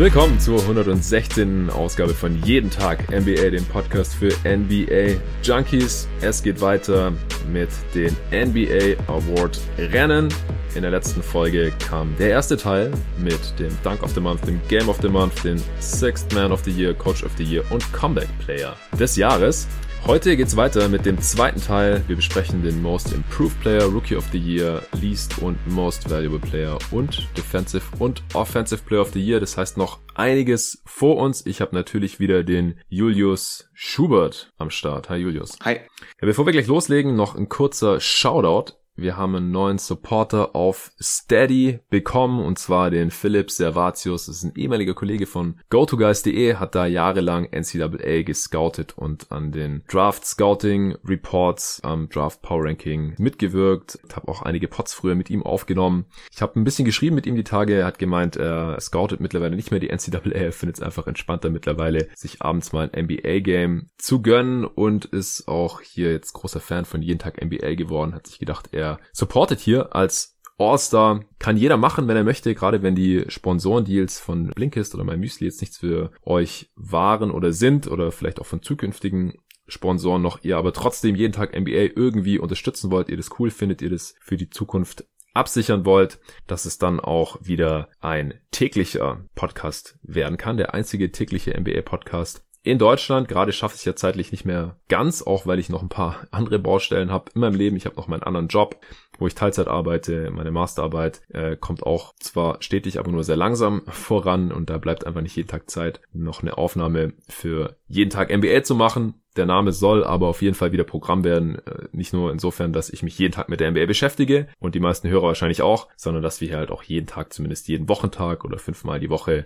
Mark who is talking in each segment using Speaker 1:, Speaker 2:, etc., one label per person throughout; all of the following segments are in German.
Speaker 1: Willkommen zur 116. Ausgabe von Jeden Tag NBA, dem Podcast für NBA Junkies. Es geht weiter mit den NBA Award Rennen. In der letzten Folge kam der erste Teil mit dem Dunk of the Month, dem Game of the Month, dem Sixth Man of the Year, Coach of the Year und Comeback Player des Jahres. Heute geht's weiter mit dem zweiten Teil. Wir besprechen den Most Improved Player, Rookie of the Year, Least und Most Valuable Player und Defensive und Offensive Player of the Year. Das heißt noch einiges vor uns. Ich habe natürlich wieder den Julius Schubert am Start. Hi Julius.
Speaker 2: Hi.
Speaker 1: Ja, bevor wir gleich loslegen, noch ein kurzer Shoutout wir haben einen neuen Supporter auf Steady bekommen und zwar den Philipp Servatius. Das ist ein ehemaliger Kollege von GoToGuys.de, hat da jahrelang NCAA gescoutet und an den Draft Scouting Reports am Draft Power Ranking mitgewirkt. Ich habe auch einige Pots früher mit ihm aufgenommen. Ich habe ein bisschen geschrieben mit ihm die Tage. Er hat gemeint, er scoutet mittlerweile nicht mehr die NCAA. Er findet es einfach entspannter mittlerweile, sich abends mal ein NBA-Game zu gönnen und ist auch hier jetzt großer Fan von jeden Tag NBA geworden. Hat sich gedacht, er supportet hier als All-Star. Kann jeder machen, wenn er möchte, gerade wenn die Sponsorendeals von Blinkist oder MyMüsli jetzt nichts für euch waren oder sind oder vielleicht auch von zukünftigen Sponsoren noch ihr aber trotzdem jeden Tag NBA irgendwie unterstützen wollt, ihr das cool findet, ihr das für die Zukunft absichern wollt, dass es dann auch wieder ein täglicher Podcast werden kann, der einzige tägliche NBA Podcast in Deutschland. Gerade schaffe ich ja zeitlich nicht mehr ganz, auch weil ich noch ein paar andere Baustellen habe in meinem Leben. Ich habe noch meinen anderen Job, wo ich Teilzeit arbeite. Meine Masterarbeit äh, kommt auch zwar stetig, aber nur sehr langsam voran und da bleibt einfach nicht jeden Tag Zeit, noch eine Aufnahme für jeden Tag NBA zu machen. Der Name soll aber auf jeden Fall wieder Programm werden. Äh, nicht nur insofern, dass ich mich jeden Tag mit der NBA beschäftige und die meisten Hörer wahrscheinlich auch, sondern dass wir hier halt auch jeden Tag, zumindest jeden Wochentag oder fünfmal die Woche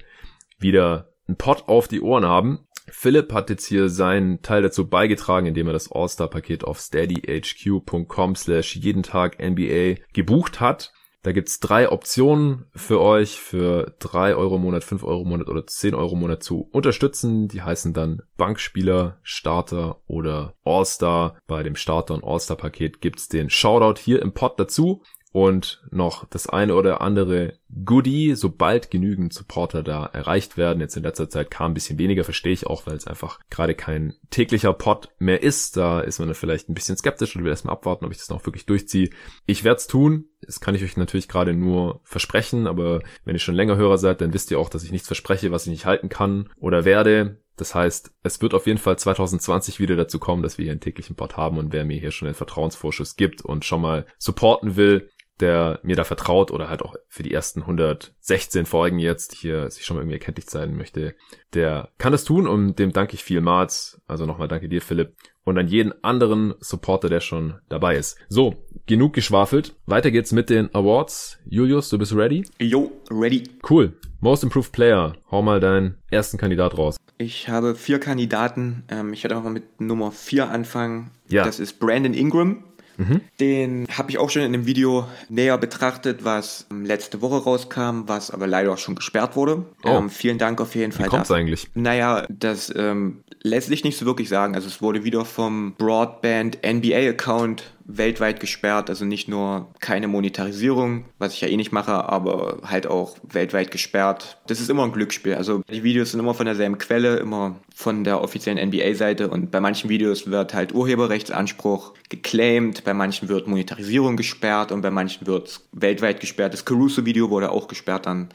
Speaker 1: wieder einen Pot auf die Ohren haben. Philipp hat jetzt hier seinen Teil dazu beigetragen, indem er das All-Star-Paket auf steadyhq.com slash jeden Tag NBA gebucht hat. Da gibt's drei Optionen für euch, für drei Euro im Monat, fünf Euro im Monat oder zehn Euro im Monat zu unterstützen. Die heißen dann Bankspieler, Starter oder All-Star. Bei dem Starter- und All-Star-Paket gibt's den Shoutout hier im Pod dazu und noch das eine oder andere Goodie, sobald genügend Supporter da erreicht werden. Jetzt in letzter Zeit kam ein bisschen weniger, verstehe ich auch, weil es einfach gerade kein täglicher Pod mehr ist. Da ist man dann vielleicht ein bisschen skeptisch und will erstmal abwarten, ob ich das noch wirklich durchziehe. Ich werde es tun. Das kann ich euch natürlich gerade nur versprechen, aber wenn ihr schon länger Hörer seid, dann wisst ihr auch, dass ich nichts verspreche, was ich nicht halten kann oder werde. Das heißt, es wird auf jeden Fall 2020 wieder dazu kommen, dass wir hier einen täglichen Pod haben und wer mir hier schon einen Vertrauensvorschuss gibt und schon mal supporten will, der mir da vertraut oder halt auch für die ersten 116 Folgen jetzt hier sich schon mal irgendwie erkenntlich sein möchte, der kann das tun und dem danke ich vielmals. Also nochmal danke dir, Philipp. Und an jeden anderen Supporter, der schon dabei ist. So, genug geschwafelt. Weiter geht's mit den Awards. Julius, du bist ready?
Speaker 2: Jo, ready.
Speaker 1: Cool. Most Improved Player. Hau mal deinen ersten Kandidat raus.
Speaker 2: Ich habe vier Kandidaten. Ähm, ich werde auch mal mit Nummer vier anfangen.
Speaker 1: Ja.
Speaker 2: Das ist Brandon Ingram. Mhm. Den habe ich auch schon in einem Video näher betrachtet, was letzte Woche rauskam, was aber leider auch schon gesperrt wurde. Oh. Ähm, vielen Dank auf jeden Fall.
Speaker 1: Wie kommt's eigentlich?
Speaker 2: Naja, das ähm, lässt sich nicht so wirklich sagen. Also es wurde wieder vom Broadband NBA Account weltweit gesperrt, also nicht nur keine Monetarisierung, was ich ja eh nicht mache, aber halt auch weltweit gesperrt. Das ist immer ein Glücksspiel. Also die Videos sind immer von derselben Quelle, immer von der offiziellen NBA-Seite und bei manchen Videos wird halt Urheberrechtsanspruch geclaimed, bei manchen wird Monetarisierung gesperrt und bei manchen wird weltweit gesperrt. Das Caruso-Video wurde auch gesperrt dann.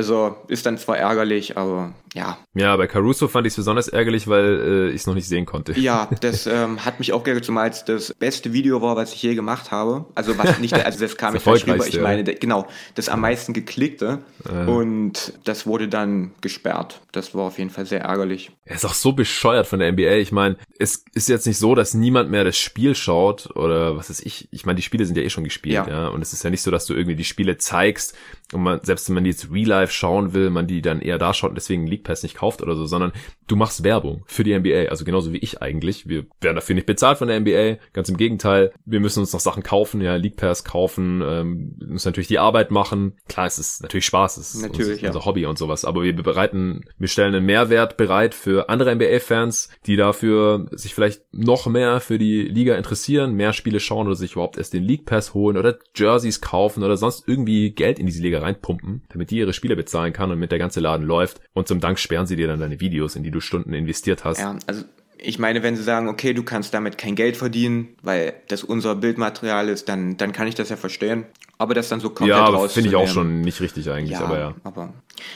Speaker 2: Also ist dann zwar ärgerlich, aber ja.
Speaker 1: Ja, bei Caruso fand ich es besonders ärgerlich, weil äh, ich es noch nicht sehen konnte.
Speaker 2: Ja, das ähm, hat mich auch geärgert, zumal es das beste Video war, was ich je gemacht habe. Also was nicht, also das kam
Speaker 1: das falsch rüber.
Speaker 2: Ich meine, genau, das am meisten geklickte äh. und das wurde dann gesperrt. Das war auf jeden Fall sehr ärgerlich.
Speaker 1: Er ist auch so bescheuert von der NBA. Ich meine, es ist jetzt nicht so, dass niemand mehr das Spiel schaut oder was weiß ich. Ich meine, die Spiele sind ja eh schon gespielt, ja. ja. Und es ist ja nicht so, dass du irgendwie die Spiele zeigst und man, selbst wenn man die jetzt real life schauen will, man die dann eher da schaut und deswegen League Pass nicht kauft oder so, sondern du machst Werbung für die NBA, also genauso wie ich eigentlich. Wir werden dafür nicht bezahlt von der NBA, ganz im Gegenteil. Wir müssen uns noch Sachen kaufen, ja, League Pass kaufen, ähm, müssen natürlich die Arbeit machen. Klar, es ist natürlich Spaß, es ist
Speaker 2: natürlich,
Speaker 1: unser, ja. Hobby und sowas, aber wir bereiten, wir stellen einen Mehrwert bereit für andere NBA-Fans, die dafür sich vielleicht noch mehr für die Liga interessieren, mehr Spiele schauen oder sich überhaupt erst den League Pass holen oder Jerseys kaufen oder sonst irgendwie Geld in diese Liga reinpumpen, damit die ihre Spieler bezahlen kann und mit der ganze Laden läuft. Und zum Dank sperren sie dir dann deine Videos, in die du Stunden investiert hast.
Speaker 2: Ja, also ich meine, wenn sie sagen, okay, du kannst damit kein Geld verdienen, weil das unser Bildmaterial ist, dann, dann kann ich das ja verstehen. Aber das dann so komplett
Speaker 1: Ja, finde ich auch schon nicht richtig eigentlich,
Speaker 2: ja,
Speaker 1: aber ja.
Speaker 2: Aber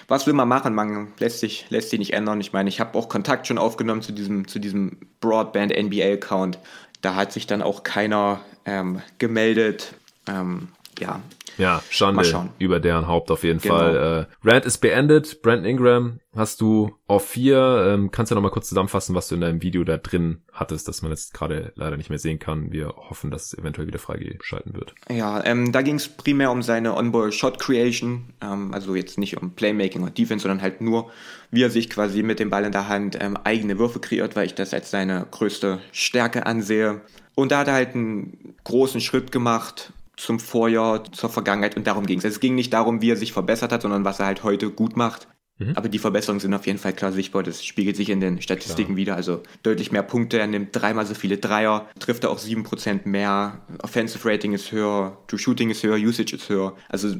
Speaker 2: was will man machen? Man lässt sich, lässt sich nicht ändern. Ich meine, ich habe auch Kontakt schon aufgenommen zu diesem, zu diesem Broadband NBA-Account. Da hat sich dann auch keiner ähm, gemeldet. Ähm, ja,
Speaker 1: ja, Schande über deren Haupt auf jeden genau. Fall. Äh, Rand ist beendet. Brandon Ingram hast du auf vier. Ähm, kannst du noch mal kurz zusammenfassen, was du in deinem Video da drin hattest, dass man jetzt gerade leider nicht mehr sehen kann. Wir hoffen, dass es eventuell wieder freigeschalten wird.
Speaker 2: Ja, ähm, da ging es primär um seine Onboard Shot Creation. Ähm, also jetzt nicht um Playmaking oder Defense, sondern halt nur, wie er sich quasi mit dem Ball in der Hand ähm, eigene Würfe kreiert, weil ich das als seine größte Stärke ansehe. Und da hat er halt einen großen Schritt gemacht zum Vorjahr, zur Vergangenheit und darum ging es. Es ging nicht darum, wie er sich verbessert hat, sondern was er halt heute gut macht. Mhm. Aber die Verbesserungen sind auf jeden Fall klar sichtbar. Das spiegelt sich in den Statistiken klar. wieder. Also deutlich mehr Punkte. Er nimmt dreimal so viele Dreier, trifft er auch sieben Prozent mehr. Offensive Rating ist höher, True Shooting ist höher, Usage ist höher. Also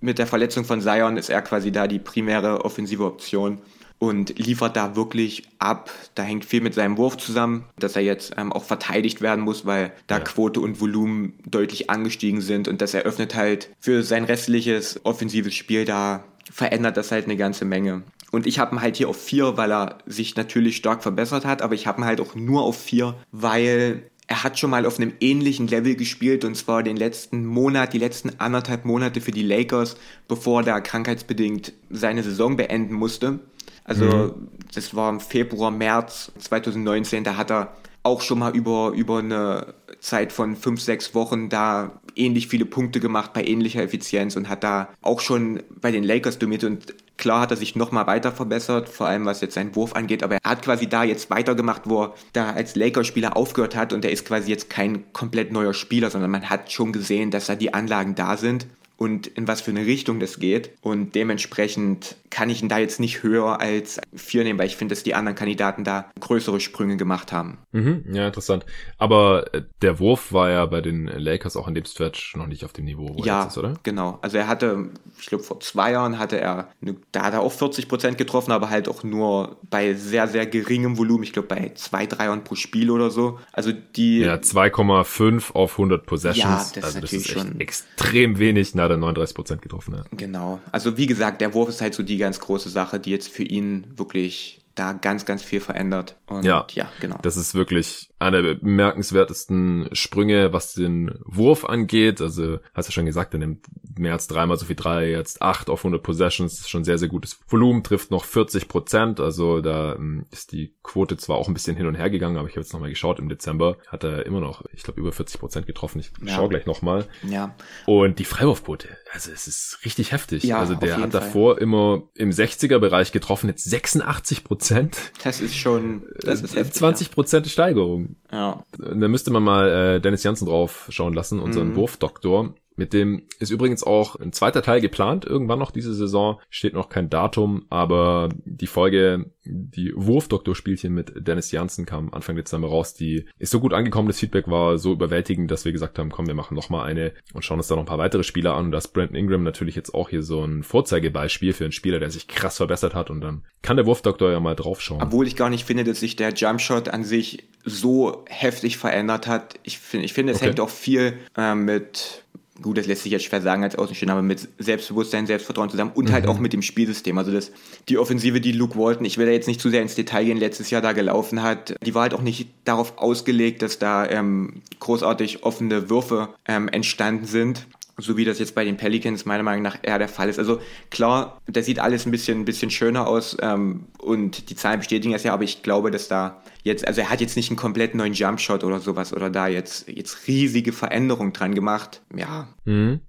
Speaker 2: mit der Verletzung von Zion ist er quasi da die primäre offensive Option und liefert da wirklich ab. Da hängt viel mit seinem Wurf zusammen, dass er jetzt ähm, auch verteidigt werden muss, weil da ja. Quote und Volumen deutlich angestiegen sind und das eröffnet halt für sein restliches offensives Spiel da verändert das halt eine ganze Menge. Und ich habe ihn halt hier auf vier, weil er sich natürlich stark verbessert hat, aber ich habe ihn halt auch nur auf vier, weil er hat schon mal auf einem ähnlichen Level gespielt und zwar den letzten Monat, die letzten anderthalb Monate für die Lakers, bevor er krankheitsbedingt seine Saison beenden musste. Also mhm. das war im Februar, März 2019, da hat er auch schon mal über, über eine Zeit von fünf, sechs Wochen da ähnlich viele Punkte gemacht bei ähnlicher Effizienz und hat da auch schon bei den Lakers dominiert. Und klar hat er sich nochmal weiter verbessert, vor allem was jetzt seinen Wurf angeht, aber er hat quasi da jetzt weitergemacht, wo er da als Lakers-Spieler aufgehört hat. Und er ist quasi jetzt kein komplett neuer Spieler, sondern man hat schon gesehen, dass da die Anlagen da sind und in was für eine Richtung das geht. Und dementsprechend kann ich ihn da jetzt nicht höher als vier nehmen, weil ich finde, dass die anderen Kandidaten da größere Sprünge gemacht haben.
Speaker 1: Mhm, ja, interessant. Aber äh, der Wurf war ja bei den Lakers auch in dem Stretch noch nicht auf dem Niveau,
Speaker 2: wo ja, er jetzt ist, oder? genau. Also er hatte, ich glaube vor zwei Jahren hatte er, eine, da hat er auch 40 Prozent getroffen, aber halt auch nur bei sehr, sehr geringem Volumen. Ich glaube bei zwei Dreiern pro Spiel oder so. Also die...
Speaker 1: Ja, 2,5 auf 100 Possessions. Ja, das also ist das ist schon extrem wenig. Na, hat er 39 Prozent getroffen. Ja.
Speaker 2: Genau. Also wie gesagt, der Wurf ist halt so die ganz große Sache, die jetzt für ihn wirklich da ganz, ganz viel verändert.
Speaker 1: Und ja, ja, genau. Das ist wirklich einer der bemerkenswertesten Sprünge, was den Wurf angeht. Also, hast du schon gesagt, er nimmt mehr als dreimal so viel drei, jetzt acht auf 100 Possessions, ist schon sehr, sehr gutes Volumen, trifft noch 40 Prozent. Also, da ähm, ist die Quote zwar auch ein bisschen hin und her gegangen, aber ich habe jetzt nochmal geschaut, im Dezember hat er immer noch, ich glaube, über 40 Prozent getroffen. Ich ja. schaue gleich nochmal.
Speaker 2: Ja.
Speaker 1: Und die Freiwurfquote, also es ist richtig heftig. Ja, also der hat davor Fall. immer im 60er Bereich getroffen, jetzt 86 Prozent.
Speaker 2: Das ist schon, das ist
Speaker 1: heftig, 20 Prozent. Steigerung.
Speaker 2: Ja.
Speaker 1: Da müsste man mal äh, Dennis Janssen drauf schauen lassen, unseren mhm. Wurfdoktor. Mit dem ist übrigens auch ein zweiter Teil geplant, irgendwann noch diese Saison. Steht noch kein Datum, aber die Folge, die Wurfdoktor-Spielchen mit Dennis Janssen kam Anfang Dezember raus. Die ist so gut angekommen, das Feedback war so überwältigend, dass wir gesagt haben, komm, wir machen noch mal eine und schauen uns da noch ein paar weitere Spieler an. Und das Brandon Ingram natürlich jetzt auch hier so ein Vorzeigebeispiel für einen Spieler, der sich krass verbessert hat. Und dann kann der Wurfdoktor ja mal draufschauen.
Speaker 2: Obwohl ich gar nicht finde, dass sich der Jumpshot an sich so heftig verändert hat. Ich finde, ich finde, es okay. hängt auch viel äh, mit gut, das lässt sich jetzt schwer sagen als Außenstehender, aber mit Selbstbewusstsein, Selbstvertrauen zusammen und halt mhm. halt auch mit dem Spielsystem. Also das, die Offensive, die Luke Walton, ich will da jetzt nicht zu sehr ins Detail gehen, letztes Jahr da gelaufen hat, die war halt auch nicht darauf ausgelegt, dass da ähm, großartig offene Würfe ähm, entstanden sind so wie das jetzt bei den Pelicans meiner Meinung nach eher der Fall ist. Also klar, das sieht alles ein bisschen, ein bisschen schöner aus ähm, und die Zahlen bestätigen das ja, aber ich glaube, dass da jetzt, also er hat jetzt nicht einen komplett neuen Jumpshot oder sowas oder da jetzt, jetzt riesige Veränderungen dran gemacht. Ja.
Speaker 1: Mhm.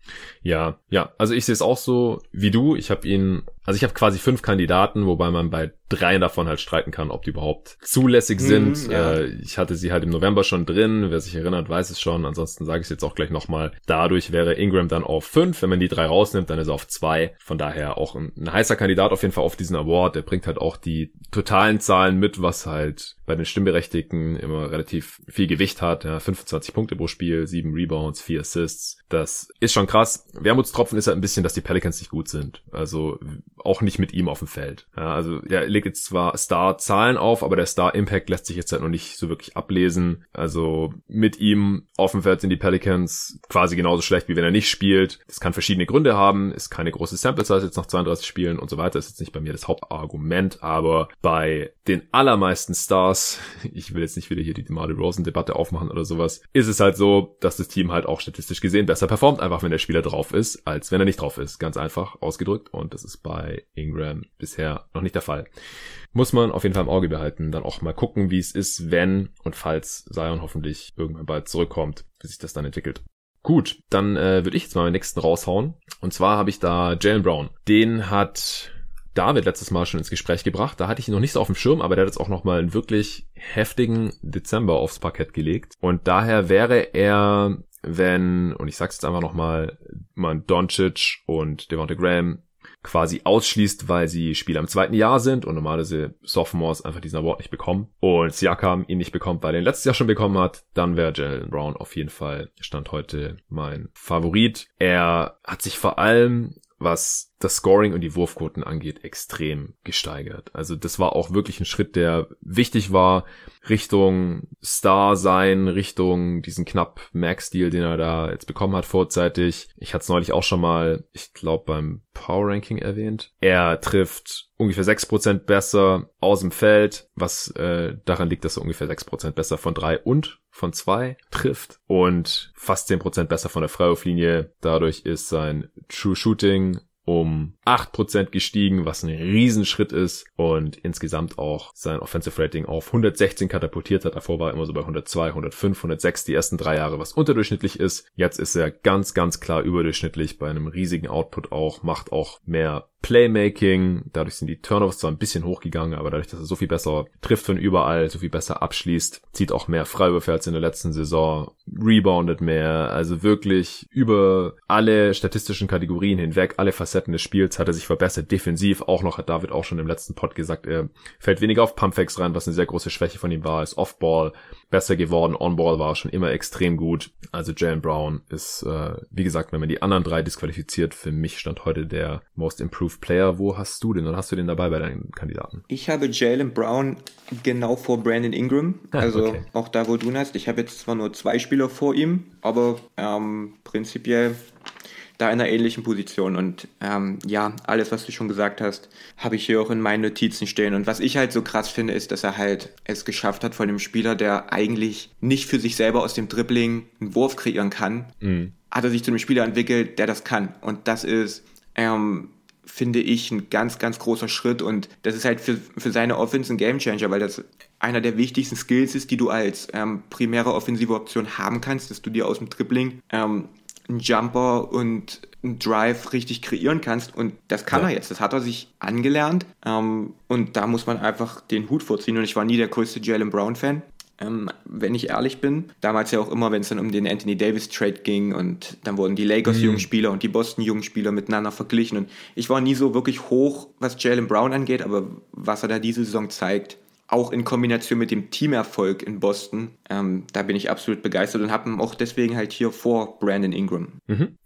Speaker 1: Ja, ja. Also ich sehe es auch so wie du. Ich habe ihn, also ich habe quasi fünf Kandidaten, wobei man bei drei davon halt streiten kann, ob die überhaupt zulässig mhm, sind. Ja. Äh, ich hatte sie halt im November schon drin. Wer sich erinnert, weiß es schon. Ansonsten sage ich es jetzt auch gleich nochmal. Dadurch wäre Ingram dann auf fünf. Wenn man die drei rausnimmt, dann ist er auf zwei. Von daher auch ein, ein heißer Kandidat auf jeden Fall auf diesen Award. Der bringt halt auch die totalen Zahlen mit, was halt bei den Stimmberechtigten immer relativ viel Gewicht hat. Ja, 25 Punkte pro Spiel, 7 Rebounds, 4 Assists. Das ist schon krass. Wermutstropfen ist halt ein bisschen, dass die Pelicans nicht gut sind. Also auch nicht mit ihm auf dem Feld. Ja, also er legt jetzt zwar Star-Zahlen auf, aber der Star-Impact lässt sich jetzt halt noch nicht so wirklich ablesen. Also mit ihm auf dem Feld sind die Pelicans quasi genauso schlecht, wie wenn er nicht spielt. Das kann verschiedene Gründe haben. Ist keine große Sample-Size jetzt nach 32 Spielen und so weiter. Das ist jetzt nicht bei mir das Hauptargument, aber bei den allermeisten Stars, ich will jetzt nicht wieder hier die DeMar Rosen-Debatte aufmachen oder sowas, ist es halt so, dass das Team halt auch statistisch gesehen besser performt, einfach wenn der Spieler drauf ist, als wenn er nicht drauf ist. Ganz einfach ausgedrückt. Und das ist bei Ingram bisher noch nicht der Fall. Muss man auf jeden Fall im Auge behalten. Dann auch mal gucken, wie es ist, wenn und falls Zion hoffentlich irgendwann bald zurückkommt, wie sich das dann entwickelt. Gut, dann äh, würde ich jetzt mal meinen nächsten raushauen. Und zwar habe ich da Jalen Brown. Den hat David letztes Mal schon ins Gespräch gebracht. Da hatte ich ihn noch nicht so auf dem Schirm, aber der hat jetzt auch nochmal einen wirklich heftigen Dezember aufs Parkett gelegt. Und daher wäre er, wenn, und ich sag's jetzt einfach nochmal, man Doncic und Devonta Graham quasi ausschließt, weil sie Spieler im zweiten Jahr sind und normalerweise Sophomores einfach diesen Award nicht bekommen und Siakam ihn nicht bekommt, weil er ihn letztes Jahr schon bekommen hat, dann wäre Jalen Brown auf jeden Fall Stand heute mein Favorit. Er hat sich vor allem was das Scoring und die Wurfquoten angeht, extrem gesteigert. Also das war auch wirklich ein Schritt, der wichtig war, Richtung Star sein, Richtung diesen knapp Max-Deal, den er da jetzt bekommen hat vorzeitig. Ich hatte es neulich auch schon mal, ich glaube, beim Power Ranking erwähnt. Er trifft ungefähr sechs Prozent besser aus dem Feld, was äh, daran liegt, dass er ungefähr sechs Prozent besser von drei und von zwei trifft und fast zehn Prozent besser von der Freiwurflinie. Dadurch ist sein True Shooting um 8% gestiegen, was ein Riesenschritt ist und insgesamt auch sein Offensive Rating auf 116 katapultiert hat. Davor war er immer so bei 102, 105, 106 die ersten drei Jahre, was unterdurchschnittlich ist. Jetzt ist er ganz, ganz klar überdurchschnittlich bei einem riesigen Output auch, macht auch mehr Playmaking. Dadurch sind die Turnovers zwar ein bisschen hochgegangen, aber dadurch, dass er so viel besser trifft von überall, so viel besser abschließt, zieht auch mehr Freiwürfe als in der letzten Saison, reboundet mehr, also wirklich über alle statistischen Kategorien hinweg, alle Facetten des Spiels hat er sich verbessert. Defensiv auch noch, hat David auch schon im letzten Pod gesagt, er fällt weniger auf Pumpfacts rein, was eine sehr große Schwäche von ihm war, ist Offball besser geworden, On-Ball war schon immer extrem gut. Also Jalen Brown ist, äh, wie gesagt, wenn man die anderen drei disqualifiziert, für mich stand heute der Most Improved Player. Wo hast du den oder hast du den dabei bei deinen Kandidaten?
Speaker 2: Ich habe Jalen Brown genau vor Brandon Ingram. Ah, also okay. auch da, wo du ihn hast. Ich habe jetzt zwar nur zwei Spieler vor ihm, aber ähm, prinzipiell da in einer ähnlichen Position. Und ähm, ja, alles, was du schon gesagt hast, habe ich hier auch in meinen Notizen stehen. Und was ich halt so krass finde, ist, dass er halt es geschafft hat von dem Spieler, der eigentlich nicht für sich selber aus dem Dribbling einen Wurf kreieren kann, mhm. hat er sich zu einem Spieler entwickelt, der das kann. Und das ist ähm, finde ich, ein ganz, ganz großer Schritt. Und das ist halt für, für seine Offense ein Gamechanger, weil das einer der wichtigsten Skills ist, die du als ähm, primäre offensive Option haben kannst, dass du dir aus dem Dribbling ähm, einen Jumper und einen Drive richtig kreieren kannst. Und das kann ja. er jetzt, das hat er sich angelernt. Ähm, und da muss man einfach den Hut vorziehen. Und ich war nie der größte Jalen Brown Fan, ähm, wenn ich ehrlich bin. Damals ja auch immer, wenn es dann um den Anthony Davis Trade ging und dann wurden die Lakers mhm. Jungspieler und die Boston Jungspieler miteinander verglichen und ich war nie so wirklich hoch, was Jalen Brown angeht, aber was er da diese Saison zeigt, auch in Kombination mit dem Teamerfolg in Boston, ähm, da bin ich absolut begeistert und habe ihn auch deswegen halt hier vor Brandon Ingram.
Speaker 1: Mhm.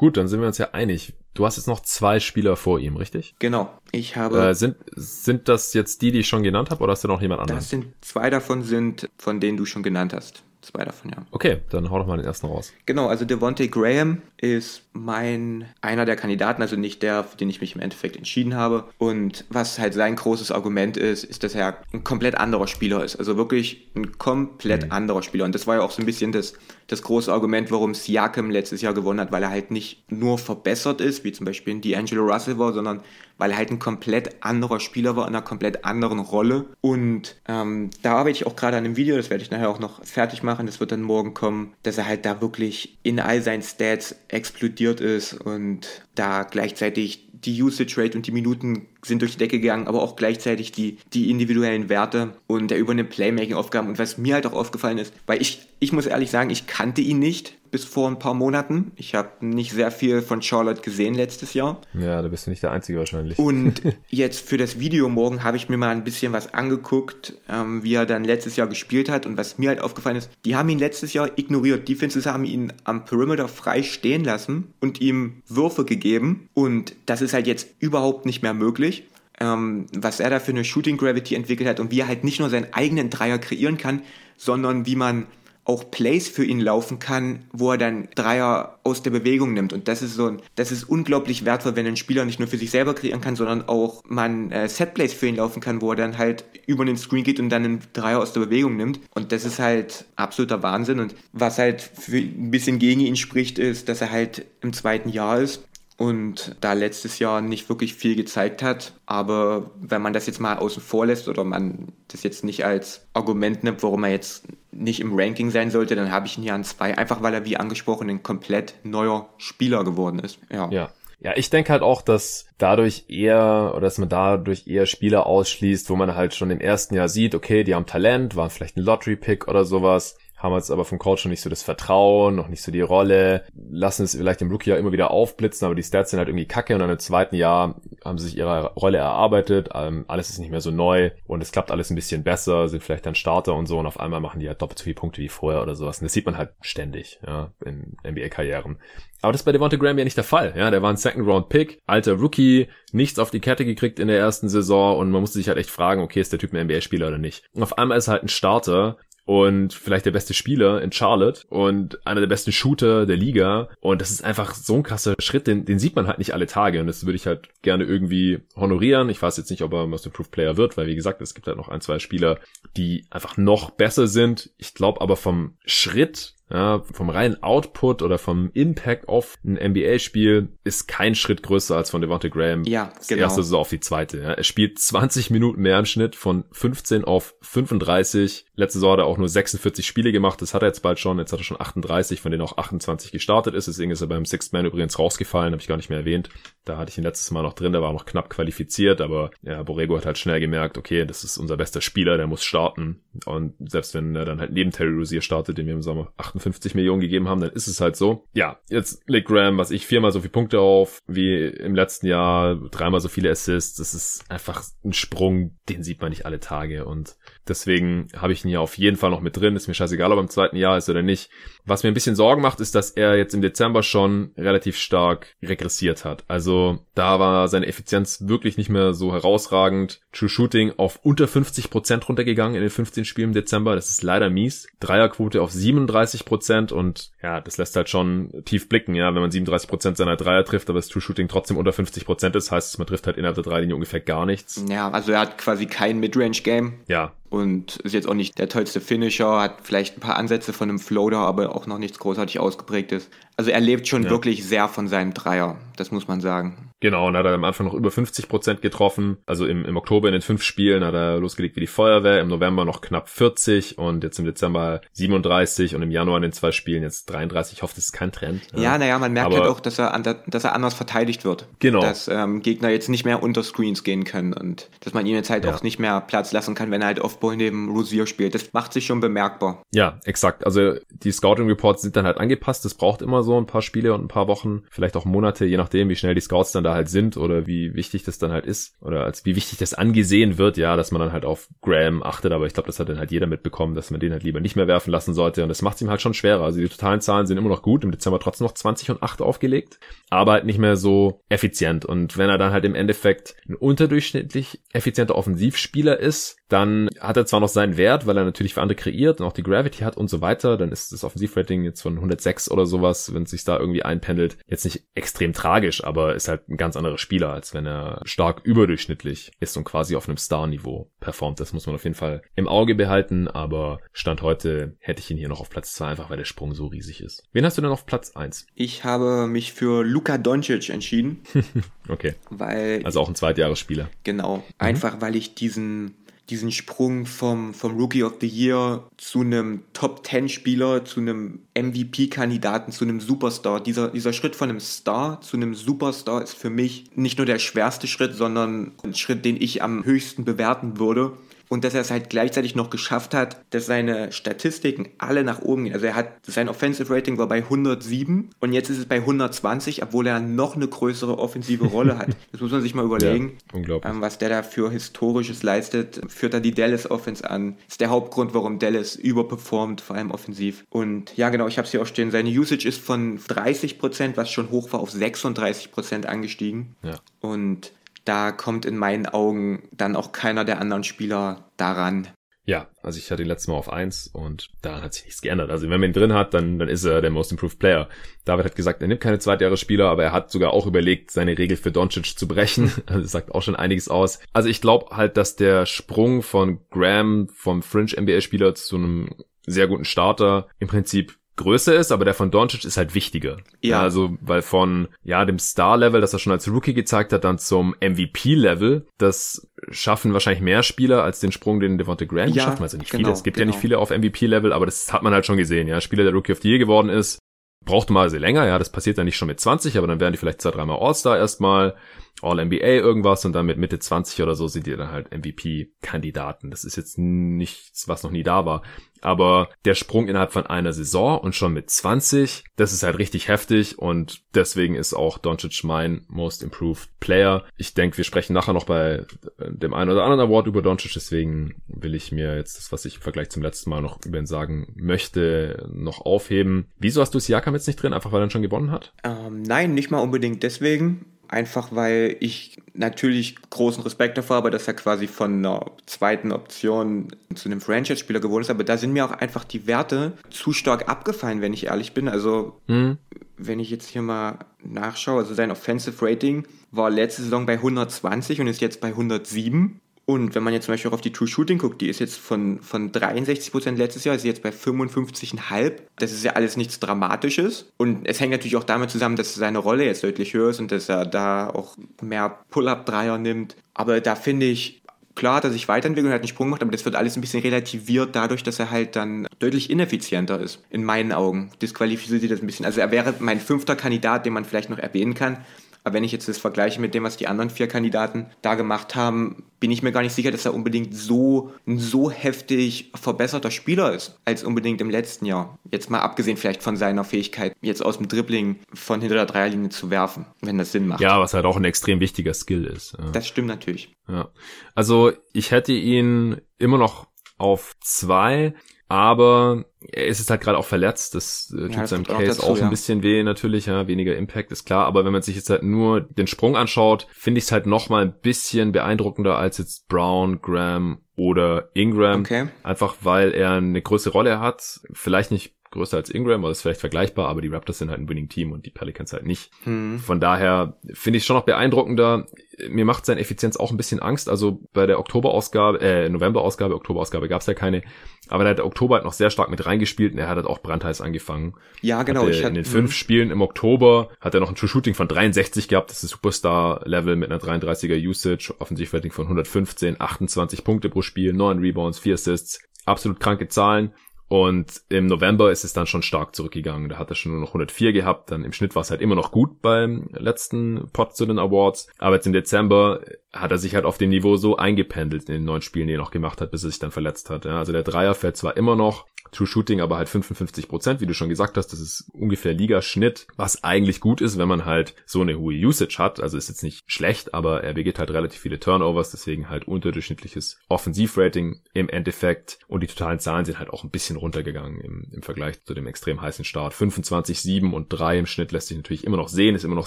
Speaker 1: Gut, dann sind wir uns ja einig. Du hast jetzt noch zwei Spieler vor ihm, richtig?
Speaker 2: Genau. Ich habe.
Speaker 1: Äh, sind, sind das jetzt die, die ich schon genannt habe, oder hast du noch jemand anderen?
Speaker 2: Das sind zwei davon sind, von denen du schon genannt hast. Zwei davon, ja.
Speaker 1: Okay, dann hau doch mal den ersten raus.
Speaker 2: Genau, also Devontae Graham ist mein einer der Kandidaten, also nicht der, für den ich mich im Endeffekt entschieden habe. Und was halt sein großes Argument ist, ist, dass er ein komplett anderer Spieler ist. Also wirklich ein komplett mhm. anderer Spieler. Und das war ja auch so ein bisschen das, das große Argument, warum Siakam letztes Jahr gewonnen hat, weil er halt nicht nur verbessert ist, wie zum Beispiel in D'Angelo Russell war, sondern weil er halt ein komplett anderer Spieler war in einer komplett anderen Rolle. Und ähm, da arbeite ich auch gerade an einem Video, das werde ich nachher auch noch fertig machen, das wird dann morgen kommen, dass er halt da wirklich in all seinen Stats explodiert ist und da gleichzeitig die Usage Rate und die Minuten sind durch die Decke gegangen, aber auch gleichzeitig die, die individuellen Werte und der übernimmt Playmaking-Aufgaben. Und was mir halt auch aufgefallen ist, weil ich, ich muss ehrlich sagen, ich kannte ihn nicht bis vor ein paar Monaten. Ich habe nicht sehr viel von Charlotte gesehen letztes Jahr.
Speaker 1: Ja, da bist du nicht der Einzige wahrscheinlich.
Speaker 2: Und jetzt für das Video morgen habe ich mir mal ein bisschen was angeguckt, ähm, wie er dann letztes Jahr gespielt hat. Und was mir halt aufgefallen ist, die haben ihn letztes Jahr ignoriert. Defenses haben ihn am Perimeter frei stehen lassen und ihm Würfe gegeben. Und das ist halt jetzt überhaupt nicht mehr möglich ähm, was er da für eine Shooting Gravity entwickelt hat und wie er halt nicht nur seinen eigenen Dreier kreieren kann, sondern wie man auch Plays für ihn laufen kann, wo er dann Dreier aus der Bewegung nimmt. Und das ist so, das ist unglaublich wertvoll, wenn ein Spieler nicht nur für sich selber kreieren kann, sondern auch man äh, Setplays für ihn laufen kann, wo er dann halt über den Screen geht und dann einen Dreier aus der Bewegung nimmt. Und das ist halt absoluter Wahnsinn. Und was halt für ein bisschen gegen ihn spricht, ist, dass er halt im zweiten Jahr ist und da letztes Jahr nicht wirklich viel gezeigt hat. Aber wenn man das jetzt mal außen vor lässt oder man das jetzt nicht als Argument nimmt, warum er jetzt nicht im Ranking sein sollte, dann habe ich ihn hier an zwei, einfach weil er wie angesprochen ein komplett neuer Spieler geworden ist.
Speaker 1: Ja. ja. Ja, ich denke halt auch, dass dadurch eher, oder dass man dadurch eher Spieler ausschließt, wo man halt schon im ersten Jahr sieht, okay, die haben Talent, waren vielleicht ein Lottery-Pick oder sowas haben jetzt aber vom Coach noch nicht so das Vertrauen, noch nicht so die Rolle, lassen es vielleicht im Rookie ja immer wieder aufblitzen, aber die Stats sind halt irgendwie kacke. Und dann im zweiten Jahr haben sie sich ihre Rolle erarbeitet, ähm, alles ist nicht mehr so neu und es klappt alles ein bisschen besser, sind vielleicht dann Starter und so. Und auf einmal machen die halt doppelt so viele Punkte wie vorher oder sowas. Und das sieht man halt ständig, ja, in NBA-Karrieren. Aber das ist bei Devonta Graham ja nicht der Fall. Ja, der war ein Second-Round-Pick, alter Rookie, nichts auf die Kette gekriegt in der ersten Saison. Und man musste sich halt echt fragen, okay, ist der Typ ein NBA-Spieler oder nicht? Und auf einmal ist er halt ein Starter und vielleicht der beste Spieler in Charlotte und einer der besten Shooter der Liga. Und das ist einfach so ein krasser Schritt, den, den sieht man halt nicht alle Tage. Und das würde ich halt gerne irgendwie honorieren. Ich weiß jetzt nicht, ob er Most Improved Player wird, weil wie gesagt, es gibt halt noch ein, zwei Spieler, die einfach noch besser sind. Ich glaube aber vom Schritt ja, vom reinen Output oder vom Impact auf ein NBA-Spiel ist kein Schritt größer als von Devonta Graham.
Speaker 2: Ja,
Speaker 1: genau. erste Saison auf die zweite. Ja. Er spielt 20 Minuten mehr im Schnitt von 15 auf 35. Letzte Saison hat er auch nur 46 Spiele gemacht. Das hat er jetzt bald schon. Jetzt hat er schon 38, von denen auch 28 gestartet ist. Deswegen ist er beim Sixth Man übrigens rausgefallen. Habe ich gar nicht mehr erwähnt. Da hatte ich ihn letztes Mal noch drin. Der war noch knapp qualifiziert. Aber ja, Borrego hat halt schnell gemerkt, okay, das ist unser bester Spieler. Der muss starten. Und selbst wenn er dann halt neben Terry Rozier startet, den wir im Sommer 58 Millionen gegeben haben, dann ist es halt so. Ja, jetzt legt Graham, was ich, viermal so viele Punkte auf wie im letzten Jahr, dreimal so viele Assists. Das ist einfach ein Sprung, den sieht man nicht alle Tage und deswegen habe ich ihn ja auf jeden Fall noch mit drin. Ist mir scheißegal, ob er im zweiten Jahr ist oder nicht. Was mir ein bisschen Sorgen macht, ist, dass er jetzt im Dezember schon relativ stark regressiert hat. Also da war seine Effizienz wirklich nicht mehr so herausragend. True Shooting auf unter 50 Prozent runtergegangen in den 15 Spielen im Dezember. Das ist leider mies. Dreierquote auf 37 Prozent und ja, das lässt halt schon tief blicken, ja, wenn man 37 Prozent seiner Dreier trifft, aber das True Shooting trotzdem unter 50 Prozent ist, heißt es, man trifft halt innerhalb der Dreilinie ungefähr gar nichts.
Speaker 2: Ja, also er hat quasi kein Midrange-Game.
Speaker 1: Ja,
Speaker 2: und ist jetzt auch nicht der tollste Finisher, hat vielleicht ein paar Ansätze von einem Floater, aber auch noch nichts großartig ausgeprägt ist. Also er lebt schon ja. wirklich sehr von seinem Dreier, das muss man sagen.
Speaker 1: Genau, und hat er am Anfang noch über 50 Prozent getroffen. Also im, im Oktober in den fünf Spielen hat er losgelegt wie die Feuerwehr, im November noch knapp 40 und jetzt im Dezember 37 und im Januar in den zwei Spielen jetzt 33. Ich hoffe, das ist kein Trend.
Speaker 2: Ja, naja, man merkt Aber, halt auch, dass er, an, dass er anders verteidigt wird.
Speaker 1: Genau.
Speaker 2: Dass ähm, Gegner jetzt nicht mehr unter Screens gehen können und dass man ihm jetzt halt ja. auch nicht mehr Platz lassen kann, wenn er halt Offball neben Rosier spielt. Das macht sich schon bemerkbar.
Speaker 1: Ja, exakt. Also die Scouting Reports sind dann halt angepasst. Das braucht immer so ein paar Spiele und ein paar Wochen, vielleicht auch Monate, je nachdem, wie schnell die Scouts dann da halt sind oder wie wichtig das dann halt ist oder als wie wichtig das angesehen wird, ja, dass man dann halt auf Graham achtet. Aber ich glaube, das hat dann halt jeder mitbekommen, dass man den halt lieber nicht mehr werfen lassen sollte und das macht es ihm halt schon schwerer. Also die totalen Zahlen sind immer noch gut. Im Dezember trotzdem noch 20 und 8 aufgelegt, aber halt nicht mehr so effizient. Und wenn er dann halt im Endeffekt ein unterdurchschnittlich effizienter Offensivspieler ist, dann hat er zwar noch seinen Wert, weil er natürlich für andere kreiert und auch die Gravity hat und so weiter, dann ist das Offensivrating jetzt von 106 oder sowas, wenn es sich da irgendwie einpendelt, jetzt nicht extrem tragisch, aber ist halt ein ganz anderer Spieler, als wenn er stark überdurchschnittlich ist und quasi auf einem Star-Niveau performt. Das muss man auf jeden Fall im Auge behalten, aber Stand heute hätte ich ihn hier noch auf Platz 2, einfach weil der Sprung so riesig ist. Wen hast du denn auf Platz 1?
Speaker 2: Ich habe mich für Luka Doncic entschieden.
Speaker 1: okay.
Speaker 2: Weil.
Speaker 1: Also auch ein Zweitjahresspieler.
Speaker 2: Genau. Mhm. Einfach weil ich diesen diesen Sprung vom, vom Rookie of the Year zu einem Top 10 Spieler, zu einem MVP-Kandidaten, zu einem Superstar. Dieser, dieser Schritt von einem Star zu einem Superstar ist für mich nicht nur der schwerste Schritt, sondern ein Schritt, den ich am höchsten bewerten würde und dass er es halt gleichzeitig noch geschafft hat, dass seine Statistiken alle nach oben gehen. Also er hat, sein Offensive Rating war bei 107 und jetzt ist es bei 120, obwohl er noch eine größere offensive Rolle hat. Das muss man sich mal überlegen, ja, ähm, was der da für Historisches leistet. Führt er die Dallas Offense an. Ist der Hauptgrund, warum Dallas überperformt, vor allem offensiv. Und ja, genau, ich habe es hier auch stehen. Seine Usage ist von 30%, was schon hoch war, auf 36% angestiegen. Ja. Und da kommt in meinen Augen dann auch keiner der anderen Spieler daran.
Speaker 1: Ja, also ich hatte ihn letztes Mal auf eins und da hat sich nichts geändert. Also wenn man ihn drin hat, dann, dann ist er der Most Improved Player. David hat gesagt, er nimmt keine Zweitjahresspieler, aber er hat sogar auch überlegt, seine Regel für Doncic zu brechen. Also das sagt auch schon einiges aus. Also ich glaube halt, dass der Sprung von Graham vom Fringe NBA-Spieler zu einem sehr guten Starter im Prinzip größer ist, aber der von Doncic ist halt wichtiger. Ja. Also, weil von, ja, dem Star-Level, das er schon als Rookie gezeigt hat, dann zum MVP-Level, das schaffen wahrscheinlich mehr Spieler als den Sprung, den Devonta Grant ja, schaffen. Also nicht genau, viele. Es gibt genau. ja nicht viele auf MVP-Level, aber das hat man halt schon gesehen, ja. Spieler, der Rookie of the Year geworden ist, braucht mal sehr länger, ja. Das passiert dann nicht schon mit 20, aber dann werden die vielleicht zwei, dreimal All-Star erstmal. All-NBA irgendwas und dann mit Mitte 20 oder so sind die dann halt MVP-Kandidaten. Das ist jetzt nichts, was noch nie da war. Aber der Sprung innerhalb von einer Saison und schon mit 20, das ist halt richtig heftig und deswegen ist auch Doncic mein Most Improved Player. Ich denke, wir sprechen nachher noch bei dem einen oder anderen Award über Doncic, deswegen will ich mir jetzt das, was ich im Vergleich zum letzten Mal noch über ihn sagen möchte, noch aufheben. Wieso hast du Siakam jetzt nicht drin? Einfach weil er schon gewonnen hat?
Speaker 2: Ähm, nein, nicht mal unbedingt deswegen einfach weil ich natürlich großen Respekt davor habe, dass er quasi von einer zweiten Option zu einem Franchise-Spieler geworden ist, aber da sind mir auch einfach die Werte zu stark abgefallen, wenn ich ehrlich bin. Also, mhm. wenn ich jetzt hier mal nachschaue, also sein Offensive Rating war letzte Saison bei 120 und ist jetzt bei 107. Und wenn man jetzt zum Beispiel auch auf die True Shooting guckt, die ist jetzt von, von 63% letztes Jahr, ist jetzt bei 55,5. Das ist ja alles nichts Dramatisches. Und es hängt natürlich auch damit zusammen, dass seine Rolle jetzt deutlich höher ist und dass er da auch mehr Pull-Up-Dreier nimmt. Aber da finde ich, klar hat er sich weiterentwickelt und hat einen Sprung gemacht, aber das wird alles ein bisschen relativiert dadurch, dass er halt dann deutlich ineffizienter ist, in meinen Augen. Disqualifiziert sich das ein bisschen. Also er wäre mein fünfter Kandidat, den man vielleicht noch erwähnen kann. Aber wenn ich jetzt das vergleiche mit dem, was die anderen vier Kandidaten da gemacht haben, bin ich mir gar nicht sicher, dass er unbedingt so ein so heftig verbesserter Spieler ist als unbedingt im letzten Jahr. Jetzt mal abgesehen vielleicht von seiner Fähigkeit, jetzt aus dem Dribbling von hinter der Dreierlinie zu werfen, wenn das Sinn macht.
Speaker 1: Ja, was halt auch ein extrem wichtiger Skill ist. Ja.
Speaker 2: Das stimmt natürlich.
Speaker 1: Ja. Also ich hätte ihn immer noch auf zwei, aber er ist jetzt halt gerade auch verletzt. Das äh, tut ja, seinem Case auch, dazu, auch ein ja. bisschen weh natürlich, ja, weniger Impact ist klar. Aber wenn man sich jetzt halt nur den Sprung anschaut, finde ich es halt noch mal ein bisschen beeindruckender als jetzt Brown, Graham oder Ingram. Okay. Einfach weil er eine größere Rolle hat. Vielleicht nicht größer als Ingram, oder ist vielleicht vergleichbar, aber die Raptors sind halt ein Winning Team und die Pelicans halt nicht. Hm. Von daher finde ich schon noch beeindruckender. Mir macht seine Effizienz auch ein bisschen Angst. Also bei der Oktoberausgabe, äh, Novemberausgabe, Oktoberausgabe gab es ja keine, aber da hat der Oktober halt noch sehr stark mit reingespielt und er hat halt auch brandheiß angefangen.
Speaker 2: Ja, genau.
Speaker 1: Hatte, in den fünf Spielen im Oktober hat er noch ein True Shooting von 63 gehabt, das ist Superstar-Level mit einer 33er Usage, Offensivrating von 115, 28 Punkte pro Spiel, 9 Rebounds, 4 Assists, absolut kranke Zahlen. Und im November ist es dann schon stark zurückgegangen. Da hat er schon nur noch 104 gehabt. Dann im Schnitt war es halt immer noch gut beim letzten Pot zu den Awards. Aber jetzt im Dezember hat er sich halt auf dem Niveau so eingependelt in den neun Spielen, die er noch gemacht hat, bis er sich dann verletzt hat. Also der Dreier fällt zwar immer noch, True Shooting aber halt 55 Prozent, wie du schon gesagt hast, das ist ungefähr Ligaschnitt, was eigentlich gut ist, wenn man halt so eine hohe Usage hat. Also ist jetzt nicht schlecht, aber er begeht halt relativ viele Turnovers, deswegen halt unterdurchschnittliches Offensivrating im Endeffekt. Und die totalen Zahlen sind halt auch ein bisschen runtergegangen im, im Vergleich zu dem extrem heißen Start. 25, 7 und 3 im Schnitt lässt sich natürlich immer noch sehen, ist immer noch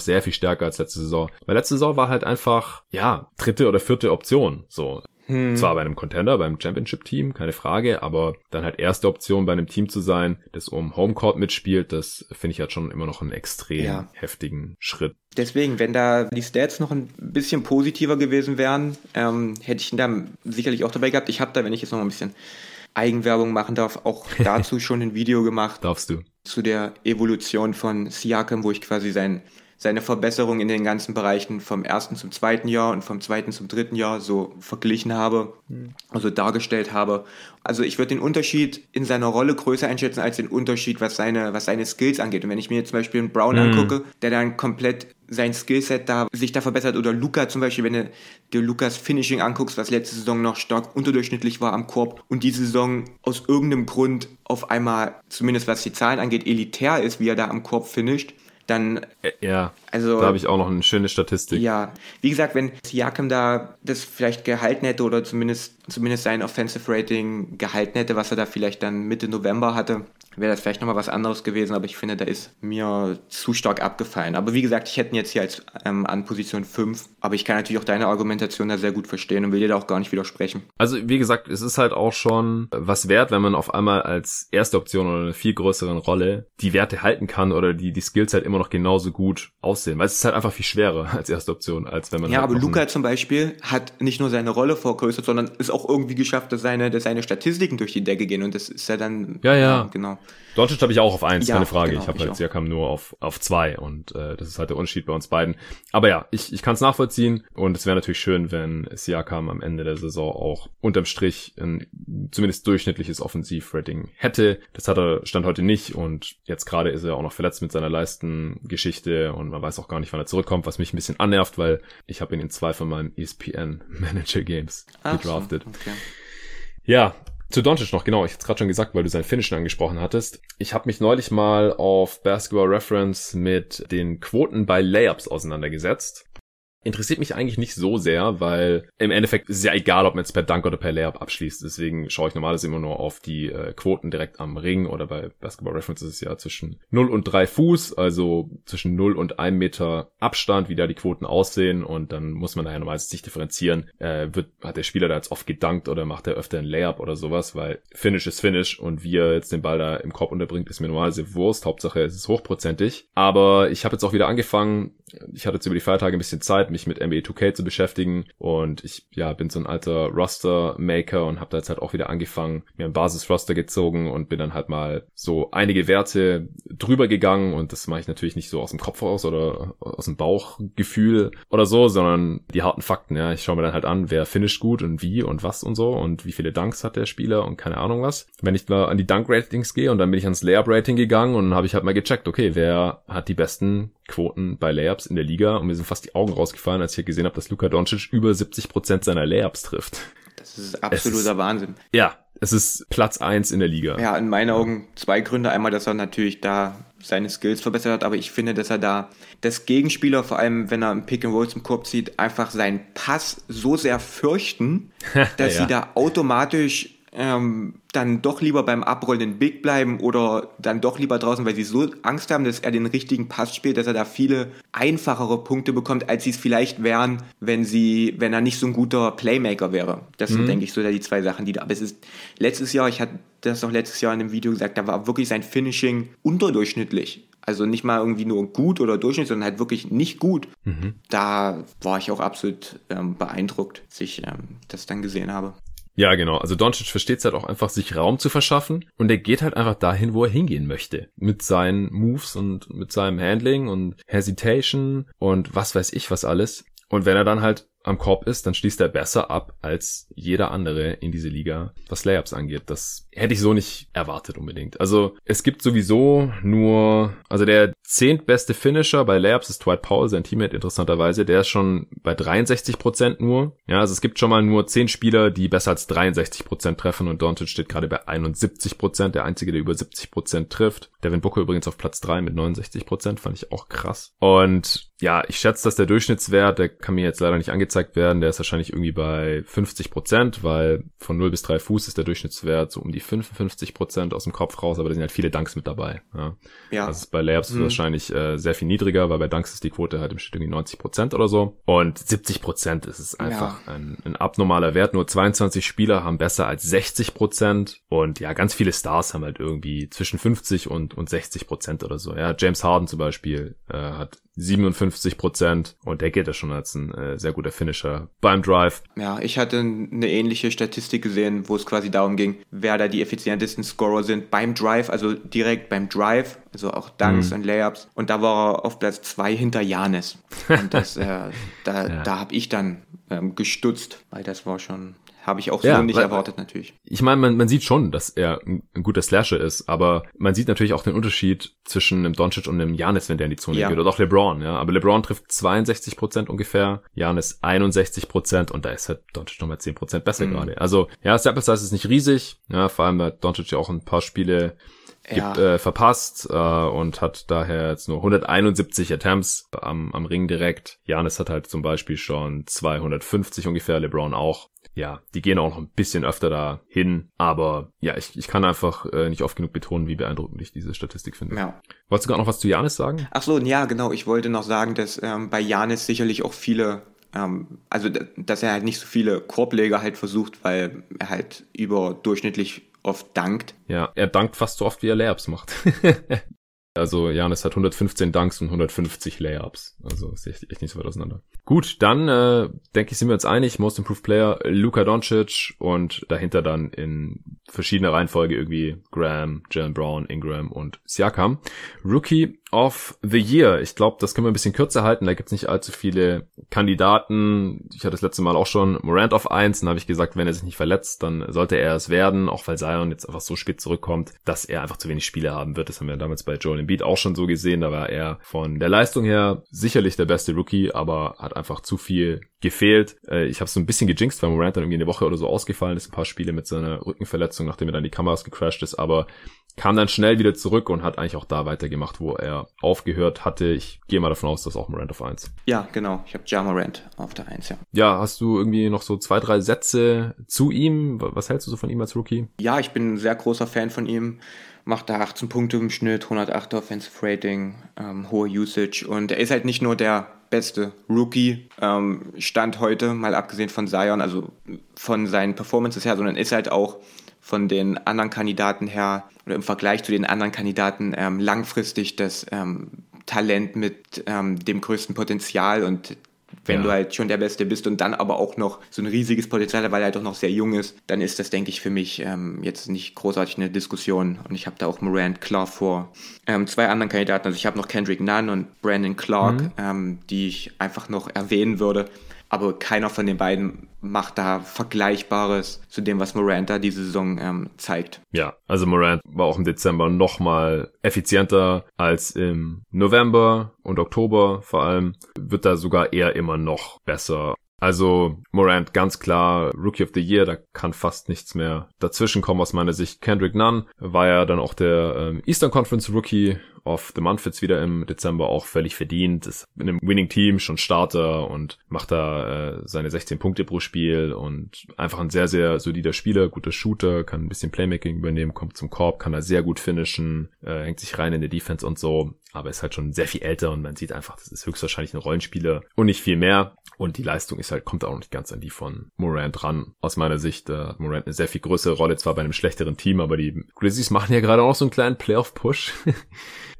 Speaker 1: sehr viel stärker als letzte Saison. Weil letzte Saison war halt einfach, ja, dritte oder vierte Option. So, hm. Zwar bei einem Contender, beim Championship-Team, keine Frage, aber dann halt erste Option bei einem Team zu sein, das um Homecourt mitspielt, das finde ich halt schon immer noch einen extrem ja. heftigen Schritt.
Speaker 2: Deswegen, wenn da die Stats noch ein bisschen positiver gewesen wären, ähm, hätte ich ihn da sicherlich auch dabei gehabt. Ich habe da, wenn ich jetzt noch ein bisschen Eigenwerbung machen darf, auch dazu schon ein Video gemacht.
Speaker 1: Darfst du.
Speaker 2: Zu der Evolution von Siakam, wo ich quasi sein seine Verbesserung in den ganzen Bereichen vom ersten zum zweiten Jahr und vom zweiten zum dritten Jahr so verglichen habe, also dargestellt habe. Also ich würde den Unterschied in seiner Rolle größer einschätzen als den Unterschied, was seine, was seine Skills angeht. Und wenn ich mir jetzt zum Beispiel einen Brown mhm. angucke, der dann komplett sein Skillset da, sich da verbessert, oder Luca zum Beispiel, wenn du dir Lukas Finishing anguckst, was letzte Saison noch stark unterdurchschnittlich war am Korb und diese Saison aus irgendeinem Grund auf einmal, zumindest was die Zahlen angeht, elitär ist, wie er da am Korb finisht, dann.
Speaker 1: Ja, also, da habe ich auch noch eine schöne Statistik.
Speaker 2: Ja, wie gesagt, wenn Siakam da das vielleicht gehalten hätte oder zumindest, zumindest sein Offensive Rating gehalten hätte, was er da vielleicht dann Mitte November hatte, wäre das vielleicht nochmal was anderes gewesen, aber ich finde, da ist mir zu stark abgefallen. Aber wie gesagt, ich hätte ihn jetzt hier als ähm, an Position 5, aber ich kann natürlich auch deine Argumentation da sehr gut verstehen und will dir da auch gar nicht widersprechen.
Speaker 1: Also wie gesagt, es ist halt auch schon was wert, wenn man auf einmal als erste Option oder eine viel größeren Rolle die Werte halten kann oder die, die Skills halt immer noch genauso gut aussehen. Weil es ist halt einfach viel schwerer als erste Option, als wenn man.
Speaker 2: Ja,
Speaker 1: halt
Speaker 2: aber Luca zum Beispiel hat nicht nur seine Rolle vergrößert, sondern ist auch irgendwie geschafft, dass seine, dass seine Statistiken durch die Decke gehen und das ist ja dann.
Speaker 1: Ja, ja. ja genau. Doncic habe ich auch auf eins, ja, keine Frage.
Speaker 2: Genau,
Speaker 1: ich habe halt Siakam nur auf, auf zwei und äh, das ist halt der Unterschied bei uns beiden. Aber ja, ich, ich kann es nachvollziehen und es wäre natürlich schön, wenn Siakam am Ende der Saison auch unterm Strich ein zumindest durchschnittliches Offensivrating hätte. Das hat er Stand heute nicht und jetzt gerade ist er auch noch verletzt mit seiner Leistengeschichte und man weiß auch gar nicht, wann er zurückkommt, was mich ein bisschen annervt, weil ich habe ihn in zwei von meinen ESPN Manager Games gedraftet. So, okay. Ja, zu Doncic noch, genau, ich hatte gerade schon gesagt, weil du sein Finishen angesprochen hattest. Ich habe mich neulich mal auf Basketball Reference mit den Quoten bei Layups auseinandergesetzt interessiert mich eigentlich nicht so sehr, weil im Endeffekt ist es ja egal, ob man jetzt per Dunk oder per Layup abschließt. Deswegen schaue ich normalerweise immer nur auf die äh, Quoten direkt am Ring oder bei Basketball Reference ist es ja zwischen 0 und 3 Fuß, also zwischen 0 und 1 Meter Abstand, wie da die Quoten aussehen und dann muss man daher normalerweise sich differenzieren. Äh, wird, hat der Spieler da jetzt oft gedankt oder macht er öfter ein Layup oder sowas, weil Finish ist Finish und wie er jetzt den Ball da im Korb unterbringt, ist mir normalerweise Wurst. Hauptsache es ist hochprozentig. Aber ich habe jetzt auch wieder angefangen, ich hatte jetzt über die Feiertage ein bisschen Zeit, mich mit NBA 2K zu beschäftigen und ich ja bin so ein alter Roster-Maker und habe da jetzt halt auch wieder angefangen, mir ein Basis-Roster gezogen und bin dann halt mal so einige Werte drüber gegangen und das mache ich natürlich nicht so aus dem Kopf aus oder aus dem Bauchgefühl oder so, sondern die harten Fakten, ja. Ich schaue mir dann halt an, wer finisht gut und wie und was und so und wie viele Dunks hat der Spieler und keine Ahnung was. Wenn ich mal an die Dunk-Ratings gehe und dann bin ich ans Layup-Rating gegangen und habe ich halt mal gecheckt, okay, wer hat die besten Quoten bei Layups in der Liga und mir sind fast die Augen rausgefallen, als ich gesehen habe, dass Luka Doncic über 70 Prozent seiner Layups trifft.
Speaker 2: Das ist absoluter ist, Wahnsinn.
Speaker 1: Ja, es ist Platz eins in der Liga.
Speaker 2: Ja, in meinen Augen zwei Gründe. Einmal, dass er natürlich da seine Skills verbessert hat, aber ich finde, dass er da das Gegenspieler, vor allem wenn er einen Pick and Roll zum Korb zieht, einfach seinen Pass so sehr fürchten, dass ja. sie da automatisch ähm, dann doch lieber beim Abrollen in Big bleiben oder dann doch lieber draußen, weil sie so Angst haben, dass er den richtigen Pass spielt, dass er da viele einfachere Punkte bekommt, als sie es vielleicht wären, wenn sie, wenn er nicht so ein guter Playmaker wäre. Das mhm. sind, denke ich, so die zwei Sachen, die da. Aber es ist letztes Jahr, ich hatte das noch letztes Jahr in einem Video gesagt, da war wirklich sein Finishing unterdurchschnittlich. Also nicht mal irgendwie nur gut oder durchschnittlich, sondern halt wirklich nicht gut. Mhm. Da war ich auch absolut ähm, beeindruckt, als ich ähm, das dann gesehen habe.
Speaker 1: Ja, genau. Also Doncic versteht es halt auch einfach, sich Raum zu verschaffen und er geht halt einfach dahin, wo er hingehen möchte. Mit seinen Moves und mit seinem Handling und Hesitation und was weiß ich was alles. Und wenn er dann halt am Korb ist, dann schließt er besser ab als jeder andere in diese Liga, was Layups angeht. Das hätte ich so nicht erwartet unbedingt. Also es gibt sowieso nur, also der zehntbeste Finisher bei Layups ist Dwight Powell, sein Teammate interessanterweise. Der ist schon bei 63 Prozent nur. Ja, also es gibt schon mal nur zehn Spieler, die besser als 63 Prozent treffen und Doncic steht gerade bei 71 Prozent, der einzige, der über 70 Prozent trifft. Devin Booker übrigens auf Platz drei mit 69 Prozent, fand ich auch krass. Und ja, ich schätze, dass der Durchschnittswert, der kann mir jetzt leider nicht angezeigt werden, der ist wahrscheinlich irgendwie bei 50 Prozent, weil von 0 bis 3 Fuß ist der Durchschnittswert so um die 55 Prozent aus dem Kopf raus, aber da sind halt viele Dunks mit dabei. Ja. ja. Also bei Layups mhm. wahrscheinlich äh, sehr viel niedriger, weil bei Dunks ist die Quote halt im Schnitt irgendwie 90 Prozent oder so. Und 70 Prozent ist es einfach ja. ein, ein abnormaler Wert. Nur 22 Spieler haben besser als 60 Prozent und ja, ganz viele Stars haben halt irgendwie zwischen 50 und, und 60 Prozent oder so. Ja, James Harden zum Beispiel äh, hat 57 55 Prozent und der gilt ja schon als ein äh, sehr guter Finisher beim Drive.
Speaker 2: Ja, ich hatte eine ähnliche Statistik gesehen, wo es quasi darum ging, wer da die effizientesten Scorer sind beim Drive, also direkt beim Drive, also auch Dunks mhm. und Layups. Und da war er auf Platz zwei hinter Janis. Und das, äh, da, ja. da habe ich dann ähm, gestutzt, weil das war schon habe ich auch so ja, nicht weil, erwartet natürlich.
Speaker 1: Ich meine, man, man sieht schon, dass er ein, ein, guter Slasher ist, aber man sieht natürlich auch den Unterschied zwischen einem Doncic und einem Janis, wenn der in die Zone ja. geht. Oder auch LeBron, ja. Aber LeBron trifft 62 Prozent ungefähr, Janis 61 Prozent und da ist halt Doncic nochmal 10 Prozent besser mhm. gerade. Also, ja, Sample Size ist nicht riesig, ja, vor allem hat Doncic ja auch ein paar Spiele gibt, ja. äh, verpasst äh, und hat daher jetzt nur 171 Attempts am, am Ring direkt. Janis hat halt zum Beispiel schon 250 ungefähr, LeBron auch ja, die gehen auch noch ein bisschen öfter da hin. Aber ja, ich, ich kann einfach äh, nicht oft genug betonen, wie beeindruckend ich diese Statistik finde. Ja. Wolltest du gerade noch was zu Janis sagen?
Speaker 2: Ach so, ja, genau. Ich wollte noch sagen, dass ähm, bei Janis sicherlich auch viele ähm, also dass er halt nicht so viele Korbleger halt versucht, weil er halt überdurchschnittlich oft dankt.
Speaker 1: Ja, er dankt fast so oft, wie er Layups macht. Also Janis hat 115 Dunks und 150 Layups. Also ist echt, echt nicht so weit auseinander. Gut, dann äh, denke ich, sind wir uns einig. Most Improved Player Luka Doncic und dahinter dann in verschiedener Reihenfolge irgendwie Graham, Jalen Brown, Ingram und Siakam. Rookie of the Year. Ich glaube, das können wir ein bisschen kürzer halten. Da gibt's nicht allzu viele Kandidaten. Ich hatte das letzte Mal auch schon Morant auf eins. Dann habe ich gesagt, wenn er sich nicht verletzt, dann sollte er es werden. Auch weil Zion jetzt einfach so spät zurückkommt, dass er einfach zu wenig Spiele haben wird. Das haben wir damals bei Joel Embiid auch schon so gesehen. Da war er von der Leistung her sicherlich der beste Rookie, aber hat einfach zu viel gefehlt. Äh, ich habe so ein bisschen gejinxt, weil Morant dann irgendwie eine Woche oder so ausgefallen ist. Ein paar Spiele mit seiner Rückenverletzung, nachdem er dann die Kameras gecrashed ist. Aber kam dann schnell wieder zurück und hat eigentlich auch da weitergemacht, wo er aufgehört hatte. Ich gehe mal davon aus, dass auch Morant auf 1.
Speaker 2: Ja, genau. Ich habe Ja Morant auf der 1, ja.
Speaker 1: Ja, hast du irgendwie noch so zwei, drei Sätze zu ihm? Was hältst du so von ihm als Rookie?
Speaker 2: Ja, ich bin ein sehr großer Fan von ihm. Macht da 18 Punkte im Schnitt, 108 Offensive Rating, ähm, hohe Usage. Und er ist halt nicht nur der beste Rookie ähm, Stand heute, mal abgesehen von Zion, also von seinen Performances her, sondern ist halt auch von den anderen Kandidaten her oder im Vergleich zu den anderen Kandidaten ähm, langfristig das ähm, Talent mit ähm, dem größten Potenzial und wenn ja. du halt schon der Beste bist und dann aber auch noch so ein riesiges Potenzial, weil er halt auch noch sehr jung ist, dann ist das, denke ich, für mich ähm, jetzt nicht großartig eine Diskussion. Und ich habe da auch Morant klar vor ähm, zwei anderen Kandidaten. Also ich habe noch Kendrick Nunn und Brandon Clark, mhm. ähm, die ich einfach noch erwähnen würde aber keiner von den beiden macht da Vergleichbares zu dem, was Morant da diese Saison ähm, zeigt.
Speaker 1: Ja, also Morant war auch im Dezember nochmal effizienter als im November und Oktober vor allem. Wird da sogar eher immer noch besser. Also Morant ganz klar Rookie of the Year, da kann fast nichts mehr dazwischen kommen aus meiner Sicht. Kendrick Nunn war ja dann auch der ähm, Eastern Conference Rookie of the Month jetzt wieder im Dezember auch völlig verdient. Ist in einem Winning Team schon Starter und macht da äh, seine 16 Punkte pro Spiel und einfach ein sehr, sehr solider Spieler, guter Shooter, kann ein bisschen Playmaking übernehmen, kommt zum Korb, kann da sehr gut finishen, äh, hängt sich rein in die Defense und so aber ist halt schon sehr viel älter und man sieht einfach, das ist höchstwahrscheinlich ein Rollenspieler und nicht viel mehr. Und die Leistung ist halt, kommt auch nicht ganz an die von Morant ran. Aus meiner Sicht äh, Morant eine sehr viel größere Rolle, zwar bei einem schlechteren Team, aber die Grizzlies machen ja gerade auch so einen kleinen Playoff-Push.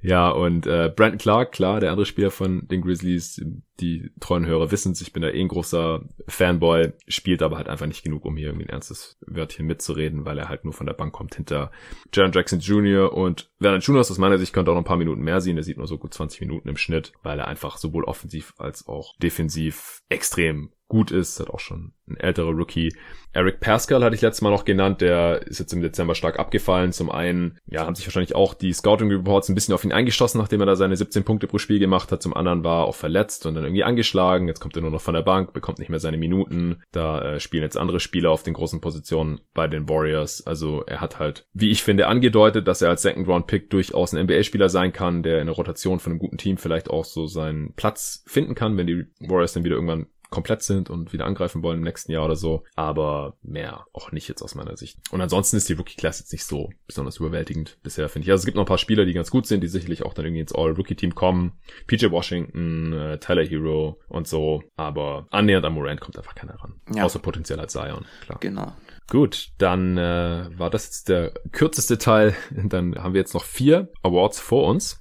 Speaker 1: Ja, und äh, Brandon Clark, klar, der andere Spieler von den Grizzlies, die treuen Hörer wissen es, ich bin da eh ein großer Fanboy, spielt aber halt einfach nicht genug, um hier irgendwie ein ernstes Wörtchen mitzureden, weil er halt nur von der Bank kommt hinter Jaron Jackson Jr. und Vernon Jonas aus meiner Sicht könnte auch noch ein paar Minuten mehr sehen, der sieht nur so gut 20 Minuten im Schnitt, weil er einfach sowohl offensiv als auch defensiv extrem gut ist, hat auch schon ein älterer Rookie. Eric Pascal hatte ich letztes Mal noch genannt, der ist jetzt im Dezember stark abgefallen. Zum einen, ja, haben sich wahrscheinlich auch die Scouting Reports ein bisschen auf ihn eingeschossen, nachdem er da seine 17 Punkte pro Spiel gemacht hat. Zum anderen war er auch verletzt und dann irgendwie angeschlagen. Jetzt kommt er nur noch von der Bank, bekommt nicht mehr seine Minuten. Da äh, spielen jetzt andere Spieler auf den großen Positionen bei den Warriors. Also er hat halt, wie ich finde, angedeutet, dass er als Second Round Pick durchaus ein NBA-Spieler sein kann, der in der Rotation von einem guten Team vielleicht auch so seinen Platz finden kann, wenn die Warriors dann wieder irgendwann komplett sind und wieder angreifen wollen im nächsten Jahr oder so. Aber mehr auch nicht jetzt aus meiner Sicht. Und ansonsten ist die Rookie-Class jetzt nicht so besonders überwältigend bisher, finde ich. Also es gibt noch ein paar Spieler, die ganz gut sind, die sicherlich auch dann irgendwie ins All-Rookie-Team kommen. PJ Washington, äh, Tyler Hero und so. Aber annähernd an Morant kommt einfach keiner ran. Ja. Außer potenziell als Zion, klar.
Speaker 2: Genau.
Speaker 1: Gut, dann äh, war das jetzt der kürzeste Teil. Dann haben wir jetzt noch vier Awards vor uns.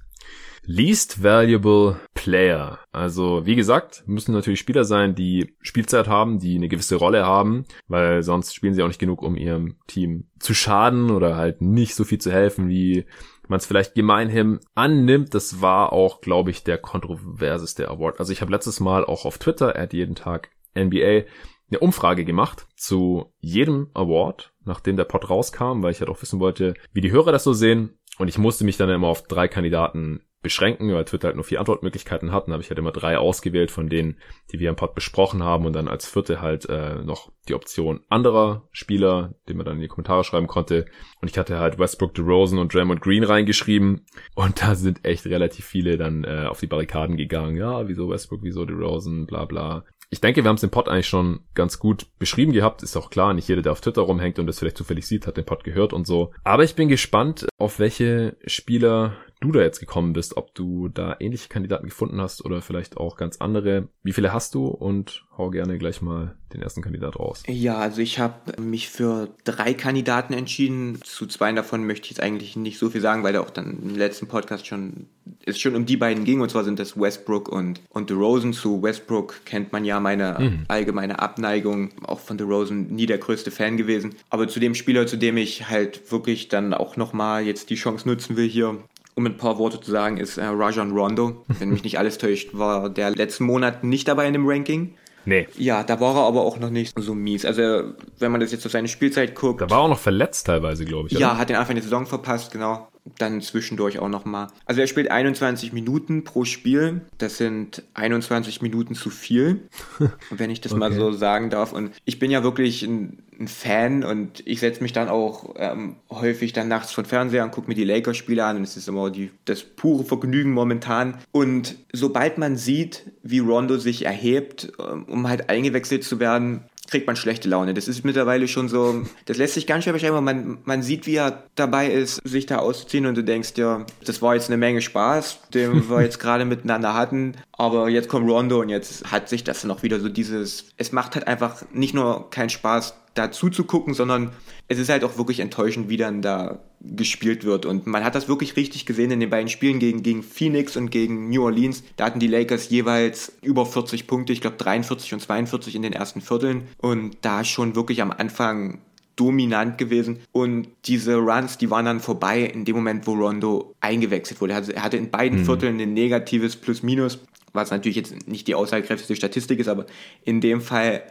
Speaker 1: Least Valuable Player. Also wie gesagt, müssen natürlich Spieler sein, die Spielzeit haben, die eine gewisse Rolle haben, weil sonst spielen sie auch nicht genug, um ihrem Team zu schaden oder halt nicht so viel zu helfen, wie man es vielleicht gemeinhin annimmt. Das war auch, glaube ich, der kontroverseste Award. Also ich habe letztes Mal auch auf Twitter, er hat jeden Tag NBA, eine Umfrage gemacht zu jedem Award, nachdem der Pod rauskam, weil ich halt auch wissen wollte, wie die Hörer das so sehen. Und ich musste mich dann immer auf drei Kandidaten beschränken, weil Twitter halt nur vier Antwortmöglichkeiten hatten, habe ich halt immer drei ausgewählt von denen, die wir im Pod besprochen haben und dann als vierte halt äh, noch die Option anderer Spieler, die man dann in die Kommentare schreiben konnte. Und ich hatte halt Westbrook, DeRozan und Draymond Green reingeschrieben und da sind echt relativ viele dann äh, auf die Barrikaden gegangen. Ja, wieso Westbrook, wieso DeRozan, bla bla. Ich denke, wir haben es im Pod eigentlich schon ganz gut beschrieben gehabt. Ist auch klar, nicht jeder, der auf Twitter rumhängt und das vielleicht zufällig sieht, hat den Pod gehört und so. Aber ich bin gespannt, auf welche Spieler du da jetzt gekommen bist, ob du da ähnliche Kandidaten gefunden hast oder vielleicht auch ganz andere. Wie viele hast du und hau gerne gleich mal den ersten Kandidat raus.
Speaker 2: Ja, also ich habe mich für drei Kandidaten entschieden. Zu zwei davon möchte ich jetzt eigentlich nicht so viel sagen, weil da auch dann im letzten Podcast schon es schon um die beiden ging und zwar sind das Westbrook und und DeRozan. Zu Westbrook kennt man ja meine mhm. allgemeine Abneigung, auch von DeRozan nie der größte Fan gewesen. Aber zu dem Spieler, zu dem ich halt wirklich dann auch nochmal jetzt die Chance nutzen will hier, um ein paar Worte zu sagen, ist äh, Rajon Rondo. Wenn mich nicht alles täuscht, war der letzten Monat nicht dabei in dem Ranking.
Speaker 1: Nee.
Speaker 2: Ja, da war er aber auch noch nicht so mies. Also, wenn man das jetzt auf seine Spielzeit guckt.
Speaker 1: Da war er auch noch verletzt teilweise, glaube ich.
Speaker 2: Ja, oder? hat den Anfang der Saison verpasst, genau dann zwischendurch auch nochmal. Also er spielt 21 Minuten pro Spiel. Das sind 21 Minuten zu viel, wenn ich das okay. mal so sagen darf. Und ich bin ja wirklich ein, ein Fan und ich setze mich dann auch ähm, häufig dann nachts von Fernseher und gucke mir die Lakers-Spiele an und es ist immer die, das pure Vergnügen momentan. Und sobald man sieht, wie Rondo sich erhebt, ähm, um halt eingewechselt zu werden, kriegt man schlechte Laune. Das ist mittlerweile schon so, das lässt sich ganz schwer beschreiben. Man, man sieht, wie er dabei ist, sich da auszuziehen und du denkst ja, das war jetzt eine Menge Spaß, den wir jetzt gerade miteinander hatten. Aber jetzt kommt Rondo und jetzt hat sich das noch wieder so dieses, es macht halt einfach nicht nur keinen Spaß, da zuzugucken, sondern es ist halt auch wirklich enttäuschend, wie dann da gespielt wird. Und man hat das wirklich richtig gesehen in den beiden Spielen gegen, gegen Phoenix und gegen New Orleans. Da hatten die Lakers jeweils über 40 Punkte, ich glaube 43 und 42 in den ersten Vierteln. Und da schon wirklich am Anfang dominant gewesen. Und diese Runs, die waren dann vorbei in dem Moment, wo Rondo eingewechselt wurde. Er hatte in beiden mhm. Vierteln ein negatives Plus-Minus, was natürlich jetzt nicht die aussagekräftigste Statistik ist, aber in dem Fall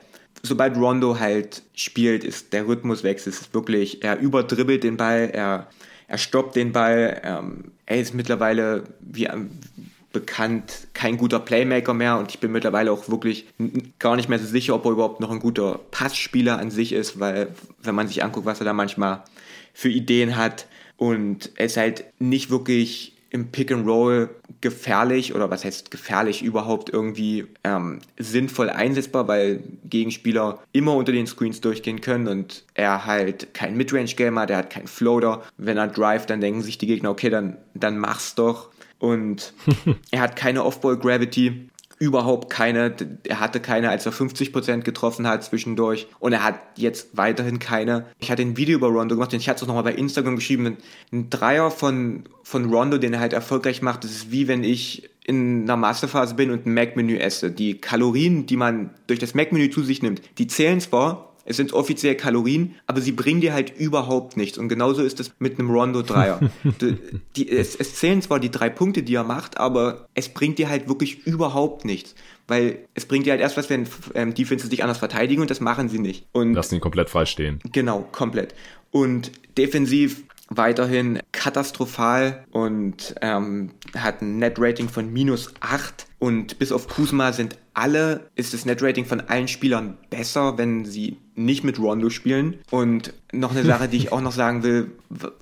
Speaker 2: sobald Rondo halt spielt, ist der Rhythmus weg. Es ist wirklich, er überdribbelt den Ball, er, er stoppt den Ball. Ähm, er ist mittlerweile, wie bekannt, kein guter Playmaker mehr und ich bin mittlerweile auch wirklich gar nicht mehr so sicher, ob er überhaupt noch ein guter Passspieler an sich ist, weil wenn man sich anguckt, was er da manchmal für Ideen hat und er ist halt nicht wirklich im Pick and Roll gefährlich oder was heißt gefährlich überhaupt irgendwie ähm, sinnvoll einsetzbar, weil Gegenspieler immer unter den Screens durchgehen können und er halt kein Midrange-Gamer, der hat keinen Floater. Wenn er drive, dann denken sich die Gegner, okay, dann, dann mach's doch. Und er hat keine Off-Ball-Gravity überhaupt keine. Er hatte keine, als er 50% getroffen hat zwischendurch. Und er hat jetzt weiterhin keine. Ich hatte ein Video über Rondo gemacht und ich hatte es auch nochmal bei Instagram geschrieben. Ein Dreier von, von Rondo, den er halt erfolgreich macht, das ist wie wenn ich in einer Masterphase bin und ein Mac-Menü esse. Die Kalorien, die man durch das Mac-Menü zu sich nimmt, die zählen zwar, es sind offiziell Kalorien, aber sie bringen dir halt überhaupt nichts. Und genauso ist es mit einem Rondo Dreier. die, es, es zählen zwar die drei Punkte, die er macht, aber es bringt dir halt wirklich überhaupt nichts. Weil es bringt dir halt erst was, wenn ähm, Defenses dich anders verteidigen und das machen sie nicht. Und
Speaker 1: Lassen ihn komplett frei stehen.
Speaker 2: Genau, komplett. Und defensiv weiterhin katastrophal und ähm, hat ein Net-Rating von minus 8 und bis auf Kuzma sind alle, ist das Net-Rating von allen Spielern besser, wenn sie nicht mit Rondo spielen. Und noch eine Sache, die ich auch noch sagen will,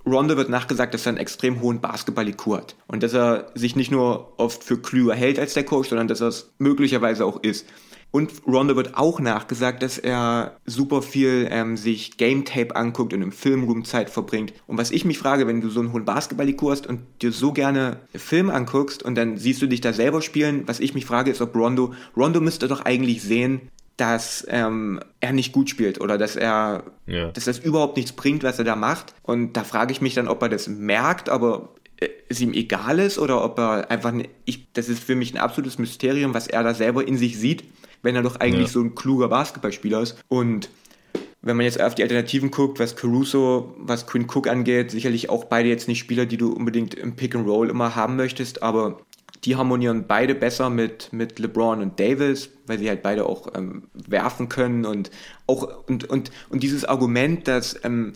Speaker 2: Rondo wird nachgesagt, dass er einen extrem hohen Basketball-IQ hat. Und dass er sich nicht nur oft für klüger hält als der Coach, sondern dass er es möglicherweise auch ist. Und Rondo wird auch nachgesagt, dass er super viel ähm, sich Game Tape anguckt und im Filmroom Zeit verbringt. Und was ich mich frage, wenn du so einen hohen Basketball-IQ hast und dir so gerne Film anguckst und dann siehst du dich da selber spielen, was ich mich frage, ist, ob Rondo, Rondo müsste doch eigentlich sehen, dass ähm, er nicht gut spielt oder dass er, ja. dass das überhaupt nichts bringt, was er da macht. Und da frage ich mich dann, ob er das merkt, aber äh, es ihm egal ist oder ob er einfach, ich, das ist für mich ein absolutes Mysterium, was er da selber in sich sieht, wenn er doch eigentlich ja. so ein kluger Basketballspieler ist. Und wenn man jetzt auf die Alternativen guckt, was Caruso, was Quinn Cook angeht, sicherlich auch beide jetzt nicht Spieler, die du unbedingt im Pick and Roll immer haben möchtest, aber die harmonieren beide besser mit, mit LeBron und Davis, weil sie halt beide auch ähm, werfen können und auch und, und, und dieses Argument, dass ähm,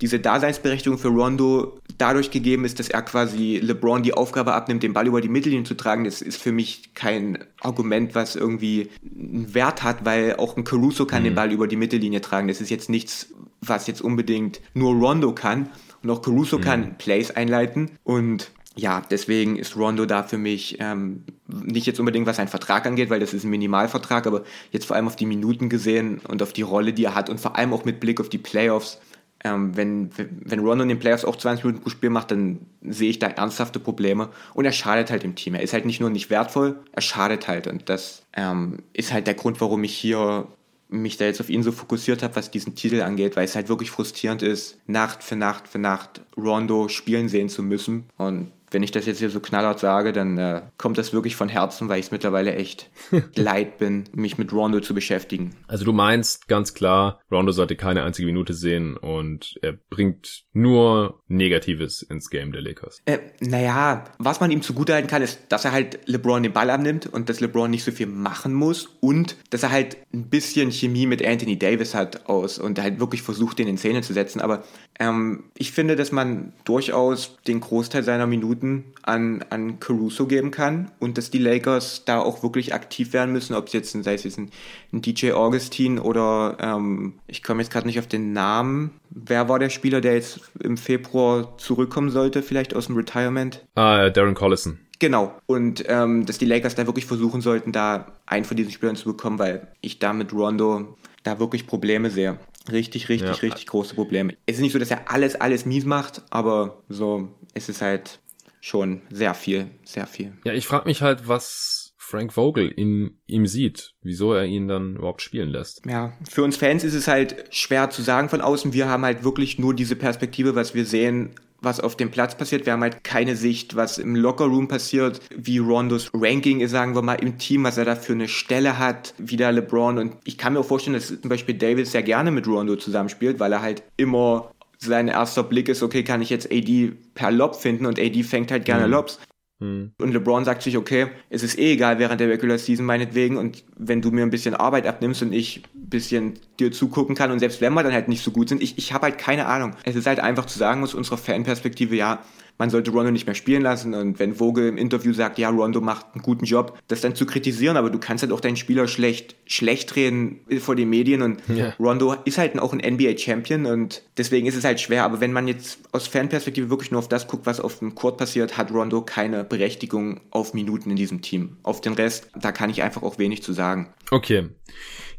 Speaker 2: diese Daseinsberechtigung für Rondo dadurch gegeben ist, dass er quasi LeBron die Aufgabe abnimmt, den Ball über die Mittellinie zu tragen, das ist für mich kein Argument, was irgendwie einen Wert hat, weil auch ein Caruso kann mhm. den Ball über die Mittellinie tragen. Das ist jetzt nichts, was jetzt unbedingt nur Rondo kann. Und auch Caruso mhm. kann Plays einleiten. Und ja, deswegen ist Rondo da für mich ähm, nicht jetzt unbedingt, was einen Vertrag angeht, weil das ist ein Minimalvertrag, aber jetzt vor allem auf die Minuten gesehen und auf die Rolle, die er hat und vor allem auch mit Blick auf die Playoffs ähm, wenn, wenn Rondo in den Playoffs auch 20 Minuten pro Spiel macht, dann sehe ich da ernsthafte Probleme. Und er schadet halt dem Team. Er ist halt nicht nur nicht wertvoll, er schadet halt. Und das ähm, ist halt der Grund, warum ich hier mich da jetzt auf ihn so fokussiert habe, was diesen Titel angeht, weil es halt wirklich frustrierend ist, Nacht für Nacht für Nacht Rondo spielen sehen zu müssen. Und wenn ich das jetzt hier so knallhart sage, dann äh, kommt das wirklich von Herzen, weil ich es mittlerweile echt leid bin, mich mit Rondo zu beschäftigen.
Speaker 1: Also du meinst ganz klar, Rondo sollte keine einzige Minute sehen und er bringt nur Negatives ins Game der Lakers.
Speaker 2: Äh, naja, was man ihm zugutehalten kann, ist, dass er halt LeBron den Ball abnimmt und dass LeBron nicht so viel machen muss und dass er halt ein bisschen Chemie mit Anthony Davis hat aus und halt wirklich versucht, den in Szene zu setzen. Aber ähm, ich finde, dass man durchaus den Großteil seiner Minuten an, an Caruso geben kann und dass die Lakers da auch wirklich aktiv werden müssen, ob es jetzt, sei es jetzt ein, ein DJ Augustin oder ähm, ich komme jetzt gerade nicht auf den Namen. Wer war der Spieler, der jetzt im Februar zurückkommen sollte, vielleicht aus dem Retirement?
Speaker 1: Ah, Darren Collison.
Speaker 2: Genau. Und ähm, dass die Lakers da wirklich versuchen sollten, da einen von diesen Spielern zu bekommen, weil ich da mit Rondo da wirklich Probleme sehe. Richtig, richtig, ja. richtig große Probleme. Es ist nicht so, dass er alles, alles mies macht, aber so ist es halt schon sehr viel, sehr viel.
Speaker 1: Ja, ich frage mich halt, was Frank Vogel in ihm sieht, wieso er ihn dann überhaupt spielen lässt.
Speaker 2: Ja, für uns Fans ist es halt schwer zu sagen von außen. Wir haben halt wirklich nur diese Perspektive, was wir sehen was auf dem Platz passiert. Wir haben halt keine Sicht, was im Lockerroom passiert, wie Rondos Ranking ist, sagen wir mal, im Team, was er da für eine Stelle hat, wie da LeBron. Und ich kann mir auch vorstellen, dass zum Beispiel Davis sehr gerne mit Rondo zusammenspielt, weil er halt immer sein erster Blick ist, okay, kann ich jetzt AD per Lob finden und AD fängt halt gerne mhm. Lobs. Mhm. Und LeBron sagt sich, okay, es ist eh egal während der Regular Season meinetwegen und wenn du mir ein bisschen Arbeit abnimmst und ich ein bisschen dir zugucken kann und selbst wenn wir dann halt nicht so gut sind, ich, ich habe halt keine Ahnung. Es ist halt einfach zu sagen aus unserer Fanperspektive, ja, man sollte Rondo nicht mehr spielen lassen. Und wenn Vogel im Interview sagt, ja, Rondo macht einen guten Job, das dann zu kritisieren, aber du kannst halt auch deinen Spieler schlecht, schlecht reden vor den Medien. Und ja. Rondo ist halt auch ein NBA-Champion und deswegen ist es halt schwer. Aber wenn man jetzt aus Fanperspektive wirklich nur auf das guckt, was auf dem Court passiert, hat Rondo keine Berechtigung auf Minuten in diesem Team. Auf den Rest, da kann ich einfach auch wenig zu sagen.
Speaker 1: Okay.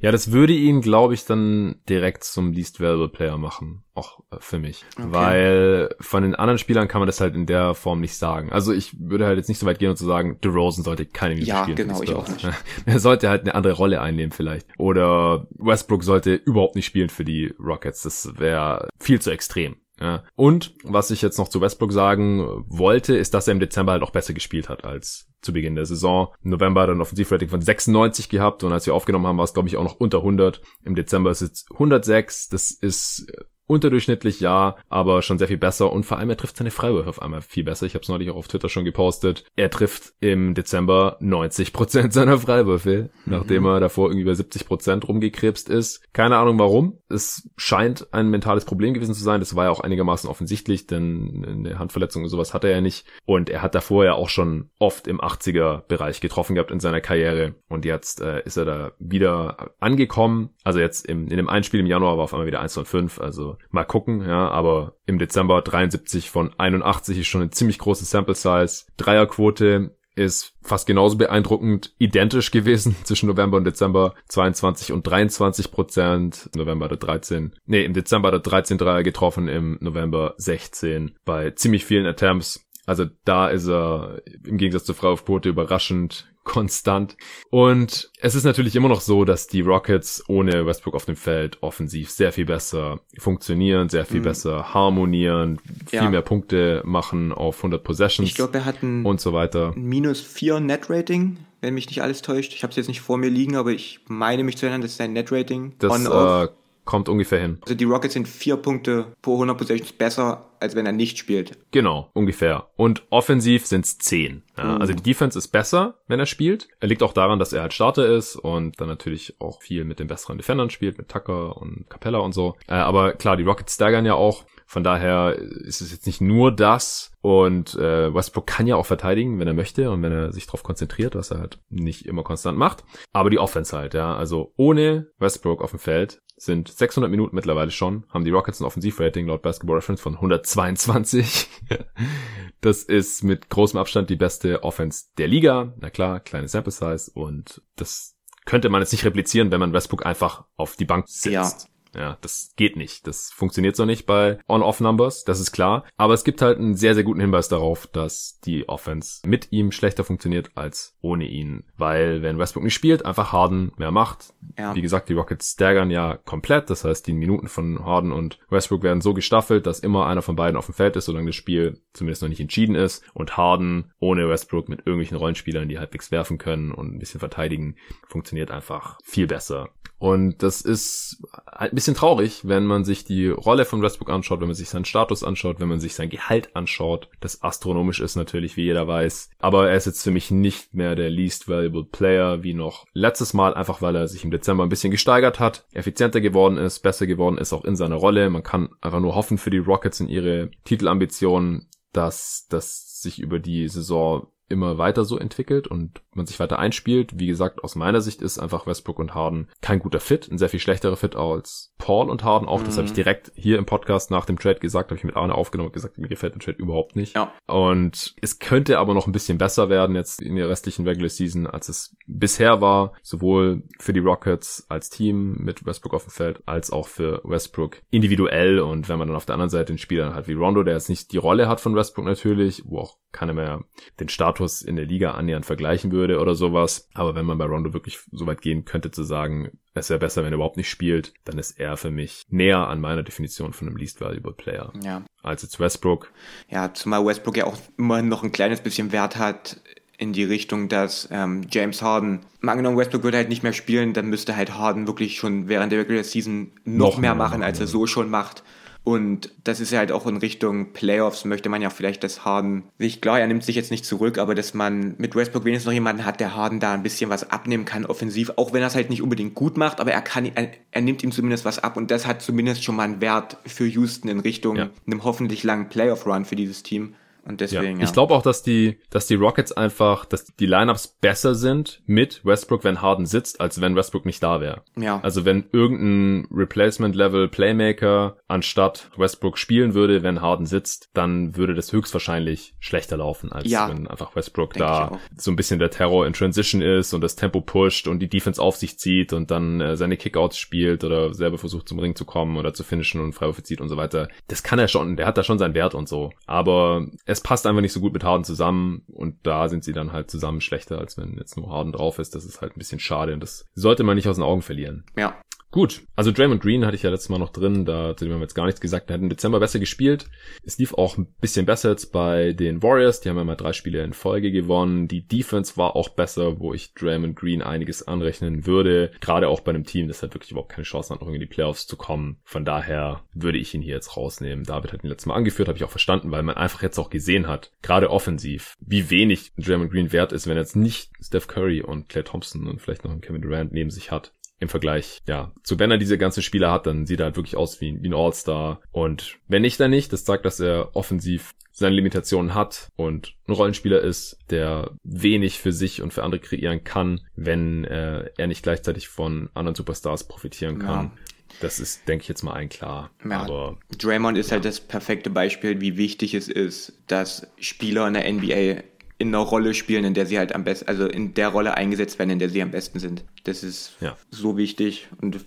Speaker 1: Ja, das würde ihn, glaube ich, dann direkt zum Least Valuable Player machen. Auch äh, für mich. Okay. Weil von den anderen Spielern kann man das halt in der Form nicht sagen. Also ich würde halt jetzt nicht so weit gehen und zu sagen, DeRozan sollte keine Minute
Speaker 2: ja,
Speaker 1: spielen.
Speaker 2: Ja, genau, ich auch nicht.
Speaker 1: er sollte halt eine andere Rolle einnehmen vielleicht. Oder Westbrook sollte überhaupt nicht spielen für die Rockets. Das wäre viel zu extrem. Ja. Und was ich jetzt noch zu Westbrook sagen wollte, ist, dass er im Dezember halt auch besser gespielt hat als zu Beginn der Saison. Im November hat er ein Offensivrating von 96 gehabt und als wir aufgenommen haben, war es glaube ich auch noch unter 100. Im Dezember ist es 106. Das ist unterdurchschnittlich ja, aber schon sehr viel besser und vor allem er trifft seine Freiwürfe auf einmal viel besser. Ich habe es neulich auch auf Twitter schon gepostet. Er trifft im Dezember 90 Prozent seiner Freiwürfe, mhm. nachdem er davor irgendwie bei 70 Prozent rumgekrebst ist. Keine Ahnung warum. Es scheint ein mentales Problem gewesen zu sein. Das war ja auch einigermaßen offensichtlich, denn eine Handverletzung und sowas hatte er ja nicht. Und er hat davor ja auch schon oft im 80er Bereich getroffen gehabt in seiner Karriere. Und jetzt äh, ist er da wieder angekommen. Also jetzt im, in dem Einspiel im Januar war auf einmal wieder 1 von 5. Also mal gucken, ja, aber im Dezember 73 von 81 ist schon eine ziemlich große Sample Size. Dreierquote ist fast genauso beeindruckend identisch gewesen zwischen November und Dezember 22 und 23 Prozent. November hat er 13, nee, im Dezember hat er 13 Dreier getroffen, im November 16 bei ziemlich vielen Attempts Also da ist er im Gegensatz zur Freiwurfquote überraschend konstant. Und es ist natürlich immer noch so, dass die Rockets ohne Westbrook auf dem Feld offensiv sehr viel besser funktionieren, sehr viel mhm. besser harmonieren, viel ja. mehr Punkte machen auf 100 Possessions.
Speaker 2: Ich glaube, er hat ein
Speaker 1: und so weiter.
Speaker 2: Minus 4 Net-Rating, wenn mich nicht alles täuscht. Ich habe es jetzt nicht vor mir liegen, aber ich meine mich zu erinnern, das ist sein Net-Rating.
Speaker 1: Das äh, kommt ungefähr hin.
Speaker 2: Also die Rockets sind vier Punkte pro 100 Possessions besser, als wenn er nicht spielt.
Speaker 1: Genau, ungefähr. Und offensiv sind es zehn. Ja, uh. Also die Defense ist besser, wenn er spielt. Er liegt auch daran, dass er halt Starter ist und dann natürlich auch viel mit den besseren Defendern spielt, mit Tucker und Capella und so. Äh, aber klar, die Rockets staggern ja auch. Von daher ist es jetzt nicht nur das. Und äh, Westbrook kann ja auch verteidigen, wenn er möchte und wenn er sich darauf konzentriert, was er halt nicht immer konstant macht. Aber die Offense halt, ja. Also ohne Westbrook auf dem Feld sind 600 Minuten mittlerweile schon, haben die Rockets ein Offensivrating laut Basketball Reference von 122. das ist mit großem Abstand die beste Offense der Liga. Na klar, kleine Sample Size und das könnte man jetzt nicht replizieren, wenn man Westbrook einfach auf die Bank setzt. Ja. Ja, das geht nicht. Das funktioniert so nicht bei On-Off-Numbers, das ist klar. Aber es gibt halt einen sehr, sehr guten Hinweis darauf, dass die Offense mit ihm schlechter funktioniert als ohne ihn. Weil wenn Westbrook nicht spielt, einfach Harden mehr macht. Ja. Wie gesagt, die Rockets staggern ja komplett. Das heißt, die Minuten von Harden und Westbrook werden so gestaffelt, dass immer einer von beiden auf dem Feld ist, solange das Spiel zumindest noch nicht entschieden ist. Und Harden ohne Westbrook mit irgendwelchen Rollenspielern, die halbwegs werfen können und ein bisschen verteidigen, funktioniert einfach viel besser. Und das ist halt ein bisschen traurig, wenn man sich die Rolle von Westbrook anschaut, wenn man sich seinen Status anschaut, wenn man sich sein Gehalt anschaut, das astronomisch ist natürlich, wie jeder weiß. Aber er ist jetzt für mich nicht mehr der least valuable Player wie noch letztes Mal, einfach weil er sich im Dezember ein bisschen gesteigert hat, effizienter geworden ist, besser geworden ist auch in seiner Rolle. Man kann einfach nur hoffen für die Rockets in ihre Titelambitionen, dass das sich über die Saison immer weiter so entwickelt und man sich weiter einspielt. Wie gesagt, aus meiner Sicht ist einfach Westbrook und Harden kein guter Fit, ein sehr viel schlechterer Fit als Paul und Harden auch. Mhm. Das habe ich direkt hier im Podcast nach dem Trade gesagt, habe ich mit Arne aufgenommen und gesagt, mir gefällt der Trade überhaupt nicht. Ja. Und es könnte aber noch ein bisschen besser werden jetzt in der restlichen Regular Season, als es bisher war, sowohl für die Rockets als Team mit Westbrook auf dem Feld, als auch für Westbrook individuell. Und wenn man dann auf der anderen Seite einen Spieler hat wie Rondo, der jetzt nicht die Rolle hat von Westbrook natürlich, wo auch keiner mehr den Status in der Liga annähernd vergleichen würde oder sowas. Aber wenn man bei Rondo wirklich so weit gehen könnte zu sagen, es wäre besser, wenn er überhaupt nicht spielt, dann ist er für mich näher an meiner Definition von einem Least Valuable Player. Ja. Als jetzt Westbrook.
Speaker 2: Ja, zumal Westbrook ja auch immerhin noch ein kleines bisschen Wert hat in die Richtung, dass ähm, James Harden, mal angenommen Westbrook würde halt nicht mehr spielen, dann müsste halt Harden wirklich schon während der Regular Season noch, noch mehr, mehr machen, als er so schon macht. Und das ist ja halt auch in Richtung Playoffs, möchte man ja vielleicht, dass Harden sich, klar, er nimmt sich jetzt nicht zurück, aber dass man mit Westbrook wenigstens noch jemanden hat, der Harden da ein bisschen was abnehmen kann, offensiv, auch wenn er es halt nicht unbedingt gut macht, aber er kann, er, er, nimmt ihm zumindest was ab und das hat zumindest schon mal einen Wert für Houston in Richtung ja. einem hoffentlich langen Playoff-Run für dieses Team. Und deswegen,
Speaker 1: ja. Ich glaube auch, dass die, dass die Rockets einfach, dass die Lineups besser sind mit Westbrook, wenn Harden sitzt, als wenn Westbrook nicht da wäre. Ja. Also wenn irgendein Replacement-Level Playmaker anstatt Westbrook spielen würde, wenn Harden sitzt, dann würde das höchstwahrscheinlich schlechter laufen, als ja. wenn einfach Westbrook Denk da so ein bisschen der Terror in Transition ist und das Tempo pusht und die Defense auf sich zieht und dann äh, seine Kickouts spielt oder selber versucht zum Ring zu kommen oder zu finishen und Freiwürfe zieht und so weiter. Das kann er schon, der hat da schon seinen Wert und so. Aber es passt einfach nicht so gut mit Harden zusammen und da sind sie dann halt zusammen schlechter, als wenn jetzt nur Harden drauf ist. Das ist halt ein bisschen schade und das sollte man nicht aus den Augen verlieren.
Speaker 2: Ja.
Speaker 1: Gut, also Draymond Green hatte ich ja letztes Mal noch drin, da zu dem haben wir jetzt gar nichts gesagt. Der hat im Dezember besser gespielt. Es lief auch ein bisschen besser jetzt bei den Warriors. Die haben ja mal drei Spiele in Folge gewonnen. Die Defense war auch besser, wo ich Draymond Green einiges anrechnen würde. Gerade auch bei einem Team, das halt wirklich überhaupt keine Chance hat, noch in die Playoffs zu kommen. Von daher würde ich ihn hier jetzt rausnehmen. David hat ihn letztes Mal angeführt, habe ich auch verstanden, weil man einfach jetzt auch gesehen hat, gerade offensiv, wie wenig Draymond Green wert ist, wenn er jetzt nicht Steph Curry und Clay Thompson und vielleicht noch einen Kevin Durant neben sich hat im Vergleich, ja, zu wenn er diese ganzen Spieler hat, dann sieht er halt wirklich aus wie, wie ein All-Star. Und wenn nicht, dann nicht. Das zeigt, dass er offensiv seine Limitationen hat und ein Rollenspieler ist, der wenig für sich und für andere kreieren kann, wenn äh, er nicht gleichzeitig von anderen Superstars profitieren kann. Ja. Das ist, denke ich jetzt mal ein klar. Ja, Aber
Speaker 2: Draymond ist halt ja. halt das perfekte Beispiel, wie wichtig es ist, dass Spieler in der NBA in einer Rolle spielen, in der sie halt am besten, also in der Rolle eingesetzt werden, in der sie am besten sind. Das ist ja. so wichtig und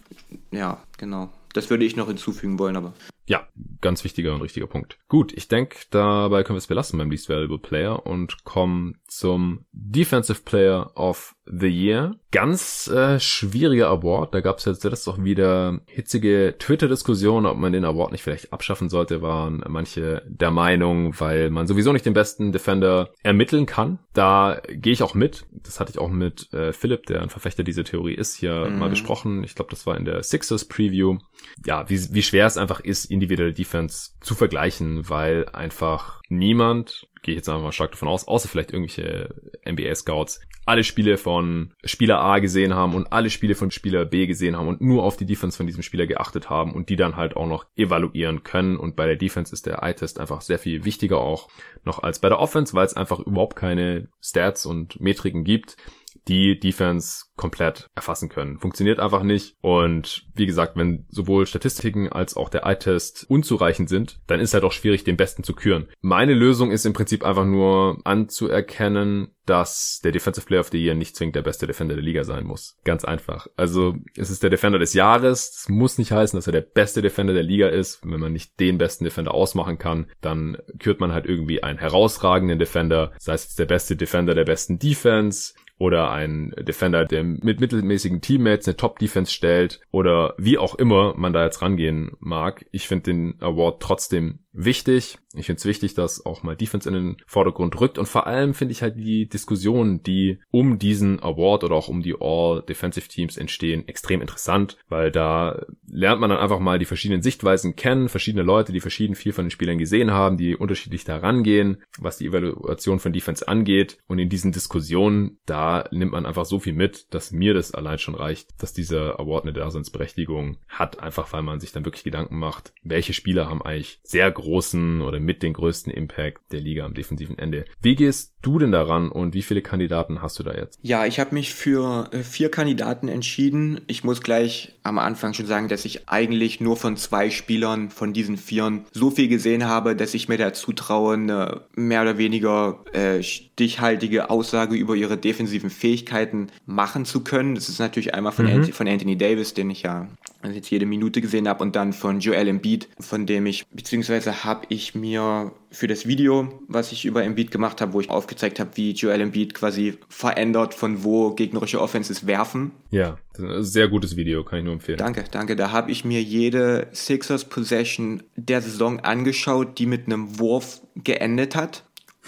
Speaker 2: ja, genau. Das würde ich noch hinzufügen wollen, aber.
Speaker 1: Ja, ganz wichtiger und richtiger Punkt. Gut, ich denke, dabei können wir es belassen beim Least Valuable Player und kommen zum Defensive Player of the Year. Ganz äh, schwieriger Award. Da gab es jetzt letztens auch wieder hitzige Twitter-Diskussionen, ob man den Award nicht vielleicht abschaffen sollte, waren manche der Meinung, weil man sowieso nicht den besten Defender ermitteln kann. Da gehe ich auch mit. Das hatte ich auch mit äh, Philipp, der ein Verfechter dieser Theorie ist, hier mhm. mal besprochen. Ich glaube, das war in der Sixers Preview. Ja, wie, wie schwer es einfach ist, individuelle Defense zu vergleichen, weil einfach niemand gehe ich jetzt einfach mal stark davon aus, außer vielleicht irgendwelche NBA-Scouts, alle Spiele von Spieler A gesehen haben und alle Spiele von Spieler B gesehen haben und nur auf die Defense von diesem Spieler geachtet haben und die dann halt auch noch evaluieren können. Und bei der Defense ist der Eye-Test einfach sehr viel wichtiger auch noch als bei der Offense, weil es einfach überhaupt keine Stats und Metriken gibt, die Defense komplett erfassen können. Funktioniert einfach nicht. Und wie gesagt, wenn sowohl Statistiken als auch der Eye-Test unzureichend sind, dann ist halt auch schwierig, den Besten zu küren. Meine Lösung ist im Prinzip einfach nur anzuerkennen, dass der Defensive Player of the Year nicht zwingend der beste Defender der Liga sein muss. Ganz einfach. Also es ist der Defender des Jahres. Es muss nicht heißen, dass er der beste Defender der Liga ist. Wenn man nicht den besten Defender ausmachen kann, dann kürt man halt irgendwie einen herausragenden Defender, sei es jetzt der beste Defender der besten Defense oder ein Defender, der mit mittelmäßigen Teammates eine Top-Defense stellt oder wie auch immer man da jetzt rangehen mag. Ich finde den Award trotzdem wichtig. Ich finde es wichtig, dass auch mal Defense in den Vordergrund rückt und vor allem finde ich halt die Diskussionen, die um diesen Award oder auch um die All Defensive Teams entstehen, extrem interessant, weil da lernt man dann einfach mal die verschiedenen Sichtweisen kennen, verschiedene Leute, die verschieden viel von den Spielern gesehen haben, die unterschiedlich da rangehen, was die Evaluation von Defense angeht. Und in diesen Diskussionen, da nimmt man einfach so viel mit, dass mir das allein schon reicht, dass dieser Award eine Daseinsberechtigung hat, einfach weil man sich dann wirklich Gedanken macht, welche Spieler haben eigentlich sehr großen oder mit den größten Impact der Liga am defensiven Ende. Wie gehst du denn daran und wie viele Kandidaten hast du da jetzt?
Speaker 2: Ja, ich habe mich für äh, vier Kandidaten entschieden. Ich muss gleich am Anfang schon sagen, dass ich eigentlich nur von zwei Spielern von diesen Vieren so viel gesehen habe, dass ich mir dazu traue, eine mehr oder weniger äh, stichhaltige Aussage über ihre defensiven Fähigkeiten machen zu können. Das ist natürlich einmal von, mhm. Anthony, von Anthony Davis, den ich ja jetzt jede Minute gesehen habe, und dann von Joel Embiid, von dem ich, beziehungsweise habe ich mir für das Video, was ich über Embiid gemacht habe, wo ich aufgezeigt habe, wie Joel Embiid quasi verändert, von wo gegnerische Offenses werfen.
Speaker 1: Ja, sehr gutes Video, kann ich nur empfehlen.
Speaker 2: Danke, danke. Da habe ich mir jede Sixers Possession der Saison angeschaut, die mit einem Wurf geendet hat.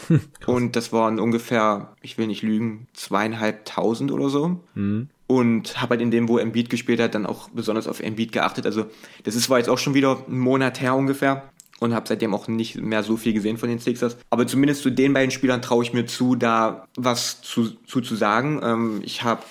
Speaker 2: und das waren ungefähr, ich will nicht lügen, zweieinhalbtausend oder so. Mhm. Und habe halt in dem, wo Embiid gespielt hat, dann auch besonders auf Embiid geachtet. Also das ist war jetzt auch schon wieder ein Monat her ungefähr und habe seitdem auch nicht mehr so viel gesehen von den Sixers. Aber zumindest zu den beiden Spielern traue ich mir zu, da was zu, zu, zu sagen. Ähm, ich habe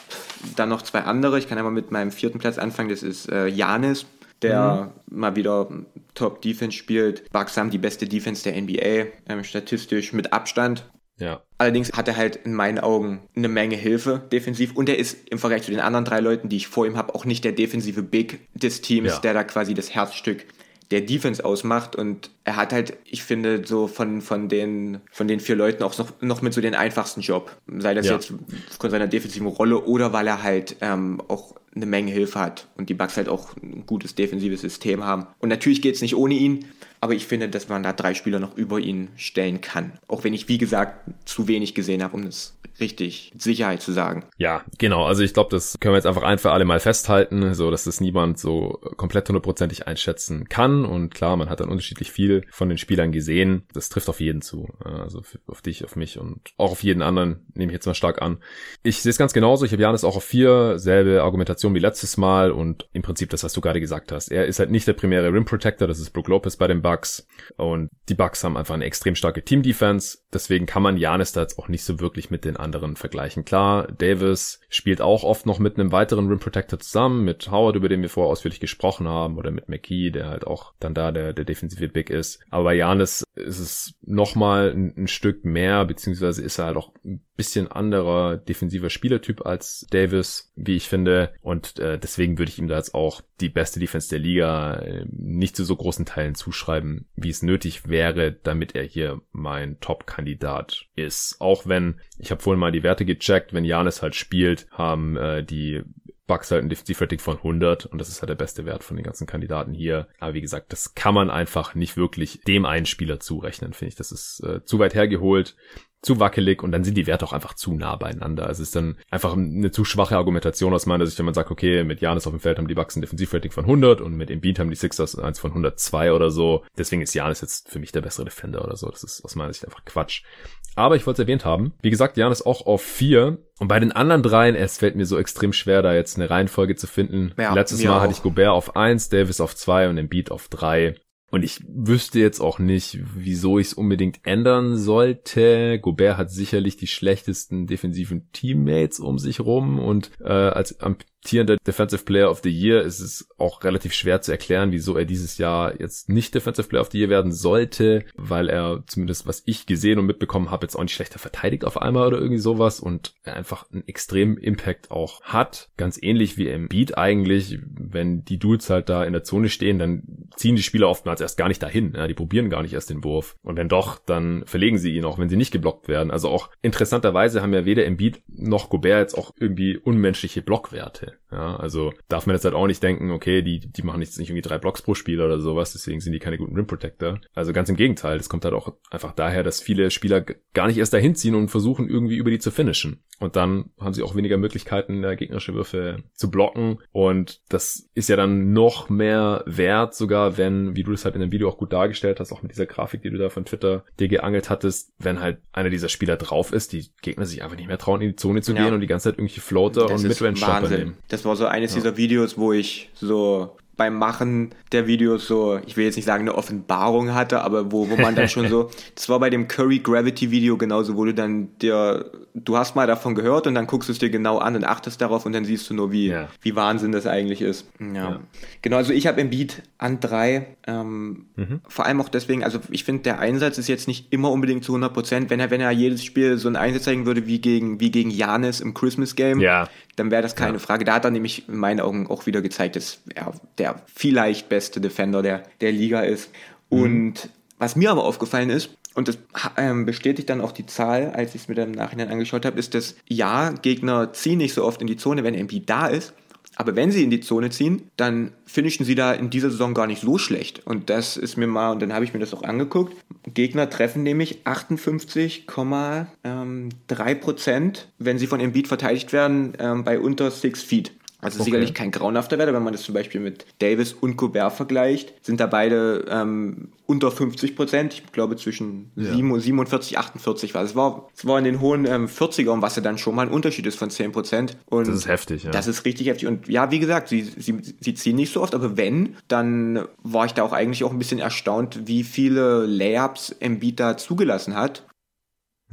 Speaker 2: dann noch zwei andere. Ich kann einmal mit meinem vierten Platz anfangen. Das ist äh, Janis, der mhm. mal wieder Top Defense spielt. Bucks haben die beste Defense der NBA, ähm, statistisch mit Abstand. Ja. Allerdings hat er halt in meinen Augen eine Menge Hilfe defensiv und er ist im Vergleich zu den anderen drei Leuten, die ich vor ihm habe, auch nicht der defensive Big des Teams, ja. der da quasi das Herzstück der Defense ausmacht und er hat halt, ich finde, so von, von, den, von den vier Leuten auch noch, noch mit so den einfachsten Job. Sei das ja. jetzt von seiner defensiven Rolle oder weil er halt ähm, auch eine Menge Hilfe hat und die Bugs halt auch ein gutes defensives System haben. Und natürlich geht es nicht ohne ihn, aber ich finde, dass man da drei Spieler noch über ihn stellen kann. Auch wenn ich, wie gesagt, zu wenig gesehen habe, um es richtig mit Sicherheit zu sagen.
Speaker 1: Ja, genau. Also ich glaube, das können wir jetzt einfach ein für alle mal festhalten, so dass das niemand so komplett hundertprozentig einschätzen kann. Und klar, man hat dann unterschiedlich viel von den Spielern gesehen. Das trifft auf jeden zu. Also auf dich, auf mich und auch auf jeden anderen, nehme ich jetzt mal stark an. Ich sehe es ganz genauso. Ich habe Janis auch auf vier, selbe Argumentation wie letztes Mal und im Prinzip das, was du gerade gesagt hast. Er ist halt nicht der primäre Rim Protector, das ist Brook Lopez bei den Bucks. Und die Bucks haben einfach eine extrem starke Team Defense. Deswegen kann man Janis da jetzt auch nicht so wirklich mit den anderen vergleichen. Klar, Davis spielt auch oft noch mit einem weiteren Rim Protector zusammen, mit Howard, über den wir vorher ausführlich gesprochen haben, oder mit McKee, der halt auch dann da der, der defensive Big ist. Aber Janis ist es nochmal ein, ein Stück mehr, beziehungsweise ist er halt auch ein bisschen anderer defensiver Spielertyp als Davis, wie ich finde. Und äh, deswegen würde ich ihm da jetzt auch die beste Defense der Liga äh, nicht zu so großen Teilen zuschreiben, wie es nötig wäre, damit er hier mein Top-Kandidat ist. Auch wenn, ich habe vorhin mal die Werte gecheckt, wenn Janis halt spielt, haben äh, die Bucks halt ein Defensive-Rating von 100 und das ist halt der beste Wert von den ganzen Kandidaten hier. Aber wie gesagt, das kann man einfach nicht wirklich dem einen Spieler zurechnen, finde ich. Das ist äh, zu weit hergeholt zu wackelig und dann sind die Werte auch einfach zu nah beieinander. Also es ist dann einfach eine zu schwache Argumentation aus meiner Sicht, wenn man sagt, okay, mit Janis auf dem Feld haben die Bucks ein Defensivrating von 100 und mit Embiid haben die Sixers eins von 102 oder so. Deswegen ist Janis jetzt für mich der bessere Defender oder so. Das ist aus meiner Sicht einfach Quatsch. Aber ich wollte es erwähnt haben. Wie gesagt, Janis auch auf vier. Und bei den anderen dreien, es fällt mir so extrem schwer, da jetzt eine Reihenfolge zu finden. Ja, Letztes Mal auch. hatte ich Gobert auf eins, Davis auf zwei und Embiid auf drei. Und ich wüsste jetzt auch nicht, wieso ich es unbedingt ändern sollte. Gobert hat sicherlich die schlechtesten defensiven Teammates um sich rum und äh, als amtierender Defensive Player of the Year ist es auch relativ schwer zu erklären, wieso er dieses Jahr jetzt nicht Defensive Player of the Year werden sollte, weil er zumindest was ich gesehen und mitbekommen habe, jetzt auch nicht schlechter verteidigt auf einmal oder irgendwie sowas und er einfach einen extremen Impact auch hat. Ganz ähnlich wie im Beat eigentlich, wenn die Dudes halt da in der Zone stehen, dann ziehen die Spieler oftmals erst gar nicht dahin. Ja, die probieren gar nicht erst den Wurf. Und wenn doch, dann verlegen sie ihn auch, wenn sie nicht geblockt werden. Also auch interessanterweise haben ja weder Embiid noch Gobert jetzt auch irgendwie unmenschliche Blockwerte. Ja, also darf man jetzt halt auch nicht denken, okay, die, die machen jetzt nicht irgendwie drei Blocks pro Spiel oder sowas, deswegen sind die keine guten Rim Protector. Also ganz im Gegenteil, das kommt halt auch einfach daher, dass viele Spieler gar nicht erst dahin ziehen und versuchen irgendwie über die zu finishen. Und dann haben sie auch weniger Möglichkeiten, gegnerische Würfe zu blocken. Und das ist ja dann noch mehr wert, sogar wenn, wie du das halt in dem Video auch gut dargestellt hast, auch mit dieser Grafik, die du da von Twitter dir geangelt hattest, wenn halt einer dieser Spieler drauf ist, die Gegner sich einfach nicht mehr trauen, in die Zone zu ja. gehen und die ganze Zeit irgendwelche Floater das und Midrange-Stopper nehmen.
Speaker 2: Das war so eines ja. dieser Videos, wo ich so beim Machen der Videos so, ich will jetzt nicht sagen, eine Offenbarung hatte, aber wo, wo man dann schon so, das war bei dem Curry Gravity Video genauso, wo du dann dir, du hast mal davon gehört und dann guckst du es dir genau an und achtest darauf und dann siehst du nur, wie, ja. wie Wahnsinn das eigentlich ist. Ja. ja. Genau, also ich habe im Beat an drei, ähm, mhm. vor allem auch deswegen, also ich finde, der Einsatz ist jetzt nicht immer unbedingt zu 100 Prozent, wenn er, wenn er jedes Spiel so einen Einsatz zeigen würde wie gegen, wie gegen Janis im Christmas Game, ja. dann wäre das keine. Frage. Da hat er nämlich in meinen Augen auch wieder gezeigt, dass er der vielleicht beste Defender der, der Liga ist. Mhm. Und was mir aber aufgefallen ist, und das ähm, bestätigt dann auch die Zahl, als ich es mir dann im Nachhinein angeschaut habe, ist, dass ja, Gegner ziehen nicht so oft in die Zone, wenn MP da ist. Aber wenn sie in die Zone ziehen, dann finishen sie da in dieser Saison gar nicht so schlecht. Und das ist mir mal, und dann habe ich mir das auch angeguckt. Gegner treffen nämlich 58,3 ähm, Prozent, wenn sie von Embiid verteidigt werden, ähm, bei unter 6 Feet. Also okay. sicherlich kein grauenhafter Wert, wenn man das zum Beispiel mit Davis und Gobert vergleicht, sind da beide ähm, unter 50 Prozent. Ich glaube zwischen ja. 47, 48 war es. War, es war in den hohen ähm, 40ern, was ja dann schon mal ein Unterschied ist von 10 Prozent.
Speaker 1: Das ist heftig, ja.
Speaker 2: Das ist richtig heftig. Und ja, wie gesagt, sie, sie, sie ziehen nicht so oft, aber wenn, dann war ich da auch eigentlich auch ein bisschen erstaunt, wie viele Layups Embiid da zugelassen hat.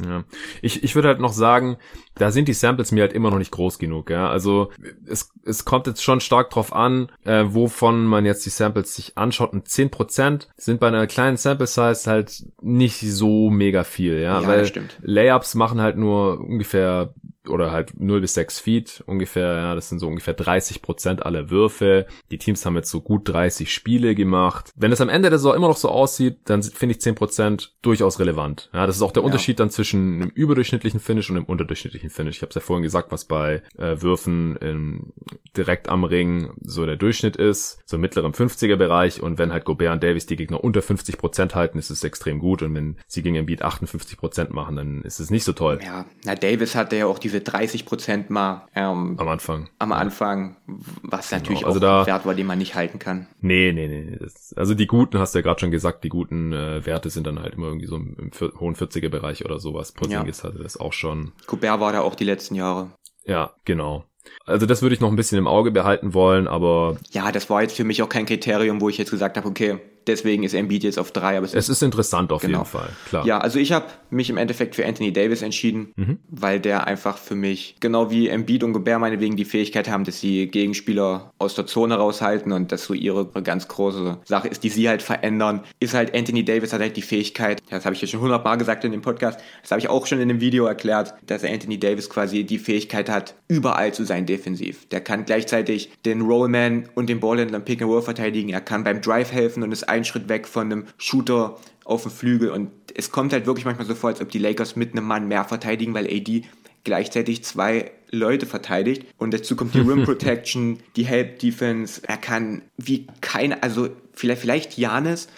Speaker 1: Ja. Ich, ich würde halt noch sagen, da sind die Samples mir halt immer noch nicht groß genug. Ja? Also es, es kommt jetzt schon stark drauf an, äh, wovon man jetzt die Samples sich anschaut. Und 10% sind bei einer kleinen Sample Size halt nicht so mega viel. Ja, ja weil Layups machen halt nur ungefähr oder halt 0 bis 6 Feet ungefähr, ja, das sind so ungefähr 30 Prozent aller Würfe. Die Teams haben jetzt so gut 30 Spiele gemacht. Wenn es am Ende der Saison immer noch so aussieht, dann finde ich 10 Prozent durchaus relevant. Ja, das ist auch der ja. Unterschied dann zwischen einem überdurchschnittlichen Finish und einem unterdurchschnittlichen Finish. Ich habe es ja vorhin gesagt, was bei äh, Würfen in, direkt am Ring so der Durchschnitt ist, so im mittleren 50er Bereich und wenn halt Gobert und Davis die Gegner unter 50 Prozent halten, ist es extrem gut und wenn sie gegen Embiid 58 Prozent machen, dann ist es nicht so toll.
Speaker 2: Ja, na Davis hatte ja auch diese 30 Prozent mal ähm,
Speaker 1: am Anfang.
Speaker 2: Am Anfang, was genau. natürlich also auch da, ein Wert war, den man nicht halten kann.
Speaker 1: Nee, nee, nee. Das, also die guten, hast du ja gerade schon gesagt, die guten äh, Werte sind dann halt immer irgendwie so im, im hohen 40er Bereich oder sowas. Porzingis ja. hatte das auch schon.
Speaker 2: Gobert war da auch die letzten Jahre.
Speaker 1: Ja, genau. Also das würde ich noch ein bisschen im Auge behalten wollen, aber.
Speaker 2: Ja, das war jetzt für mich auch kein Kriterium, wo ich jetzt gesagt habe, okay, deswegen ist Embiid jetzt auf drei. Aber
Speaker 1: es, es ist, interessant auf genau. jeden Fall, klar.
Speaker 2: Ja, also ich habe mich im Endeffekt für Anthony Davis entschieden, mhm. weil der einfach für mich, genau wie Embiid und Gobert meinetwegen die Fähigkeit haben, dass sie Gegenspieler aus der Zone raushalten und das so ihre ganz große Sache ist, die sie halt verändern, ist halt Anthony Davis hat halt die Fähigkeit, das habe ich ja schon hundertmal gesagt in dem Podcast, das habe ich auch schon in dem Video erklärt, dass Anthony Davis quasi die Fähigkeit hat, überall zu sein defensiv. Der kann gleichzeitig den Rollman und den Ballhändler im Pick and Roll verteidigen, er kann beim Drive helfen und ist einen Schritt weg von einem Shooter auf dem Flügel und es kommt halt wirklich manchmal so vor, als ob die Lakers mit einem Mann mehr verteidigen, weil AD gleichzeitig zwei Leute verteidigt und dazu kommt die Rim Protection, die Help Defense. Er kann wie keine, also vielleicht, vielleicht Janis,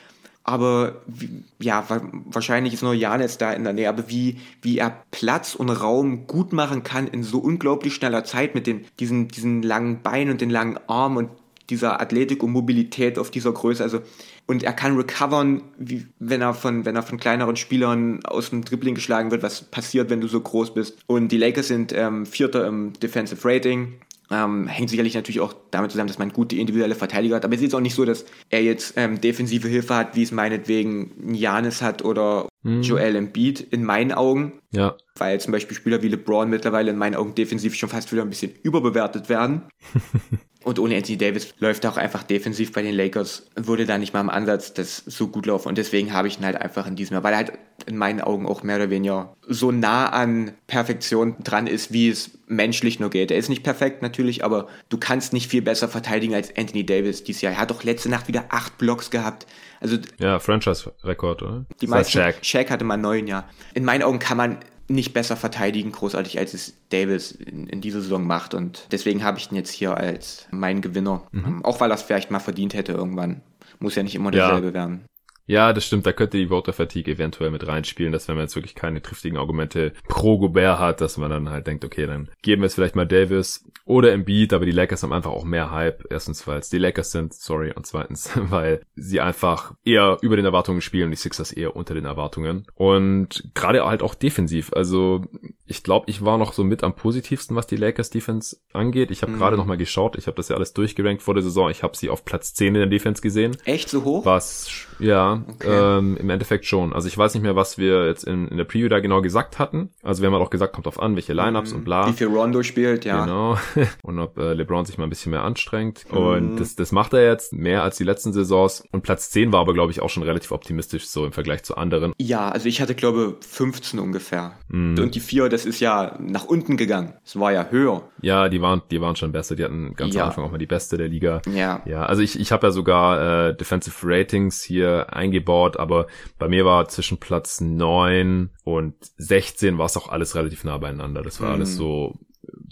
Speaker 2: aber wie, ja, wahrscheinlich ist nur Janis da in der Nähe, aber wie, wie er Platz und Raum gut machen kann in so unglaublich schneller Zeit mit den, diesen, diesen langen Beinen und den langen Armen und dieser Athletik und Mobilität auf dieser Größe. Also, und er kann recovern, wie, wenn er von, wenn er von kleineren Spielern aus dem Dribbling geschlagen wird, was passiert, wenn du so groß bist. Und die Lakers sind ähm, Vierter im Defensive Rating. Ähm, hängt sicherlich natürlich auch damit zusammen, dass man gute individuelle Verteidiger hat. Aber es ist jetzt auch nicht so, dass er jetzt ähm, defensive Hilfe hat, wie es meinetwegen Janis hat oder mhm. Joel Embiid in meinen Augen.
Speaker 1: Ja.
Speaker 2: Weil zum Beispiel Spieler wie LeBron mittlerweile in meinen Augen defensiv schon fast wieder ein bisschen überbewertet werden. Und ohne Anthony Davis läuft er auch einfach defensiv bei den Lakers, würde da nicht mal im Ansatz das so gut laufen. Und deswegen habe ich ihn halt einfach in diesem Jahr, weil er halt in meinen Augen auch mehr oder weniger so nah an Perfektion dran ist, wie es menschlich nur geht. Er ist nicht perfekt natürlich, aber du kannst nicht viel besser verteidigen als Anthony Davis dieses Jahr. Er hat doch letzte Nacht wieder acht Blocks gehabt. Also
Speaker 1: ja, Franchise-Rekord, oder?
Speaker 2: Die meisten, Shaq. Shaq hatte mal neun, ja. In meinen Augen kann man nicht besser verteidigen, großartig, als es Davis in, in dieser Saison macht. Und deswegen habe ich ihn jetzt hier als meinen Gewinner. Mhm. Auch weil er es vielleicht mal verdient hätte irgendwann. Muss ja nicht immer derselbe ja. werden.
Speaker 1: Ja, das stimmt. Da könnte die Voter Fatigue eventuell mit reinspielen, dass wenn man jetzt wirklich keine triftigen Argumente pro Gobert hat, dass man dann halt denkt, okay, dann geben wir es vielleicht mal Davis oder Embiid, aber die Lakers haben einfach auch mehr Hype. Erstens, weil es die Lakers sind, sorry, und zweitens, weil sie einfach eher über den Erwartungen spielen und die Sixers eher unter den Erwartungen. Und gerade halt auch defensiv. Also ich glaube, ich war noch so mit am positivsten, was die Lakers Defense angeht. Ich habe mhm. gerade noch mal geschaut. Ich habe das ja alles durchgerankt vor der Saison. Ich habe sie auf Platz 10 in der Defense gesehen.
Speaker 2: Echt so hoch?
Speaker 1: Was, ja, okay. ähm, im Endeffekt schon. Also ich weiß nicht mehr, was wir jetzt in, in der Preview da genau gesagt hatten. Also wir haben halt auch gesagt, kommt auf an, welche Lineups mhm. und bla.
Speaker 2: Wie viel Rondo spielt, ja.
Speaker 1: Genau. und ob äh, LeBron sich mal ein bisschen mehr anstrengt. Mhm. Und das, das macht er jetzt mehr als die letzten Saisons. Und Platz 10 war aber, glaube ich, auch schon relativ optimistisch so im Vergleich zu anderen.
Speaker 2: Ja, also ich hatte, glaube 15 ungefähr. Mhm. Und die 4, das ist ja nach unten gegangen. Es war ja höher.
Speaker 1: Ja, die waren, die waren schon besser. Die hatten ganz ja. am Anfang auch mal die beste der Liga.
Speaker 2: Ja.
Speaker 1: Ja, also ich, ich habe ja sogar äh, Defensive Ratings hier eingebaut, aber bei mir war zwischen Platz neun und 16 war es auch alles relativ nah beieinander. Das war mhm. alles so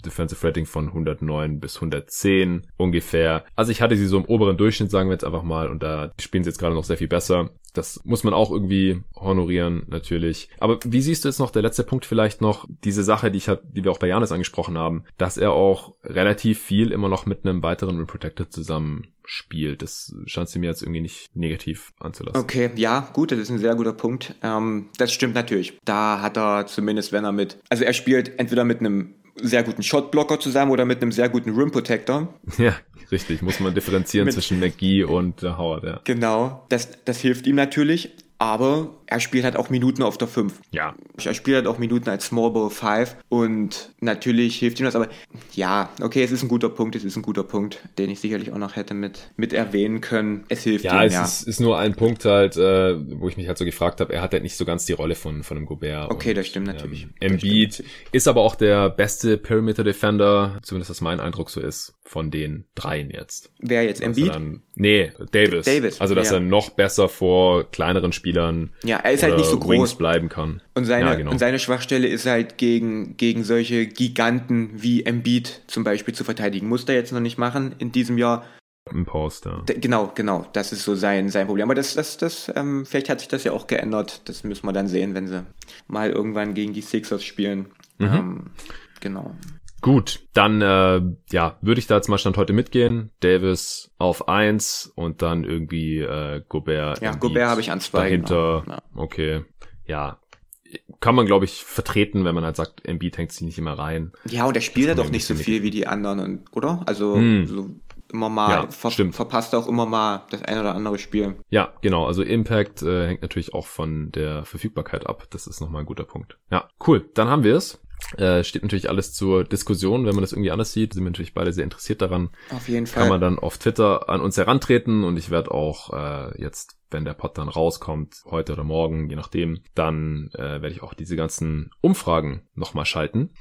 Speaker 1: Defensive Rating von 109 bis 110 ungefähr. Also ich hatte sie so im oberen Durchschnitt, sagen wir jetzt einfach mal, und da spielen sie jetzt gerade noch sehr viel besser. Das muss man auch irgendwie honorieren, natürlich. Aber wie siehst du jetzt noch, der letzte Punkt vielleicht noch, diese Sache, die ich hat, die wir auch bei Janis angesprochen haben, dass er auch relativ viel immer noch mit einem weiteren Rim zusammen spielt. Das scheint sie mir jetzt irgendwie nicht negativ anzulassen.
Speaker 2: Okay, ja, gut, das ist ein sehr guter Punkt. Ähm, das stimmt natürlich. Da hat er zumindest, wenn er mit, also er spielt entweder mit einem sehr guten Shotblocker zusammen oder mit einem sehr guten Rim Protector.
Speaker 1: Ja, richtig. Muss man differenzieren zwischen McGee und äh, Howard, ja.
Speaker 2: Genau. Das, das hilft ihm natürlich aber er spielt halt auch Minuten auf der 5.
Speaker 1: Ja.
Speaker 2: Er spielt halt auch Minuten als Small Ball 5 und natürlich hilft ihm das, aber ja, okay, es ist ein guter Punkt, es ist ein guter Punkt, den ich sicherlich auch noch hätte mit, mit erwähnen können. Es hilft
Speaker 1: ja,
Speaker 2: ihm,
Speaker 1: es ja. Es ist nur ein Punkt halt, äh, wo ich mich halt so gefragt habe, er hat halt nicht so ganz die Rolle von, von einem Gobert.
Speaker 2: Okay, und, das stimmt natürlich.
Speaker 1: Ähm, Embiid stimmt. ist aber auch der beste Perimeter Defender, zumindest was mein Eindruck so ist, von den dreien jetzt.
Speaker 2: Wer jetzt, Embiid?
Speaker 1: Dann, nee, Davis. Davis. Also, dass ja. er noch besser vor kleineren Spielern
Speaker 2: ja, er ist halt nicht so groß
Speaker 1: bleiben kann.
Speaker 2: Und seine, ja, genau. und seine Schwachstelle ist halt gegen, gegen solche Giganten wie Embiid zum Beispiel zu verteidigen. Muss er jetzt noch nicht machen in diesem Jahr.
Speaker 1: Im Post, ja.
Speaker 2: Genau, genau. Das ist so sein, sein Problem. Aber das, das, das, ähm, vielleicht hat sich das ja auch geändert. Das müssen wir dann sehen, wenn sie mal irgendwann gegen die Sixers spielen. Mhm. Ähm, genau.
Speaker 1: Gut, dann äh, ja, würde ich da jetzt mal Stand heute mitgehen. Davis auf eins und dann irgendwie äh, Gobert.
Speaker 2: Ja, Gobert habe ich an zwei.
Speaker 1: Dahinter. Genau. Ja. Okay. Ja. Kann man, glaube ich, vertreten, wenn man halt sagt, Embiid hängt sich nicht immer rein.
Speaker 2: Ja, und er spielt ja doch nicht so viel wie die anderen, und, oder? Also hm. so immer mal, ja, ver stimmt. verpasst auch immer mal das ein oder andere Spiel.
Speaker 1: Ja, genau. Also Impact äh, hängt natürlich auch von der Verfügbarkeit ab. Das ist nochmal ein guter Punkt. Ja, cool. Dann haben wir es. Äh, steht natürlich alles zur Diskussion, wenn man das irgendwie anders sieht. Sind wir natürlich beide sehr interessiert daran.
Speaker 2: Auf jeden Fall.
Speaker 1: Kann man dann auf Twitter an uns herantreten und ich werde auch äh, jetzt wenn der Pod dann rauskommt, heute oder morgen, je nachdem, dann äh, werde ich auch diese ganzen Umfragen nochmal schalten.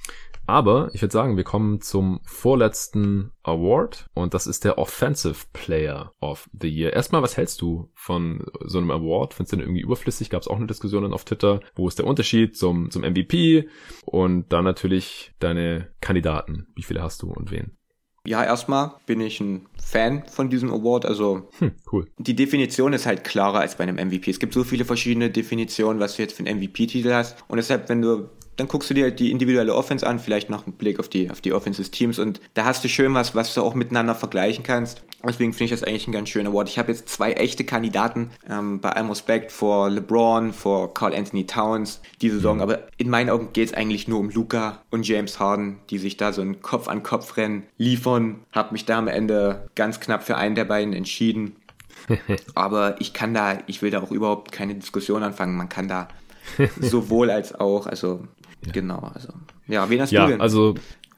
Speaker 1: Aber ich würde sagen, wir kommen zum vorletzten Award und das ist der Offensive Player of the Year. Erstmal, was hältst du von so einem Award? Findest du den irgendwie überflüssig? Gab es auch eine Diskussion auf Twitter. Wo ist der Unterschied zum, zum MVP? Und dann natürlich deine Kandidaten. Wie viele hast du und wen?
Speaker 2: Ja, erstmal bin ich ein Fan von diesem Award. Also
Speaker 1: hm, cool.
Speaker 2: die Definition ist halt klarer als bei einem MVP. Es gibt so viele verschiedene Definitionen, was du jetzt für einen MVP-Titel hast. Und deshalb, wenn du dann guckst du dir halt die individuelle Offense an, vielleicht noch einen Blick auf die, auf die Offense des Teams und da hast du schön was, was du auch miteinander vergleichen kannst. Deswegen finde ich das eigentlich ein ganz schöner Award. Ich habe jetzt zwei echte Kandidaten, ähm, bei allem Respekt vor LeBron, vor Carl Anthony Towns diese Saison, mhm. aber in meinen Augen geht es eigentlich nur um Luca und James Harden, die sich da so ein Kopf-an-Kopf-Rennen liefern. Habe mich da am Ende ganz knapp für einen der beiden entschieden. aber ich kann da, ich will da auch überhaupt keine Diskussion anfangen. Man kann da sowohl als auch, also ja. genau, also ja, wen hast
Speaker 1: ja,
Speaker 2: du denn?
Speaker 1: Also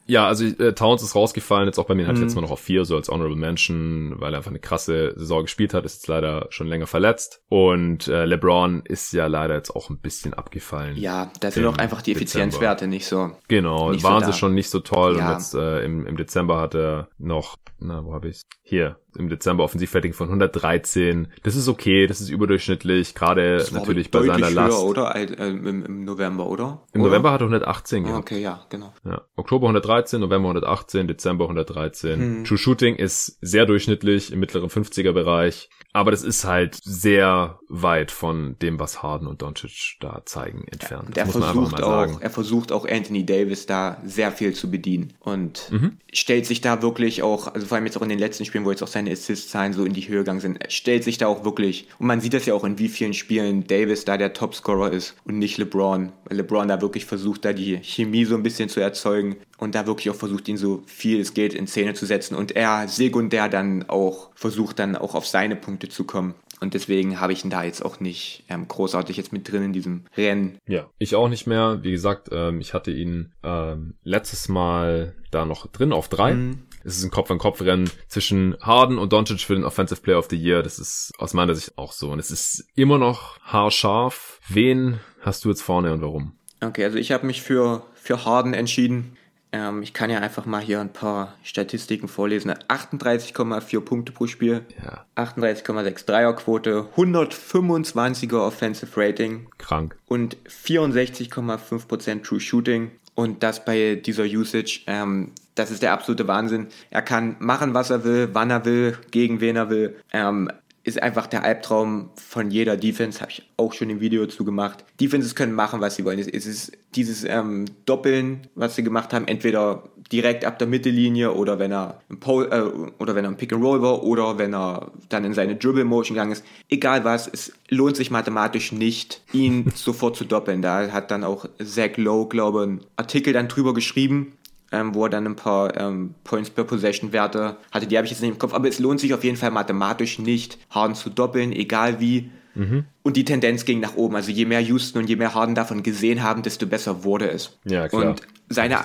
Speaker 1: ja, also äh, Towns ist rausgefallen, jetzt auch bei mir, mhm. ich jetzt mal noch auf vier, so als Honorable Mention, weil er einfach eine krasse Saison gespielt hat, ist jetzt leider schon länger verletzt. Und äh, LeBron ist ja leider jetzt auch ein bisschen abgefallen.
Speaker 2: Ja, da sind auch einfach die Effizienzwerte nicht so.
Speaker 1: Genau, nicht waren so sie schon nicht so toll. Ja. Und jetzt äh, im, im Dezember hat er noch, na, wo habe ich's? Hier, im Dezember Offensivrating von 113. Das ist okay, das ist überdurchschnittlich, gerade natürlich bei seiner Last.
Speaker 2: Höher, oder? Äh, Im, Im November, oder?
Speaker 1: Im oder? November hat er 118
Speaker 2: gehabt. Okay, ja, genau.
Speaker 1: Ja. Oktober 113, November 118, Dezember 113. Hm. True Shooting ist sehr durchschnittlich im mittleren 50er Bereich. Aber das ist halt sehr weit von dem, was Harden und Doncic da zeigen, entfernt.
Speaker 2: Ja, er versucht auch, er versucht auch Anthony Davis da sehr viel zu bedienen und mhm. stellt sich da wirklich auch, also vor allem jetzt auch in den letzten Spielen, wo jetzt auch seine Assist-Zahlen so in die Höhe gegangen sind, stellt sich da auch wirklich, und man sieht das ja auch in wie vielen Spielen Davis da der Topscorer ist und nicht LeBron, weil LeBron da wirklich versucht, da die Chemie so ein bisschen zu erzeugen und da wirklich auch versucht, ihn so viel es geht in Szene zu setzen und er sekundär dann auch versucht, dann auch auf seine Punkte zu kommen. Und deswegen habe ich ihn da jetzt auch nicht ähm, großartig jetzt mit drin in diesem Rennen.
Speaker 1: Ja, ich auch nicht mehr. Wie gesagt, ähm, ich hatte ihn ähm, letztes Mal da noch drin auf drei. Mhm. Es ist ein Kopf-an-Kopf-Rennen zwischen Harden und Doncic für den Offensive Player of the Year. Das ist aus meiner Sicht auch so. Und es ist immer noch haarscharf. Wen hast du jetzt vorne und warum?
Speaker 2: Okay, also ich habe mich für, für Harden entschieden. Ähm, ich kann ja einfach mal hier ein paar Statistiken vorlesen. 38,4 Punkte pro Spiel,
Speaker 1: ja.
Speaker 2: 38,6 Dreierquote, 125er Offensive Rating.
Speaker 1: Krank.
Speaker 2: Und 64,5% True Shooting. Und das bei dieser Usage, ähm, das ist der absolute Wahnsinn. Er kann machen, was er will, wann er will, gegen wen er will. Ähm, ist einfach der Albtraum von jeder Defense, habe ich auch schon im Video zu gemacht. Defenses können machen, was sie wollen. Es ist dieses ähm, Doppeln, was sie gemacht haben, entweder direkt ab der Mittellinie oder wenn er im Pole, äh, oder wenn er im Pick and Roll war oder wenn er dann in seine Dribble Motion gegangen ist. Egal was, es lohnt sich mathematisch nicht, ihn sofort zu doppeln. Da hat dann auch Zach Lowe, glaube ich, einen Artikel dann drüber geschrieben ähm, wo er dann ein paar ähm, Points per Possession Werte hatte. Die habe ich jetzt nicht im Kopf, aber es lohnt sich auf jeden Fall mathematisch nicht, Harden zu doppeln, egal wie. Mhm. Und die Tendenz ging nach oben. Also je mehr Houston und je mehr Harden davon gesehen haben, desto besser wurde es.
Speaker 1: Ja, klar.
Speaker 2: Und seine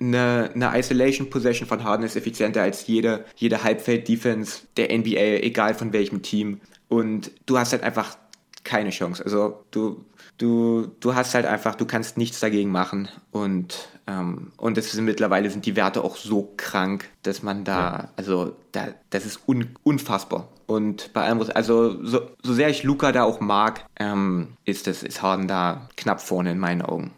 Speaker 2: eine, eine Isolation Possession von Harden ist effizienter als jede, jede Halbfeld Defense der NBA, egal von welchem Team. Und du hast halt einfach keine Chance. Also du du, du hast halt einfach, du kannst nichts dagegen machen. Und, ähm, und das ist, mittlerweile sind die Werte auch so krank, dass man da, ja. also da, das ist un, unfassbar. Und bei allem, also so, so sehr ich Luca da auch mag, ähm, ist das, ist Harden da knapp vorne in meinen Augen.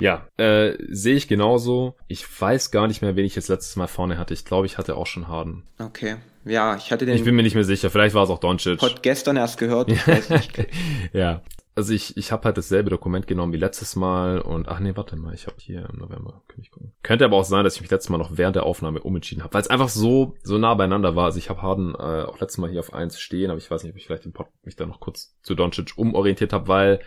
Speaker 1: Ja, äh, sehe ich genauso. Ich weiß gar nicht mehr, wen ich jetzt letztes Mal vorne hatte. Ich glaube, ich hatte auch schon Harden.
Speaker 2: Okay. Ja, ich hatte den.
Speaker 1: Ich bin mir nicht mehr sicher. Vielleicht war es auch Doncic.
Speaker 2: Pod gestern erst gehört. Ich weiß nicht.
Speaker 1: ja also ich, ich habe halt dasselbe Dokument genommen wie letztes Mal und ach nee, warte mal, ich habe hier im November, kann ich gucken. Könnte aber auch sein, dass ich mich letztes Mal noch während der Aufnahme umentschieden habe, weil es einfach so so nah beieinander war. Also ich habe Harden äh, auch letztes Mal hier auf eins stehen, aber ich weiß nicht, ob ich vielleicht den Pod mich da noch kurz zu Doncic umorientiert habe, weil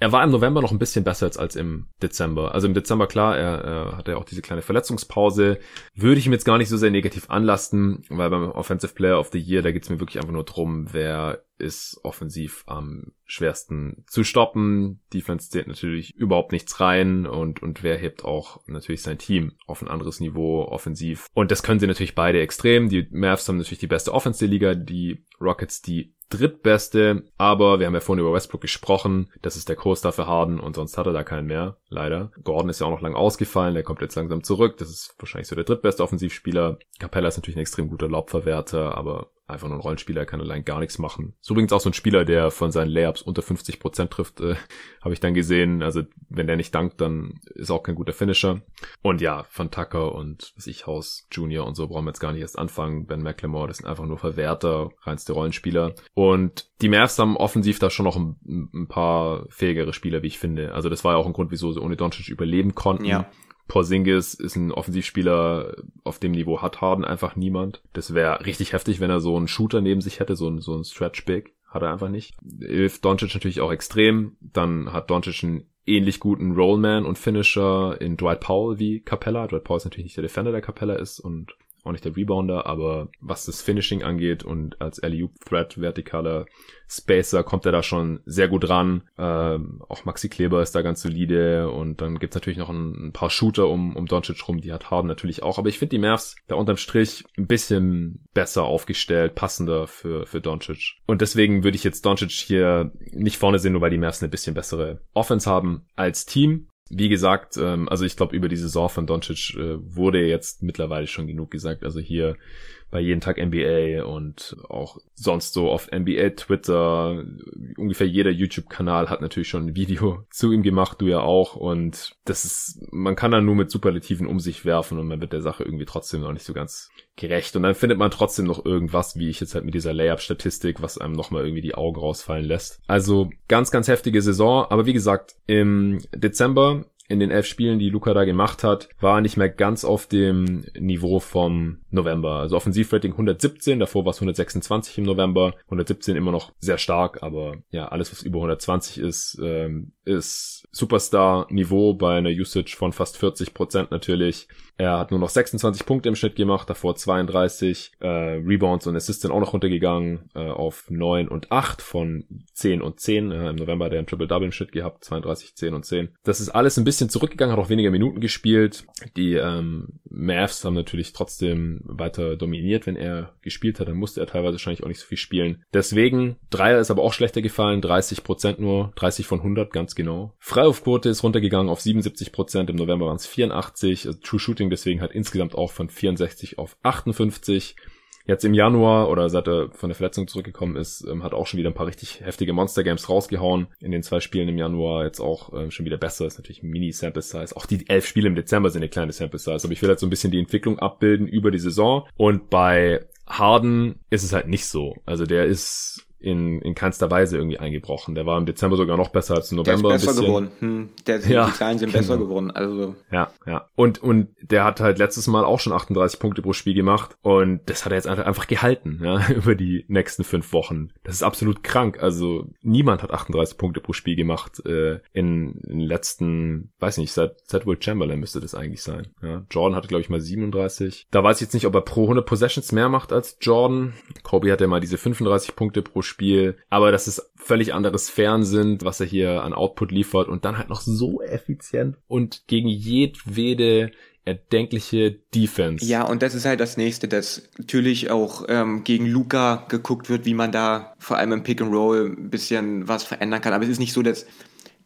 Speaker 1: er war im November noch ein bisschen besser als, als im Dezember. Also im Dezember, klar, er, er hatte ja auch diese kleine Verletzungspause. Würde ich ihm jetzt gar nicht so sehr negativ anlasten, weil beim Offensive Player of the Year, da geht's mir wirklich einfach nur drum, wer ist offensiv am schwersten zu stoppen. Defense zählt natürlich überhaupt nichts rein und, und wer hebt auch natürlich sein Team auf ein anderes Niveau offensiv. Und das können sie natürlich beide extrem. Die Mavs haben natürlich die beste Offense der Liga, die Rockets die drittbeste, aber wir haben ja vorhin über Westbrook gesprochen, das ist der Co-Star für Harden und sonst hat er da keinen mehr, leider. Gordon ist ja auch noch lang ausgefallen, der kommt jetzt langsam zurück, das ist wahrscheinlich so der drittbeste Offensivspieler. Capella ist natürlich ein extrem guter Laubverwerter, aber einfach nur ein Rollenspieler, kann allein gar nichts machen. So übrigens auch so ein Spieler, der von seinen Layups unter 50% trifft, äh, habe ich dann gesehen. Also wenn der nicht dankt, dann ist auch kein guter Finisher. Und ja, Van Tucker und was ich, Haus Junior und so brauchen wir jetzt gar nicht erst anfangen. Ben McLemore, das sind einfach nur Verwerter, reinste Rollenspieler. Und die Mavs haben offensiv da schon noch ein, ein paar fähigere Spieler, wie ich finde. Also das war ja auch ein Grund, wieso sie ohne Doncic überleben konnten.
Speaker 2: Ja.
Speaker 1: Porzingis ist ein Offensivspieler, auf dem Niveau hat Harden einfach niemand. Das wäre richtig heftig, wenn er so einen Shooter neben sich hätte, so ein, so ein Stretch Big. Hat er einfach nicht. Hilft Doncic natürlich auch extrem. Dann hat Doncic einen ähnlich guten Rollman und Finisher in Dwight Powell wie Capella. Dwight Powell ist natürlich nicht der Defender, der Capella ist und auch nicht der Rebounder, aber was das Finishing angeht und als alley Threat vertikaler Spacer kommt er da schon sehr gut ran. Ähm, auch Maxi Kleber ist da ganz solide und dann gibt's natürlich noch ein, ein, paar Shooter um, um Doncic rum, die hat Harden natürlich auch, aber ich finde die Mavs da unterm Strich ein bisschen besser aufgestellt, passender für, für Doncic. Und deswegen würde ich jetzt Doncic hier nicht vorne sehen, nur weil die Mavs eine bisschen bessere Offense haben als Team. Wie gesagt, ähm, also ich glaube, über die Saison von Doncic äh, wurde jetzt mittlerweile schon genug gesagt. Also hier bei jeden Tag NBA und auch sonst so auf NBA Twitter. Ungefähr jeder YouTube-Kanal hat natürlich schon ein Video zu ihm gemacht, du ja auch. Und das ist, man kann dann nur mit Superlativen um sich werfen und man wird der Sache irgendwie trotzdem noch nicht so ganz gerecht. Und dann findet man trotzdem noch irgendwas, wie ich jetzt halt mit dieser Layup-Statistik, was einem nochmal irgendwie die Augen rausfallen lässt. Also ganz, ganz heftige Saison. Aber wie gesagt, im Dezember in den elf Spielen, die Luca da gemacht hat, war nicht mehr ganz auf dem Niveau vom November. Also Offensivrating 117, davor war es 126 im November. 117 immer noch sehr stark, aber ja, alles, was über 120 ist, ähm, ist Superstar-Niveau bei einer Usage von fast 40 Prozent natürlich. Er hat nur noch 26 Punkte im Schnitt gemacht, davor 32. Äh, Rebounds und Assists sind auch noch runtergegangen äh, auf 9 und 8 von 10 und 10. Äh, Im November hat er ein Triple-Double im Schnitt gehabt, 32, 10 und 10. Das ist alles ein bisschen zurückgegangen, hat auch weniger Minuten gespielt. Die ähm, Mavs haben natürlich trotzdem weiter dominiert, wenn er gespielt hat. Dann musste er teilweise wahrscheinlich auch nicht so viel spielen. Deswegen, Dreier ist aber auch schlechter gefallen, 30 Prozent nur, 30 von 100, ganz genau. Freiwurfquote ist runtergegangen auf 77 Prozent, im November waren es 84. Also True Shooting deswegen hat insgesamt auch von 64 auf 58. Jetzt im Januar oder seit er von der Verletzung zurückgekommen ist, ähm, hat auch schon wieder ein paar richtig heftige Monster Games rausgehauen. In den zwei Spielen im Januar jetzt auch ähm, schon wieder besser. Ist natürlich Mini Sample Size. Auch die elf Spiele im Dezember sind eine kleine Sample Size. Aber ich will halt so ein bisschen die Entwicklung abbilden über die Saison. Und bei Harden ist es halt nicht so. Also der ist in, in keinster Weise irgendwie eingebrochen. Der war im Dezember sogar noch besser als im November.
Speaker 2: Der ist besser geworden. Hm, der, ja, die Zahlen sind besser genau. geworden. Also.
Speaker 1: Ja, ja. Und, und der hat halt letztes Mal auch schon 38 Punkte pro Spiel gemacht. Und das hat er jetzt einfach gehalten, ja, über die nächsten fünf Wochen. Das ist absolut krank. Also niemand hat 38 Punkte pro Spiel gemacht äh, in, in den letzten, weiß nicht, seit, seit Will Chamberlain müsste das eigentlich sein. Ja. Jordan hatte, glaube ich, mal 37. Da weiß ich jetzt nicht, ob er pro 100 Possessions mehr macht als Jordan. Kobe hatte mal diese 35 Punkte pro Spiel Spiel, aber dass es völlig andere Sphären sind, was er hier an Output liefert und dann halt noch so effizient und gegen jedwede erdenkliche Defense.
Speaker 2: Ja, und das ist halt das nächste, dass natürlich auch ähm, gegen Luca geguckt wird, wie man da vor allem im Pick and Roll ein bisschen was verändern kann. Aber es ist nicht so, dass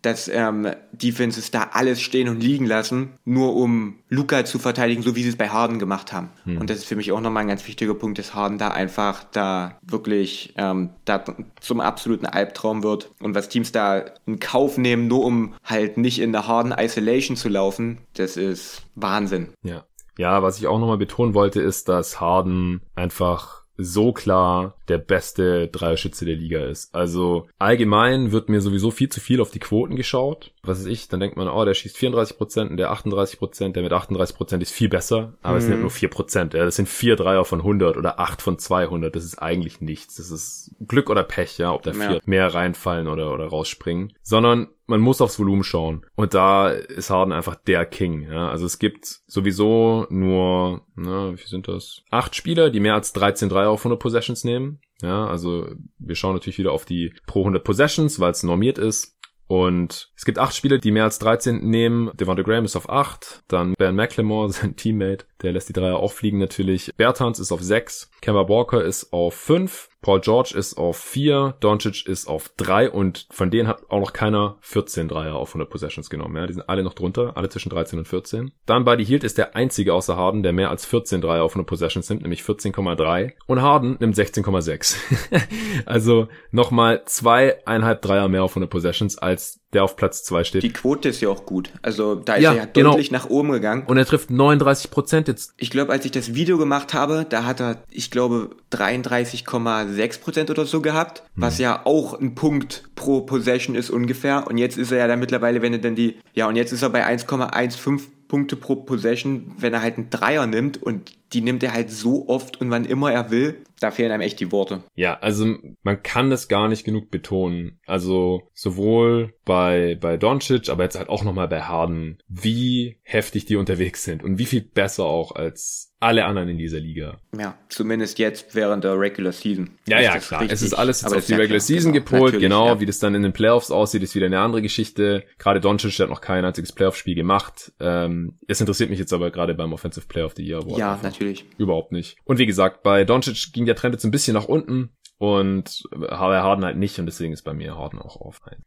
Speaker 2: dass ähm, Defenses da alles stehen und liegen lassen, nur um Luca zu verteidigen, so wie sie es bei Harden gemacht haben. Hm. Und das ist für mich auch nochmal ein ganz wichtiger Punkt, dass Harden da einfach da wirklich ähm, da zum absoluten Albtraum wird. Und was Teams da in Kauf nehmen, nur um halt nicht in der Harden Isolation zu laufen, das ist Wahnsinn.
Speaker 1: Ja. Ja, was ich auch nochmal betonen wollte, ist, dass Harden einfach so klar der beste Dreierschütze der Liga ist. Also allgemein wird mir sowieso viel zu viel auf die Quoten geschaut. Was ist ich? Dann denkt man, oh, der schießt 34% und der 38%, der mit 38% ist viel besser. Aber mhm. es sind halt nur 4%. Ja, das sind vier Dreier von 100 oder acht von 200. Das ist eigentlich nichts. Das ist Glück oder Pech, ja, ob da vier ja. mehr reinfallen oder, oder rausspringen. Sondern man muss aufs Volumen schauen. Und da ist Harden einfach der King. Ja? Also es gibt sowieso nur, na, wie sind das? Acht Spieler, die mehr als 13 Dreier auf 100 Possessions nehmen. Ja, also wir schauen natürlich wieder auf die pro 100 Possessions, weil es normiert ist. Und es gibt acht Spieler, die mehr als 13 nehmen. Devonta Graham ist auf acht. Dann Ben McLemore, sein Teammate, der lässt die Dreier auch fliegen natürlich. Bertans ist auf sechs. Kemba Walker ist auf fünf. Paul George ist auf 4, Doncic ist auf 3 und von denen hat auch noch keiner 14 Dreier auf 100 Possessions genommen. Ja, die sind alle noch drunter, alle zwischen 13 und 14. Dann Buddy Hield ist der einzige außer Harden, der mehr als 14 Dreier auf 100 Possessions nimmt, nämlich 14,3 und Harden nimmt 16,6. also nochmal zweieinhalb Dreier mehr auf 100 Possessions als der auf Platz zwei steht.
Speaker 2: Die Quote ist ja auch gut. Also da ist ja, er ja genau. deutlich nach oben gegangen.
Speaker 1: Und er trifft 39 Prozent jetzt.
Speaker 2: Ich glaube, als ich das Video gemacht habe, da hat er, ich glaube, 33,6 Prozent oder so gehabt, hm. was ja auch ein Punkt pro Possession ist ungefähr. Und jetzt ist er ja dann mittlerweile, wenn er dann die, ja, und jetzt ist er bei 1,15 Punkte pro Possession, wenn er halt einen Dreier nimmt und die nimmt er halt so oft und wann immer er will. Da fehlen einem echt die Worte.
Speaker 1: Ja, also man kann das gar nicht genug betonen. Also sowohl bei, bei Doncic, aber jetzt halt auch nochmal bei Harden, wie heftig die unterwegs sind und wie viel besser auch als alle anderen in dieser Liga.
Speaker 2: Ja, zumindest jetzt während der Regular Season.
Speaker 1: Ja, ja, klar. Richtig, es ist alles jetzt auf die Regular Season genau, gepolt. Genau, ja. wie das dann in den Playoffs aussieht, ist wieder eine andere Geschichte. Gerade Doncic hat noch kein einziges Playoff-Spiel gemacht. Ähm, es interessiert mich jetzt aber gerade beim Offensive Player of the Year
Speaker 2: Award. Ja, natürlich natürlich.
Speaker 1: Überhaupt nicht. Und wie gesagt, bei Doncic ging der Trend jetzt ein bisschen nach unten und Harden halt nicht und deswegen ist bei mir Harden auch auf ein.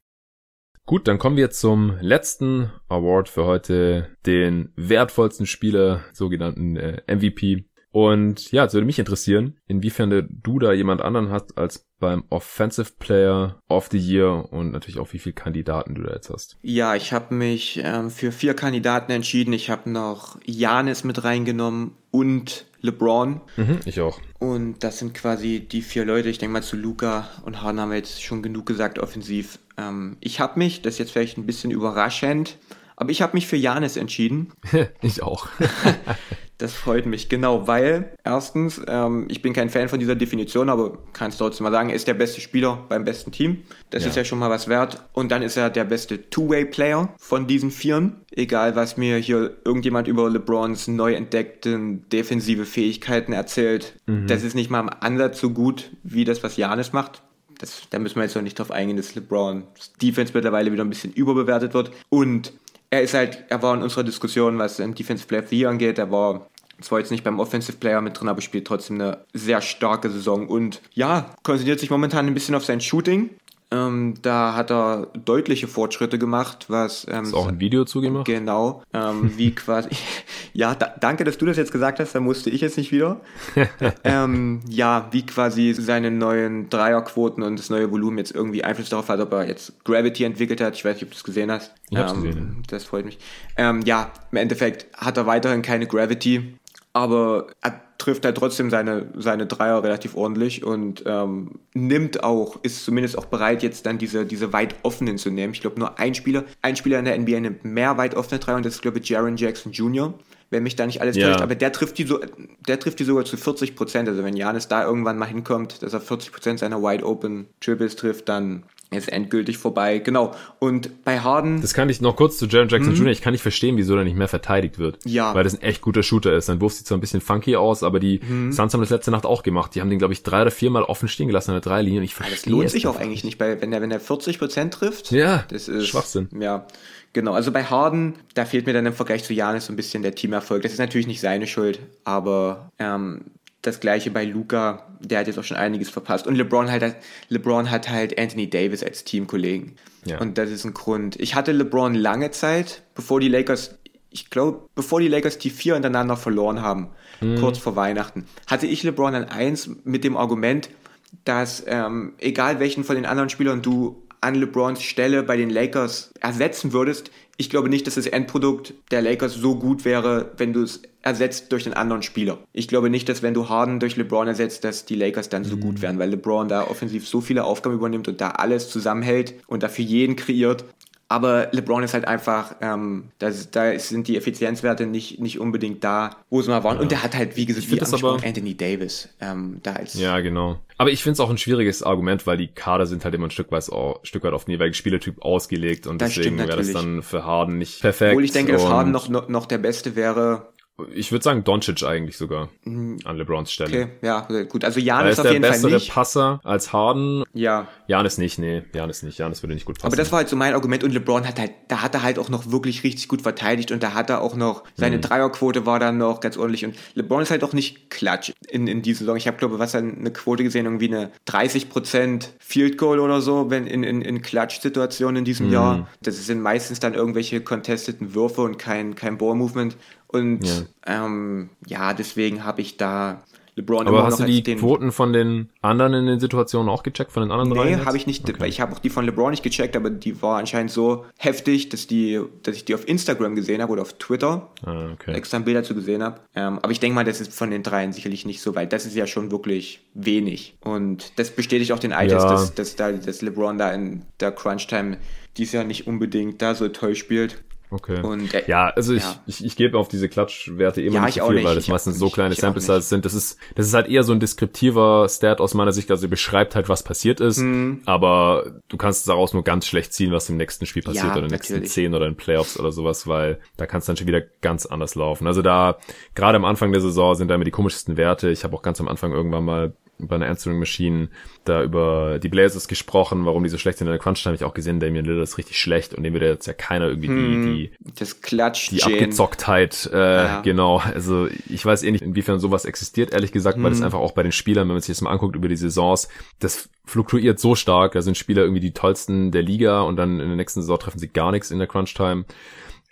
Speaker 1: Gut, dann kommen wir zum letzten Award für heute, den wertvollsten Spieler, sogenannten äh, MVP. Und ja, es würde mich interessieren, inwiefern du da jemand anderen hast als beim Offensive Player of the Year und natürlich auch wie viele Kandidaten du da jetzt hast.
Speaker 2: Ja, ich habe mich ähm, für vier Kandidaten entschieden. Ich habe noch Janis mit reingenommen und LeBron.
Speaker 1: Mhm, ich auch.
Speaker 2: Und das sind quasi die vier Leute. Ich denke mal zu Luca und Harden haben wir jetzt schon genug gesagt offensiv. Ähm, ich habe mich, das ist jetzt vielleicht ein bisschen überraschend, aber ich habe mich für Janis entschieden.
Speaker 1: ich auch.
Speaker 2: Das freut mich, genau, weil erstens, ähm, ich bin kein Fan von dieser Definition, aber kann es trotzdem mal sagen, er ist der beste Spieler beim besten Team. Das ja. ist ja schon mal was wert. Und dann ist er der beste Two-Way-Player von diesen Vieren. Egal, was mir hier irgendjemand über LeBrons neu entdeckten defensive Fähigkeiten erzählt, mhm. das ist nicht mal im Ansatz so gut wie das, was Janis macht. Das, da müssen wir jetzt noch nicht drauf eingehen, dass LeBrons Defense mittlerweile wieder ein bisschen überbewertet wird. Und er ist halt, er war in unserer Diskussion, was im Defensive Player of the Year angeht, er war zwar jetzt nicht beim Offensive Player mit drin, aber spielt trotzdem eine sehr starke Saison und ja, konzentriert sich momentan ein bisschen auf sein Shooting. Ähm, da hat er deutliche Fortschritte gemacht, was.
Speaker 1: Ähm, Ist auch ein Video zugemacht?
Speaker 2: Genau. Ähm, wie quasi. ja, da, danke, dass du das jetzt gesagt hast, da musste ich jetzt nicht wieder. ähm, ja, wie quasi seine neuen Dreierquoten und das neue Volumen jetzt irgendwie Einfluss darauf hat, ob er jetzt Gravity entwickelt hat. Ich weiß nicht, ob du es gesehen hast.
Speaker 1: Ich hab's ähm, gesehen.
Speaker 2: Das freut mich. Ähm, ja, im Endeffekt hat er weiterhin keine Gravity aber er trifft halt trotzdem seine, seine Dreier relativ ordentlich und ähm, nimmt auch, ist zumindest auch bereit, jetzt dann diese, diese weit offenen zu nehmen. Ich glaube, nur ein Spieler, ein Spieler in der NBA nimmt mehr weit offene Dreier und das ist, glaube ich, Jaron Jackson Jr., wenn mich da nicht alles ja. täuscht, aber der trifft die so, der trifft die sogar zu 40 Prozent. Also wenn Janis da irgendwann mal hinkommt, dass er 40 Prozent seiner Wide Open Triples trifft, dann ist endgültig vorbei. Genau. Und bei Harden.
Speaker 1: Das kann ich noch kurz zu Jaron Jackson mhm. Jr. Ich kann nicht verstehen, wieso er nicht mehr verteidigt wird.
Speaker 2: Ja.
Speaker 1: Weil das ein echt guter Shooter ist. Sein Wurf sieht zwar ein bisschen funky aus, aber die mhm. Suns haben das letzte Nacht auch gemacht. Die haben den, glaube ich, drei oder viermal offen stehen gelassen an der Dreilinie. Und ich verstehe
Speaker 2: Das lohnt sich auch eigentlich nicht, weil wenn er, wenn er 40 Prozent trifft.
Speaker 1: Ja. Das ist Schwachsinn.
Speaker 2: Ja. Genau, also bei Harden, da fehlt mir dann im Vergleich zu Janis so ein bisschen der Teamerfolg. Das ist natürlich nicht seine Schuld, aber ähm, das gleiche bei Luca, der hat jetzt auch schon einiges verpasst. Und LeBron halt, LeBron hat halt Anthony Davis als Teamkollegen. Ja. Und das ist ein Grund. Ich hatte LeBron lange Zeit, bevor die Lakers, ich glaube, bevor die Lakers die vier hintereinander verloren haben, mhm. kurz vor Weihnachten, hatte ich LeBron an eins mit dem Argument, dass ähm, egal welchen von den anderen Spielern du an LeBrons Stelle bei den Lakers ersetzen würdest, ich glaube nicht, dass das Endprodukt der Lakers so gut wäre, wenn du es ersetzt durch einen anderen Spieler. Ich glaube nicht, dass wenn du Harden durch LeBron ersetzt, dass die Lakers dann so mhm. gut wären, weil LeBron da offensiv so viele Aufgaben übernimmt und da alles zusammenhält und dafür jeden kreiert. Aber LeBron ist halt einfach, ähm, das, da sind die Effizienzwerte nicht, nicht unbedingt da, wo sie mal waren. Ja. Und der hat halt, wie gesagt, wie
Speaker 1: aber,
Speaker 2: Anthony Davis ähm, da
Speaker 1: als. Ja, genau. Aber ich finde es auch ein schwieriges Argument, weil die Kader sind halt immer ein Stück weit, auch, ein Stück weit auf den jeweiligen Spielertyp ausgelegt und das deswegen wäre das dann für Harden nicht perfekt.
Speaker 2: Obwohl ich denke, dass Harden noch, noch, noch der Beste wäre,
Speaker 1: ich würde sagen Doncic eigentlich sogar mhm. an LeBrons Stelle.
Speaker 2: Okay, ja, gut. Also Janis auf jeden Fall nicht.
Speaker 1: Er ist der bessere Passer als Harden.
Speaker 2: Ja.
Speaker 1: Janis nicht, nee, Janis nicht. Janis würde nicht gut passen.
Speaker 2: Aber das war halt so mein Argument und LeBron hat halt, da hat er halt auch noch wirklich richtig gut verteidigt und da hat er auch noch, seine mhm. Dreierquote war dann noch ganz ordentlich und LeBron ist halt auch nicht klatsch in, in dieser Saison. Ich habe glaube, was dann eine Quote gesehen, irgendwie eine 30% Field Goal oder so, wenn in, in, in Klatsch-Situationen in diesem mhm. Jahr. Das sind meistens dann irgendwelche contesteten Würfe und kein, kein Ball-Movement. Und ja, ähm, ja deswegen habe ich da
Speaker 1: LeBron Aber hast du die Quoten von den anderen in den Situationen auch gecheckt, von den anderen
Speaker 2: drei? Nee, habe ich nicht. Okay. Ich habe auch die von LeBron nicht gecheckt, aber die war anscheinend so heftig, dass die, dass ich die auf Instagram gesehen habe oder auf Twitter. Ah, okay. Extra ein Bild dazu gesehen habe. Ähm, aber ich denke mal, das ist von den dreien sicherlich nicht so weit. Das ist ja schon wirklich wenig. Und das bestätigt auch den Eidtest, ja. dass, dass, da, dass LeBron da in der Crunch-Time dies Jahr nicht unbedingt da so toll spielt.
Speaker 1: Okay. Und, äh, ja, also ich, ja. ich, ich gebe auf diese Klatschwerte immer ja, nicht so viel, nicht. weil das meistens so kleine Sample Sizes sind. Das ist, das ist halt eher so ein deskriptiver Stat aus meiner Sicht. Also beschreibt halt, was passiert ist, mhm. aber du kannst daraus nur ganz schlecht ziehen, was im nächsten Spiel passiert ja, oder in den nächsten zehn oder in Playoffs oder sowas, weil da kann es dann schon wieder ganz anders laufen. Also da, gerade am Anfang der Saison sind da immer die komischsten Werte. Ich habe auch ganz am Anfang irgendwann mal bei einer Answering Machine da über die Blazers gesprochen, warum die so schlecht sind. In der Crunch habe ich auch gesehen, Damian Lillard ist richtig schlecht und dem würde jetzt ja keiner irgendwie hm, die,
Speaker 2: die, das Klatsch
Speaker 1: die Abgezocktheit, äh, ja. genau. Also ich weiß eh nicht, inwiefern sowas existiert, ehrlich gesagt, hm. weil das einfach auch bei den Spielern, wenn man sich das mal anguckt über die Saisons, das fluktuiert so stark. Da sind Spieler irgendwie die tollsten der Liga und dann in der nächsten Saison treffen sie gar nichts in der Crunch Time.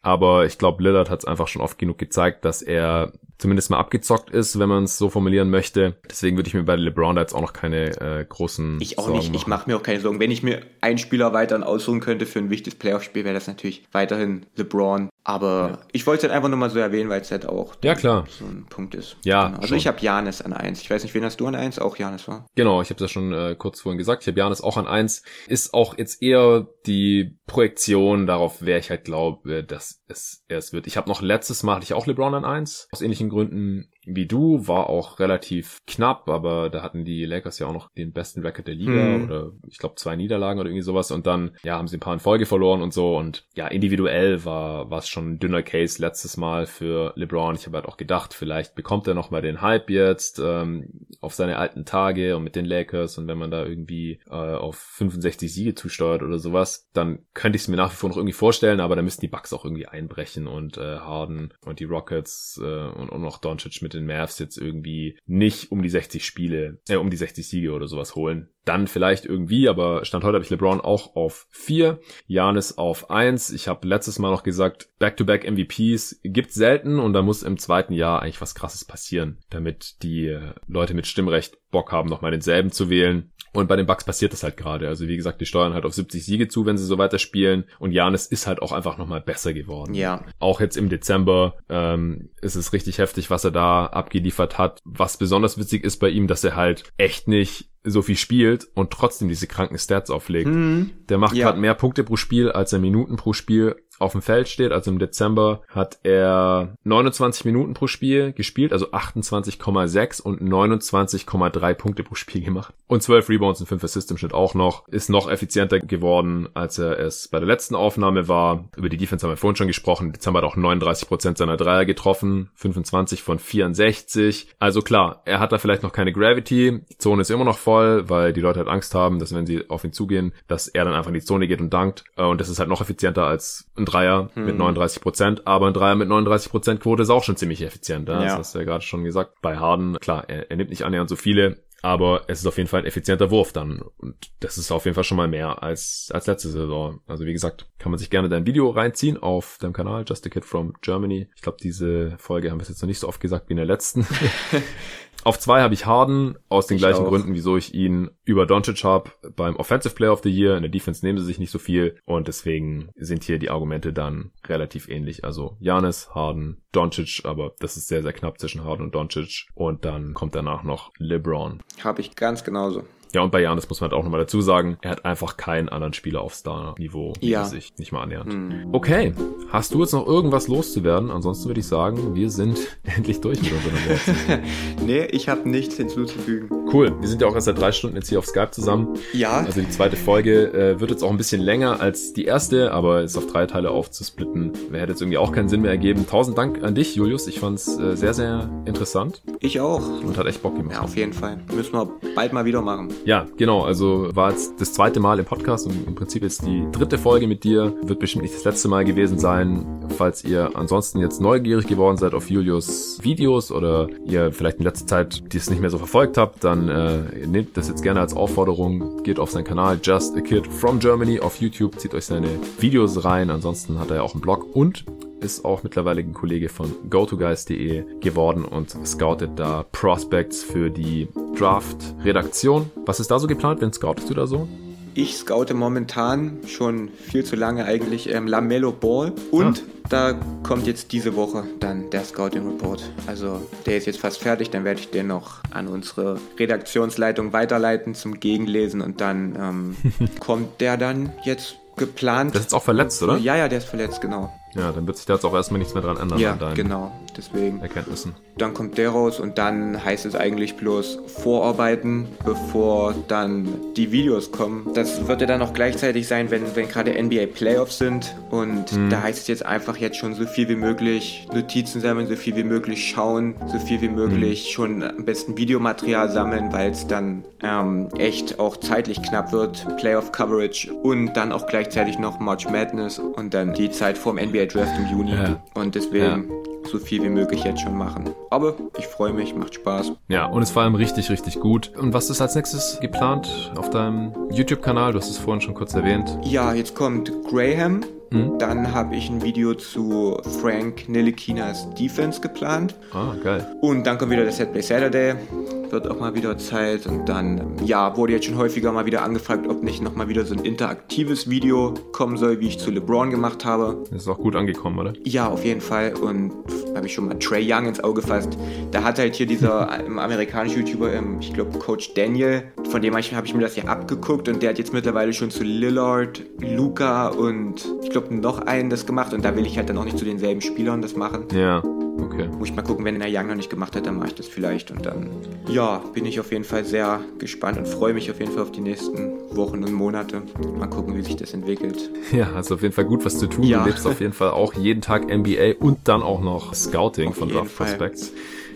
Speaker 1: Aber ich glaube, Lillard hat es einfach schon oft genug gezeigt, dass er zumindest mal abgezockt ist, wenn man es so formulieren möchte. Deswegen würde ich mir bei LeBron da jetzt auch noch keine äh, großen
Speaker 2: Ich auch Sorgen nicht. Machen. Ich mache mir auch keine Sorgen. Wenn ich mir einen Spieler weiter aussuchen könnte für ein wichtiges Playoff-Spiel, wäre das natürlich weiterhin LeBron. Aber ja. ich wollte es halt einfach nur mal so erwähnen, weil es halt auch
Speaker 1: ja, klar.
Speaker 2: so ein Punkt ist.
Speaker 1: Ja.
Speaker 2: Genau. Also schon. ich habe Janis an eins. Ich weiß nicht, wen hast du an eins? Auch Janis war.
Speaker 1: Genau, ich habe das schon äh, kurz vorhin gesagt. Ich habe Janis auch an eins. Ist auch jetzt eher die Projektion darauf, wer ich halt glaube, dass es erst wird. Ich habe noch letztes Mal hatte ich auch LeBron an eins. Aus ähnlichen Gründen wie du, war auch relativ knapp, aber da hatten die Lakers ja auch noch den besten Record der Liga hm. oder ich glaube zwei Niederlagen oder irgendwie sowas und dann ja haben sie ein paar in Folge verloren und so und ja individuell war war es schon ein dünner Case letztes Mal für LeBron. Ich habe halt auch gedacht, vielleicht bekommt er noch mal den Hype jetzt ähm, auf seine alten Tage und mit den Lakers und wenn man da irgendwie äh, auf 65 Siege zusteuert oder sowas, dann könnte ich es mir nach wie vor noch irgendwie vorstellen, aber da müssten die Bucks auch irgendwie einbrechen und äh, Harden und die Rockets äh, und, und noch Doncic mit den Mavs jetzt irgendwie nicht um die 60 Spiele, äh, um die 60 Siege oder sowas holen. Dann vielleicht irgendwie, aber Stand heute habe ich LeBron auch auf 4, Janis auf 1. Ich habe letztes Mal noch gesagt, Back-to-Back -back MVPs gibt selten und da muss im zweiten Jahr eigentlich was krasses passieren, damit die Leute mit Stimmrecht Bock haben, nochmal denselben zu wählen. Und bei den Bucks passiert das halt gerade. Also wie gesagt, die steuern halt auf 70 Siege zu, wenn sie so weiterspielen. Und Janis ist halt auch einfach nochmal besser geworden.
Speaker 2: Ja.
Speaker 1: Auch jetzt im Dezember ähm, ist es richtig heftig, was er da abgeliefert hat. Was besonders witzig ist bei ihm, dass er halt echt nicht so viel spielt und trotzdem diese kranken Stats auflegt. Mhm. Der macht ja. gerade mehr Punkte pro Spiel, als er Minuten pro Spiel auf dem Feld steht. Also im Dezember hat er 29 Minuten pro Spiel gespielt, also 28,6 und 29,3 Punkte pro Spiel gemacht. Und 12 Rebounds und 5 Assists im Schnitt auch noch. Ist noch effizienter geworden, als er es bei der letzten Aufnahme war. Über die Defense haben wir vorhin schon gesprochen. Im Dezember hat auch 39% seiner Dreier getroffen, 25 von 64. Also klar, er hat da vielleicht noch keine Gravity. Die Zone ist immer noch voll, weil die Leute halt Angst haben, dass wenn sie auf ihn zugehen, dass er dann einfach in die Zone geht und dankt. Und das ist halt noch effizienter als ein Dreier hm. mit 39 Prozent, aber ein Dreier mit 39 Prozent Quote ist auch schon ziemlich effizient. Ja? Das hast du ja gerade schon gesagt. Bei Harden, klar, er, er nimmt nicht annähernd so viele, aber es ist auf jeden Fall ein effizienter Wurf dann. Und das ist auf jeden Fall schon mal mehr als, als letzte Saison. Also wie gesagt, kann man sich gerne dein Video reinziehen auf deinem Kanal, Just a Kid from Germany. Ich glaube, diese Folge haben wir jetzt noch nicht so oft gesagt wie in der letzten. Auf zwei habe ich Harden, aus den ich gleichen auch. Gründen, wieso ich ihn über Doncic habe beim Offensive Player of the Year. In der Defense nehmen sie sich nicht so viel und deswegen sind hier die Argumente dann relativ ähnlich. Also Janis, Harden, Doncic, aber das ist sehr, sehr knapp zwischen Harden und Doncic und dann kommt danach noch LeBron.
Speaker 2: Habe ich ganz genauso.
Speaker 1: Ja, und bei Janis muss man halt auch nochmal dazu sagen, er hat einfach keinen anderen Spieler auf Star-Niveau,
Speaker 2: ja.
Speaker 1: sich nicht mal annähernd. Hm. Okay, hast du jetzt noch irgendwas loszuwerden? Ansonsten würde ich sagen, wir sind endlich durch mit unseren Worten.
Speaker 2: nee, ich habe nichts hinzuzufügen.
Speaker 1: Cool, wir sind ja auch erst seit drei Stunden jetzt hier auf Skype zusammen.
Speaker 2: Ja.
Speaker 1: Also die zweite Folge äh, wird jetzt auch ein bisschen länger als die erste, aber ist auf drei Teile aufzusplitten. Wäre jetzt irgendwie auch keinen Sinn mehr ergeben. Tausend Dank an dich, Julius. Ich fand's äh, sehr, sehr interessant.
Speaker 2: Ich auch.
Speaker 1: Und hat echt Bock gemacht.
Speaker 2: Ja, auf jeden Fall. Müssen wir bald mal wieder machen.
Speaker 1: Ja, genau. Also war jetzt das zweite Mal im Podcast und im Prinzip jetzt die dritte Folge mit dir. Wird bestimmt nicht das letzte Mal gewesen sein. Falls ihr ansonsten jetzt neugierig geworden seid auf Julius Videos oder ihr vielleicht in letzter Zeit dies nicht mehr so verfolgt habt, dann äh, nehmt das jetzt gerne als Aufforderung. Geht auf seinen Kanal Just a Kid from Germany auf YouTube, zieht euch seine Videos rein. Ansonsten hat er ja auch einen Blog und ist auch mittlerweile ein Kollege von GoToGuys.de geworden und scoutet da Prospects für die Draft-Redaktion. Was ist da so geplant? Wen scoutest du da so?
Speaker 2: Ich scoute momentan schon viel zu lange eigentlich ähm, Lamello Ball und ah. da kommt jetzt diese Woche dann der Scouting Report. Also der ist jetzt fast fertig, dann werde ich den noch an unsere Redaktionsleitung weiterleiten zum Gegenlesen und dann ähm, kommt der dann jetzt geplant.
Speaker 1: Der ist jetzt auch verletzt, oder?
Speaker 2: Ja, ja, der ist verletzt, genau.
Speaker 1: Ja, dann wird sich da jetzt auch erstmal nichts mehr dran ändern.
Speaker 2: Ja, genau. Deswegen.
Speaker 1: Erkenntnissen.
Speaker 2: Dann kommt der raus und dann heißt es eigentlich bloß Vorarbeiten, bevor dann die Videos kommen. Das wird ja dann auch gleichzeitig sein, wenn, wenn gerade NBA Playoffs sind. Und mhm. da heißt es jetzt einfach jetzt schon so viel wie möglich Notizen sammeln, so viel wie möglich schauen, so viel wie möglich mhm. schon am besten Videomaterial sammeln, weil es dann ähm, echt auch zeitlich knapp wird. Playoff Coverage und dann auch gleichzeitig noch March Madness und dann die Zeit vorm NBA Draft im Juni. Ja. Und deswegen. Ja so viel wie möglich jetzt schon machen. Aber ich freue mich, macht Spaß.
Speaker 1: Ja, und ist vor allem richtig, richtig gut. Und was ist als nächstes geplant auf deinem YouTube-Kanal? Du hast es vorhin schon kurz erwähnt.
Speaker 2: Ja, jetzt kommt Graham. Hm? Dann habe ich ein Video zu Frank Nilikinas Defense geplant.
Speaker 1: Ah, geil.
Speaker 2: Und dann kommt wieder der Set Play Saturday wird auch mal wieder Zeit. Und dann, ja, wurde jetzt schon häufiger mal wieder angefragt, ob nicht nochmal wieder so ein interaktives Video kommen soll, wie ich zu LeBron gemacht habe.
Speaker 1: Das ist auch gut angekommen, oder?
Speaker 2: Ja, auf jeden Fall. Und habe ich schon mal Trey Young ins Auge gefasst. Da hat halt hier dieser amerikanische YouTuber, ich glaube Coach Daniel, von dem habe ich mir das ja abgeguckt und der hat jetzt mittlerweile schon zu Lillard, Luca und ich glaube noch einen das gemacht und da will ich halt dann auch nicht zu denselben Spielern das machen.
Speaker 1: Ja. Okay.
Speaker 2: Muss ich mal gucken, wenn der Young noch nicht gemacht hat, dann mache ich das vielleicht. Und dann, ja, bin ich auf jeden Fall sehr gespannt und freue mich auf jeden Fall auf die nächsten Wochen und Monate. Mal gucken, wie sich das entwickelt.
Speaker 1: Ja, hast auf jeden Fall gut was zu tun. Ja. Du lebst auf jeden Fall auch jeden Tag NBA und dann auch noch Scouting auf von Draft Prospects.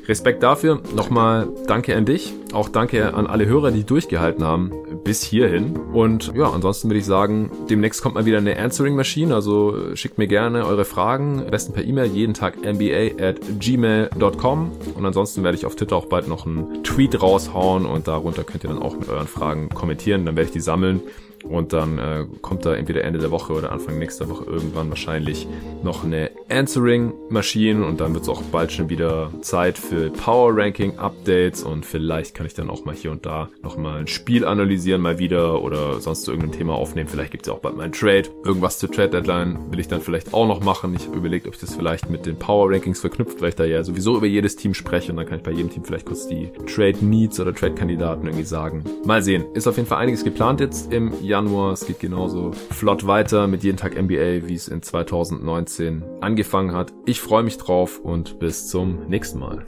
Speaker 1: Respekt dafür. Nochmal danke an dich. Auch danke an alle Hörer, die durchgehalten haben bis hierhin. Und ja, ansonsten würde ich sagen, demnächst kommt mal wieder eine Answering Machine. Also schickt mir gerne eure Fragen, am besten per E-Mail, jeden Tag mba at gmail.com. Und ansonsten werde ich auf Twitter auch bald noch einen Tweet raushauen und darunter könnt ihr dann auch mit euren Fragen kommentieren. Dann werde ich die sammeln und dann äh, kommt da entweder Ende der Woche oder Anfang nächster Woche irgendwann wahrscheinlich noch eine Answering-Maschine und dann wird es auch bald schon wieder Zeit für Power-Ranking-Updates und vielleicht kann ich dann auch mal hier und da nochmal ein Spiel analysieren mal wieder oder sonst zu irgendeinem Thema aufnehmen. Vielleicht gibt es ja auch bald mal ein Trade. Irgendwas zur Trade-Deadline will ich dann vielleicht auch noch machen. Ich habe überlegt, ob ich das vielleicht mit den Power-Rankings verknüpft, weil ich da ja sowieso über jedes Team spreche und dann kann ich bei jedem Team vielleicht kurz die Trade-Needs oder Trade-Kandidaten irgendwie sagen. Mal sehen. Ist auf jeden Fall einiges geplant jetzt im Jahr Januar. Es geht genauso flott weiter mit jeden Tag NBA, wie es in 2019 angefangen hat. Ich freue mich drauf und bis zum nächsten Mal.